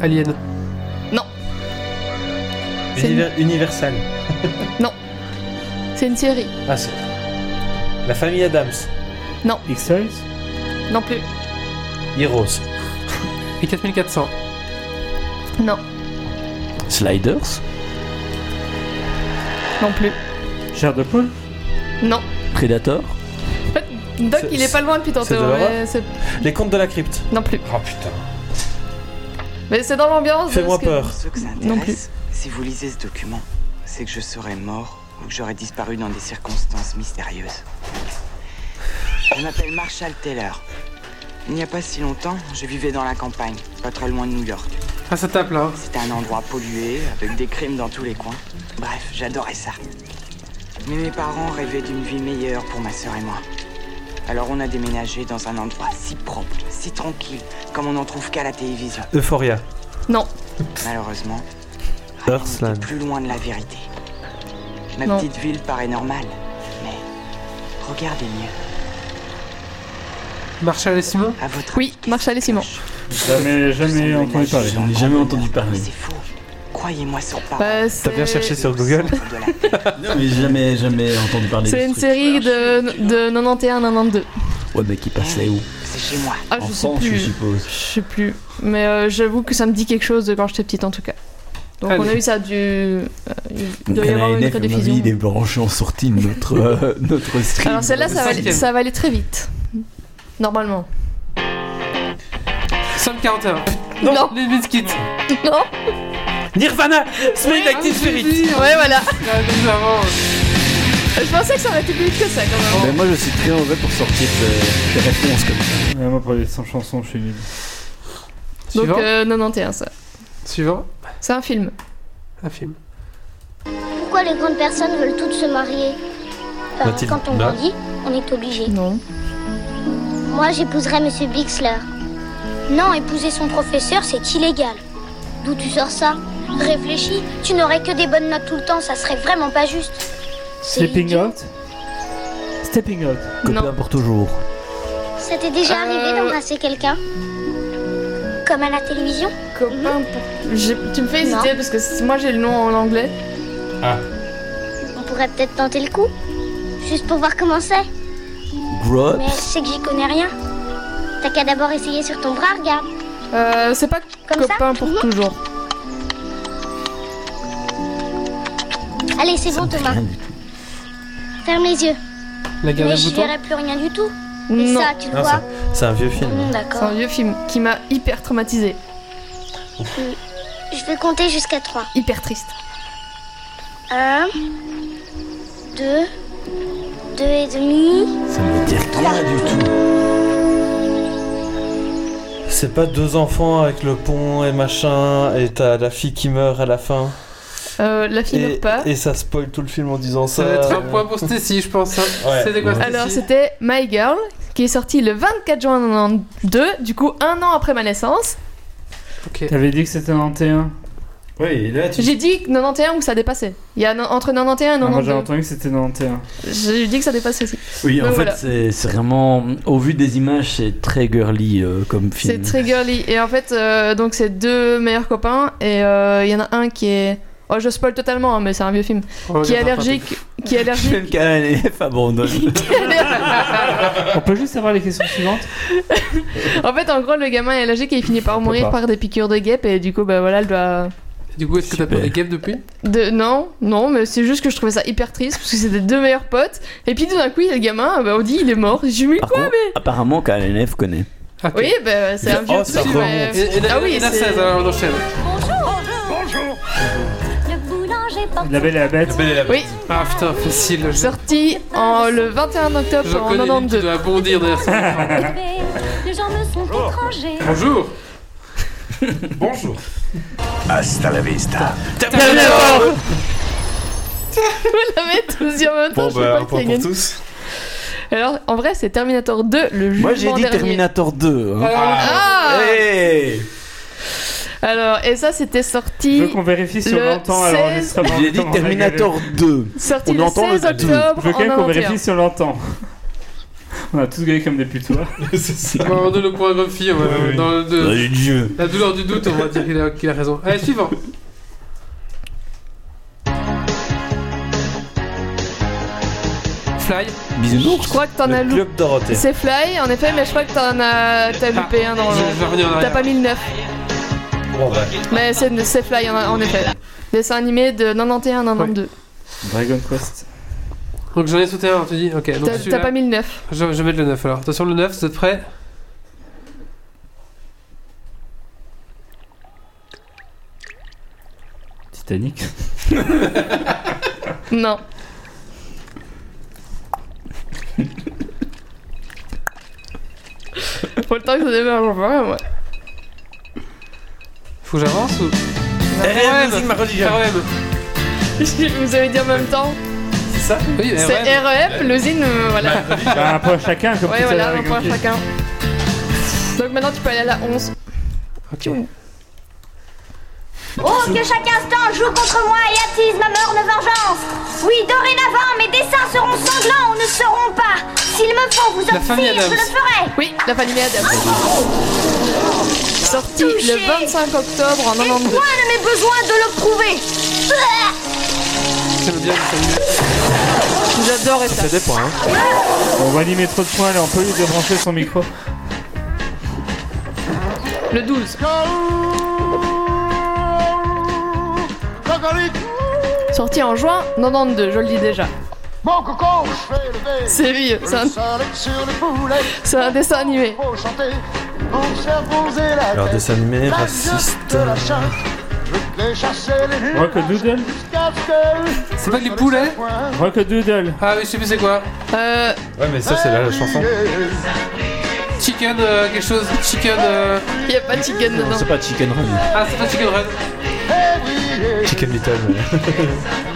Alien. C'est une- Univer- Universal. C'est une série. Ah, c'est. La famille Adams. X-Files? Non plus. Heroes. Et 4400. Non. Sliders? Non plus. Cher de Paul Non. Predator? Doc, C'est- il est pas loin depuis tantôt. c'est de l'horreur mais c'est- Les contes de la crypte. Non plus. Oh putain. Mais c'est dans l'ambiance. de Fais-moi ce que- peur. Ceux que ça Non intéresse, si vous lisez ce document, c'est que je serais mort ou que j'aurais disparu dans des circonstances mystérieuses. Je m'appelle Marshall Taylor. Il n'y a pas si longtemps, je vivais dans la campagne, pas très loin de New York. Ah, ça tape là. C'était un endroit pollué, avec des crimes dans tous les coins. Bref, j'adorais ça. Mais mes parents rêvaient d'une vie meilleure pour ma sœur et moi. Alors on a déménagé dans un endroit si propre, si tranquille, comme on n'en trouve qu'à la télévision. Euphoria. Non. Malheureusement, rien n'était plus loin de la vérité. Ma Non. petite ville paraît normale, mais regardez mieux. Marshall et Simon À votre Oui, Marshall et Simon. Jamais, jamais entendu parler. J'en ai jamais entendu parler. C'est faux. Croyez-moi sur parole. Bah, T'as bien cherché sur Google. Non, mais jamais, jamais entendu parler C'est ce une série de, de 91-92. Ouais, mais qui passait où C'est chez moi. Ah, En je sais France, je plus. suppose. Je sais plus. Mais euh, j'avoue que ça me dit quelque chose de quand j'étais petite en tout cas. Donc on a eu ça du. euh, il doit y avoir une NF, à mon rediffusion. avis, il est branché en sortie de notre, euh, notre stream. Alors celle-là, ça, va aller- Cinquième. ça va aller très vite. Normalement. Somme 41. Non. Les biscuits. Non Nirvana Smell Active Ah, Spirit oui, Ouais, voilà. Ah. Je pensais que ça aurait été plus vite que ça quand même. Mais moi, je suis très mauvais pour sortir des, des réponses comme ça. Ouais, moi, pour les 100 chansons, je suis nul. Donc Suivant. euh, 91, ça. Suivant. C'est un film. Un film. Pourquoi les grandes personnes veulent toutes se marier? Mathilde, Quand on là. grandit, on est obligé. Non. Moi, j'épouserais Monsieur Bixler. Non, épouser son professeur, c'est illégal. D'où tu sors ça? Réfléchis, tu n'aurais que des bonnes notes tout le temps, ça serait vraiment pas juste. Stepping idiot. Out? Stepping Out. Copain pour toujours. Ça t'est déjà Euh, arrivé d'embrasser quelqu'un? Comme à la télévision? Copain pour. J'ai- Tu me fais hésiter Non. parce que c- moi j'ai le nom en anglais. On pourrait peut-être tenter le coup Juste pour voir comment c'est Grow Mais je sais que j'y connais rien. T'as qu'à d'abord essayer sur ton bras, regarde. Euh, c'est pas Comme ça copain pour toujours. Allez, c'est bon, Thomas. Ferme les yeux. La Mais bouton verrai plus rien du tout. Et Non. ça, tu le Non, vois c'est- c'est un vieux film. Hmm, C'est D'accord. un vieux film qui m'a hyper traumatisé. Je vais compter jusqu'à 3. Hyper triste. 1, 2, 2 et demi. Ça me dit rien du tout. C'est pas deux enfants avec le pont et machin, et t'as la fille qui meurt à la fin. Euh, la fille et, meurt pas. et ça spoil tout le film en disant ça. Ça va être un euh, point pour Stacy, je pense. hein. Ouais. C'était quoi, Stacy Alors c'était My Girl qui est sorti le 24 juin 92, du coup un an après ma naissance. Ok. T'avais dit que c'était 91 Oui, là tu. J'ai dit 91 ou ça dépassait. Il y a no- entre 91 et Ah, Moi j'ai 92. entendu que c'était 91. J'ai dit que ça dépassait aussi. Oui, en Donc fait, voilà. c'est c'est vraiment. Au vu des images, c'est très girly euh, comme C'est film. très girly. Et en fait, euh, donc c'est deux meilleurs copains. Et euh, il y en a un qui est. Oh, je spoil totalement, hein, mais c'est un vieux film. Oh, qui est allergique. Qui est allergique. Le KNF abandonne. On peut juste avoir les questions suivantes en fait, en gros, le gamin est allergique et il finit par mourir par des piqûres de guêpe. Et du coup, bah voilà, elle doit. Du coup, est-ce que t'as pris des guêpes depuis? De... Non, non, mais c'est juste que je trouvais ça hyper triste parce que c'était deux meilleurs potes. Et puis tout d'un coup, il y a le gamin, bah, on dit il est mort. J'ai mis Par quoi, contre, mais. apparemment, KNF connaît. Ok. Oui, bah c'est un vieux Oh, ça truc, remonte. mais- Et, et, Ah oui, et la c'est- 16, alors on enchaîne. Le boulanger porte La belle et la bête. Oui, Ah putain, facile. Je, sorti en le 21 octobre je en une qui 92. doit bondir derrière ça. Les gens me sont étrangers. Bonjour Bonjour. Hasta la vista. Vous l'avez tous dit en même temps, Bon, je sais bah, pas un qui a point pour gagné. tous. Alors, en vrai, c'est Terminator 2, le jugement Moi, j'ai dit dernier. Terminator 2. hein. Ah Hey Alors, et ça, c'était Je sorti, veux qu'on vérifie si on Le l'entend à 16 l'enregistrement. J'ai dit Terminator 2. sorti On le entend le 16 deux. octobre Je veux quand même qu'on vérifie 91. si on l'entend. On a tous gueulé comme des putois. C'est ça. On donne le point à Grumpy, on va- Oui, oui. dans le- de- Oh, Dieu. la douleur du doute, on va dire qu'il a, qu'il a raison. Allez, suivant. Fly. Bisounours. Je crois que t'en as Le loupé. Club Dorothée. C'est Fly, en effet, mais je crois que t'en as, t'as loupé un dans je, le. je vais revenir en T'as arrière. pas mis le 9. Bon, bah. Mais c'est c'est Fly, en, en effet. Dessin animé de 91 92. Dragon Quest. Donc j'en ai sauté un, tu dis Ok, donc T'as pas mis le 9. je, je vais mettre le 9 alors. Attention, le 9, vous êtes prêts? Titanic. Non. Faut le temps que ça démarre, j'en vois rien, moi. Faut que j'avance ou? RM, musique, ma religion. Vous avez dit en même temps? Ça Oui, C'est REM. L'usine, euh, voilà. Bah, un point chacun, comme Ouais, tout à voilà, l'heure un point chacun. Donc maintenant tu peux aller à la 11. Ok. Oh, que chaque instant joue contre moi et attise ma morne vengeance. Oui, dorénavant, mes dessins seront sanglants ou ne seront pas. S'il me faut vous La famille obtenir, je le ferai. Oui, la famille Adams. Sorti le 25 octobre en Et 92. point de mes besoins de le prouver. J'aime bien le famille. J'adore ça. Ça dépend, hein. On va animer trop de points, là, on peut lui débrancher son micro. Le 12. Sorti en juin 92, je le dis déjà. C'est vieux, c'est un... c'est un dessin animé. Alors, dessin animé, raciste. Rockadoodle C'est pas les poulets Rockadoodle Ah oui, je sais plus c'est quoi. Euh. Ouais, mais ça, c'est la chanson. Chicken, euh, quelque chose. Chicken. Euh... Y a pas de chicken dedans. C'est pas Chicken Run. Ah, c'est pas Chicken Run. Chicken Little.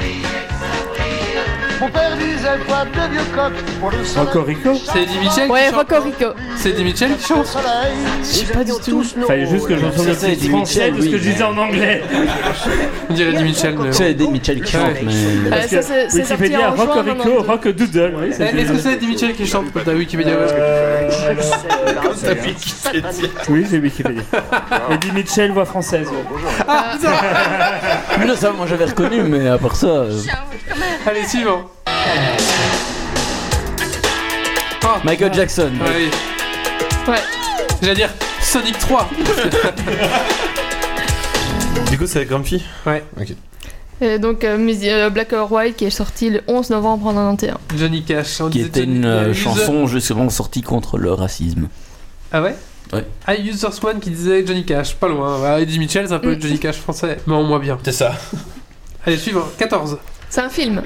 Mon père disait quoi de vieux coq pour le soleil. Rocorico C'est Eddie Mitchell Ouais, qui chante. Rocorico. C'est Eddie Mitchell qui chante. Je sais pas du tout. Fallait juste que je le Ça, c'est Eddie français Mitchell, de ce que je disais en anglais. On dirait Eddie Mitchell, mais. C'est Eddie Mitchell qui chante, mais. Euh, Parce que Wikipédia, juin Rocorico, 92. Rockadoodle. Oui, c'est Est-ce que c'est Eddie Mitchell qui chante T'as Wikipédia Euh, Wikipédia. Oui, c'est Wikipédia. Eddie Mitchell, voix française. Ah putain Mais non, ça, moi j'avais reconnu, mais à part ça. euh, Allez, suivant. Ah, Michael Jackson. Ouais. Ouais. J'allais dire Sonic 3. Du coup, c'est Grumpy? Ouais. Ok. Et donc euh, euh, Black or White qui est sorti le 11 novembre en 91. Johnny Cash. on Qui était Johnny une euh, chanson justement sortie contre le racisme. Ah ouais? Ouais. Ah, User Swan qui disait Johnny Cash, pas loin. Bah, Eddie Mitchell, c'est un peu le Johnny Cash français, mais en moins bien. C'est ça. Allez, suivant, 14. C'est un film.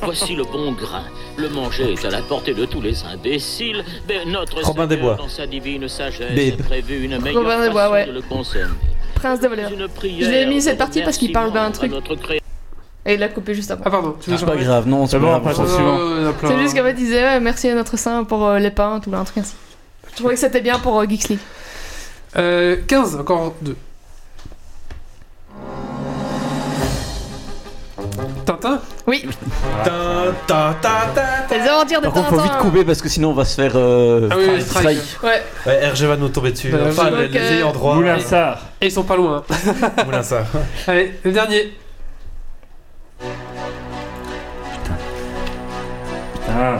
Voici le bon grain. Le manger est à la portée de tous les imbéciles, mais notre Robin des Seigneur, Bois. dans sa divine sagesse, Babe. prévu une meilleure Robin des façon Bois, ouais. de le consommer. Prince. Une Je l'ai mis cette de partie parce qu'il parle d'un truc. Et il l'a coupé juste avant. Ah, pardon. C'est pas grave, non, c'est pas bon, grave. a plein. C'est juste qu'en fait, il disait ouais, merci à notre saint pour euh, les pains, tout un truc ainsi. Je trouvais que c'était bien pour euh, Geeks League. Euh, 15, encore 2. Tintin Oui, ta. c'est les aventures de Par contre, faut vite Tintin. couper parce que sinon on va se faire euh, Ah oui, oui, strike. strike. Ouais, Ouais, RG va nous tomber dessus. Bah, enfin, les, donc, les euh, ayants droit. Moulin. Et ils sont pas loin. Moulin ça. Allez, le dernier. Ah,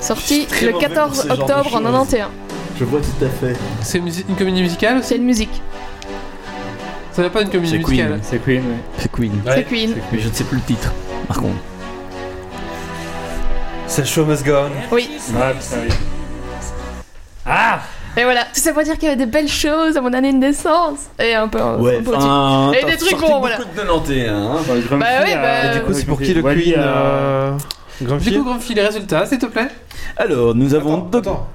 sorti très le mauvais pour 14 ce genre de octobre en choses. 91. Je vois tout à fait. C'est musi- une comédie musicale? C'est une musique. Ça n'a pas une comédie C'est musicale. Queen. c'est Queen. C'est Queen. Ouais. C'est Queen. Mais je ne sais plus le titre, par contre. C'est le show must go on. Oui. Ah, putain, oui. Ah Et voilà. Tout ça pour dire qu'il y avait des belles choses à mon année de naissance. Et un peu. un Ouais, enfin. Et des trucs bons, beaucoup voilà. de 91, hein. Bah, Bah oui, a- bah, Et du coup, c'est pour qui le Wally Queen a- euh... Grumpy Du coup, Grumpy, les résultats, s'il te plaît. Alors, nous avons Attends, Doc- attends.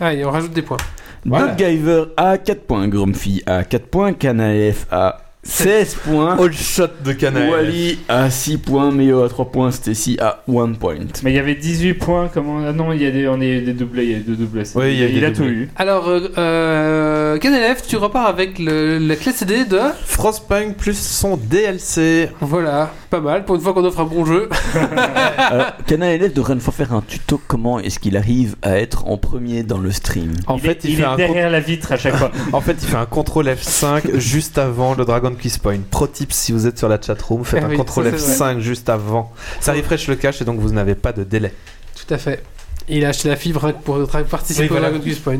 Allez, on rajoute des points. Voilà. Doggiver à 4 points, Grumpy à 4 points, Canalef à 16 points, All shot de canal. Wally à 6 points, Méo à 3 points, Stacy à 1 point. Mais il y avait 18 points, comment Ah non, il y a des, on est des doublés, il y a deux doublés. Oui, il y a il des a tout eu. Alors, euh, euh, tu repars avec le, la clé CD de. Frostpunk plus son DLC. Voilà, pas mal. Pour une fois qu'on offre un bon jeu. Alors, Canalef devrait une fois faire un tuto comment est-ce qu'il arrive à être en premier dans le stream. En il fait, est, il, il fait est un derrière la vitre à chaque fois. en fait, il fait un contrôle F5 juste avant le Dragon Quiz Point. Pro tip si vous êtes sur la chatroom, faites Ah un oui, contrôle ça, c'est F5 juste avant. Ça refresh le cache et donc vous n'avez pas de délai. Tout à fait. Il a acheté la fibre pour participer Oui, voilà. au Dragon Quest Point.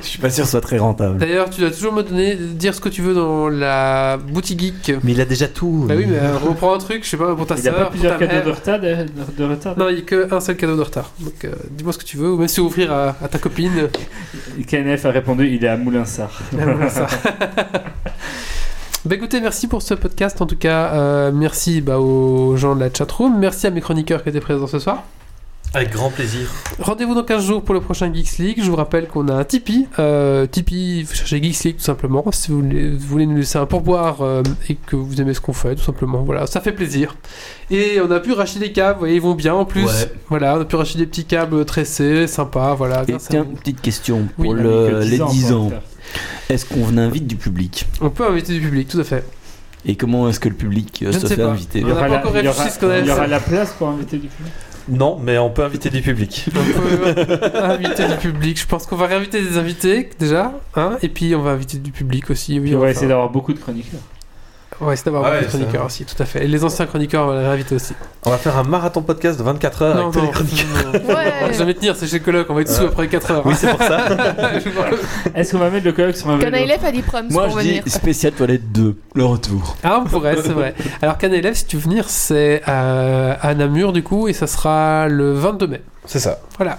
Je suis pas sûr que ce soit très rentable. D'ailleurs, tu dois toujours me donner, dire ce que tu veux dans la boutique geek. Mais il a déjà tout. Bah oui, mais euh, reprends un truc, je sais pas, pour ta Il n'y a sœur, pas pour plusieurs cadeaux de retard, de, de retard Non, il n'y a qu'un seul cadeau de retard. Donc, euh, dis-moi ce que tu veux, ou même si offrir à, à ta copine. KNF a répondu il est à Moulinsart. Voilà ça. Bah écoutez, merci pour ce podcast en tout cas. Euh, merci bah, aux gens de la chatroom. Merci à mes chroniqueurs qui étaient présents ce soir. Avec grand plaisir. Rendez-vous dans 15 jours pour le prochain Geeks League. Je vous rappelle qu'on a un Tipeee. Euh, Tipeee, vous cherchez Geeks League tout simplement. Si vous voulez, vous voulez nous laisser un pourboire euh, et que vous aimez ce qu'on fait, tout simplement. Voilà, ça fait plaisir. Et on a pu racheter des câbles, vous voyez, ils vont bien en plus. Ouais. Voilà, on a pu racheter des petits câbles tressés, sympa. Voilà, Et tiens, petite question pour le- les 10 ans, 10 quoi, ans. putain. Est-ce qu'on invite du public On peut inviter du public, tout à fait. Et comment est-ce que le public euh, Je se fait pas. inviter Il y On aura n'a pas la- encore il y aura- réfléchi ce qu'on allait il y aura faire. la place pour inviter du public. Non, mais on peut inviter du public. On peut inviter du public. Je pense qu'on va réinviter des invités déjà, hein, et puis on va inviter du public aussi. Oui, on va essayer d'avoir beaucoup de chroniqueurs. Va essayer d'avoir Ouais, de ça. chroniqueurs aussi, tout à fait. Et les anciens chroniqueurs, on va les réinviter aussi. On va faire un marathon podcast de 24 heures non, avec tous non, les chroniqueurs. non, non. On va Ouais. jamais tenir, c'est chez Coloc, on va être sous Ouais. après 4 heures. Oui, c'est pour ça. Est-ce qu'on va mettre le colloque sur un vélo Canailef a dit proms Moi pour je venir. dis spécial toilette 2, le retour. ah, on pourrait, c'est vrai. Alors, Canélève, si tu veux venir, c'est à, à Namur du coup, et ça sera le 22 mai. C'est ça. Voilà.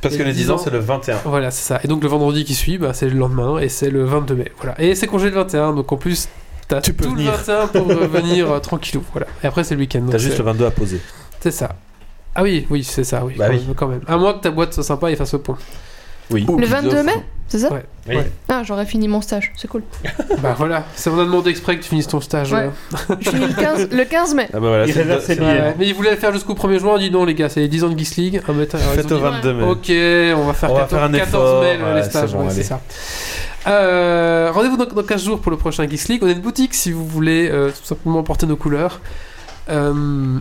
Parce Et que les 10 ans, ans, c'est le 21. Voilà, c'est ça. Et donc le vendredi qui suit, bah, c'est le lendemain, et c'est le 22 mai. Voilà. Et c'est congé le 21, donc en plus, t'as Tu peux tout venir. le 21 pour euh, venir euh, tranquillou. Voilà. Et après, c'est le week-end. donc T'as juste c'est- le 22 à poser. C'est ça. Ah oui, oui, c'est ça, oui. Bah quand, oui. Même, quand même. À moins que ta boîte soit sympa et fasse au point. Oui. Le 22 mai C'est ça Ouais. Oui. Ouais. Ah, j'aurais fini mon stage, c'est cool. bah voilà, c'est on a demandé exprès que tu finisses ton stage. Ouais. euh. Je finis le 15, le 15 mai. Ah bah voilà, Il c'est réserve ses c'est- billets. Ouais, mais il voulait le faire jusqu'au 1er juin, on dit non les gars, c'est les 10 ans de Geeks League. Ah, mais ils Faites au dit, 22 mai. Ok, on va faire On va 14, faire un 14 effort, mai le- ouais, les c'est stages, bon, ouais, c'est allez. ça. Euh, Rendez-vous dans, dans 15 jours pour le prochain Geeks League. On a une boutique si vous voulez euh, tout simplement porter nos couleurs. Euh,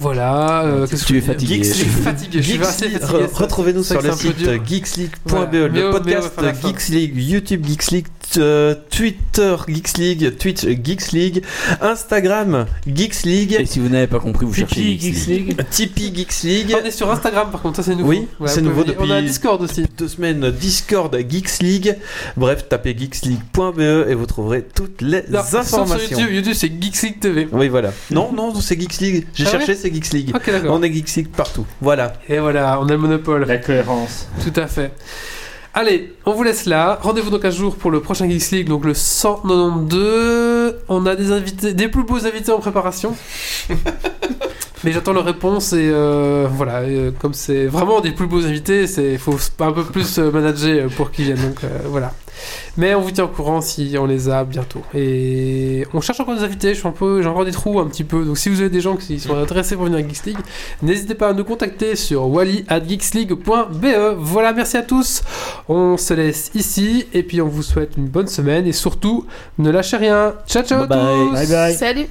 voilà. euh, qu'est-ce que Tu je es fatigué. Je suis fatigué, je suis Geeks fatigué. re- Retrouvez-nous C'est sur le que c'est site dur. geeksleague.be, le mais podcast. Geeks League, YouTube Geeks League, euh, Twitter Geeks League, Twitch Geeks League, Instagram Geeks League. Et si vous n'avez pas compris, vous cherchez Tipeee, Geeks Geeks League. League. Tipeee Geeks League. On est sur Instagram par contre, ça c'est nouveau. Oui, c'est nouveau depuis On a un Discord aussi. deux semaines. Discord Geeks League. Bref, tapez geeksleague.be et vous trouverez toutes les Non, sauf sur informations. YouTube, YouTube c'est Geeks League TV. Oui, voilà. Non, non, c'est Geeks League. J'ai Ah cherché, ouais c'est Geeks League. On est Geeks League partout. Voilà. Et voilà, on a le monopole. La cohérence. Tout à fait. Allez, on vous laisse là. Rendez-vous donc un jour pour le prochain Geeks League, donc le 192. On a des invités, des plus beaux invités en préparation. Mais j'attends leur réponse et euh, voilà, euh, comme c'est vraiment des plus beaux invités, c'est faut un peu plus euh, manager pour qu'ils viennent. Donc euh, voilà. Mais on vous tient au courant si on les a bientôt. Et on cherche encore des invités. Je suis un peu, j'ai encore des trous un petit peu. Donc si vous avez des gens qui sont intéressés pour venir à Geeks League, n'hésitez pas à nous contacter sur wally@geeksleague.be. Voilà, merci à tous. On se laisse ici et puis on vous souhaite une bonne semaine et surtout ne lâchez rien. Ciao ciao Bye bye. tous. Bye bye. Salut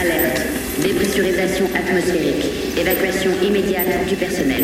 Alerte. Dépressurisation atmosphérique. Évacuation immédiate du personnel.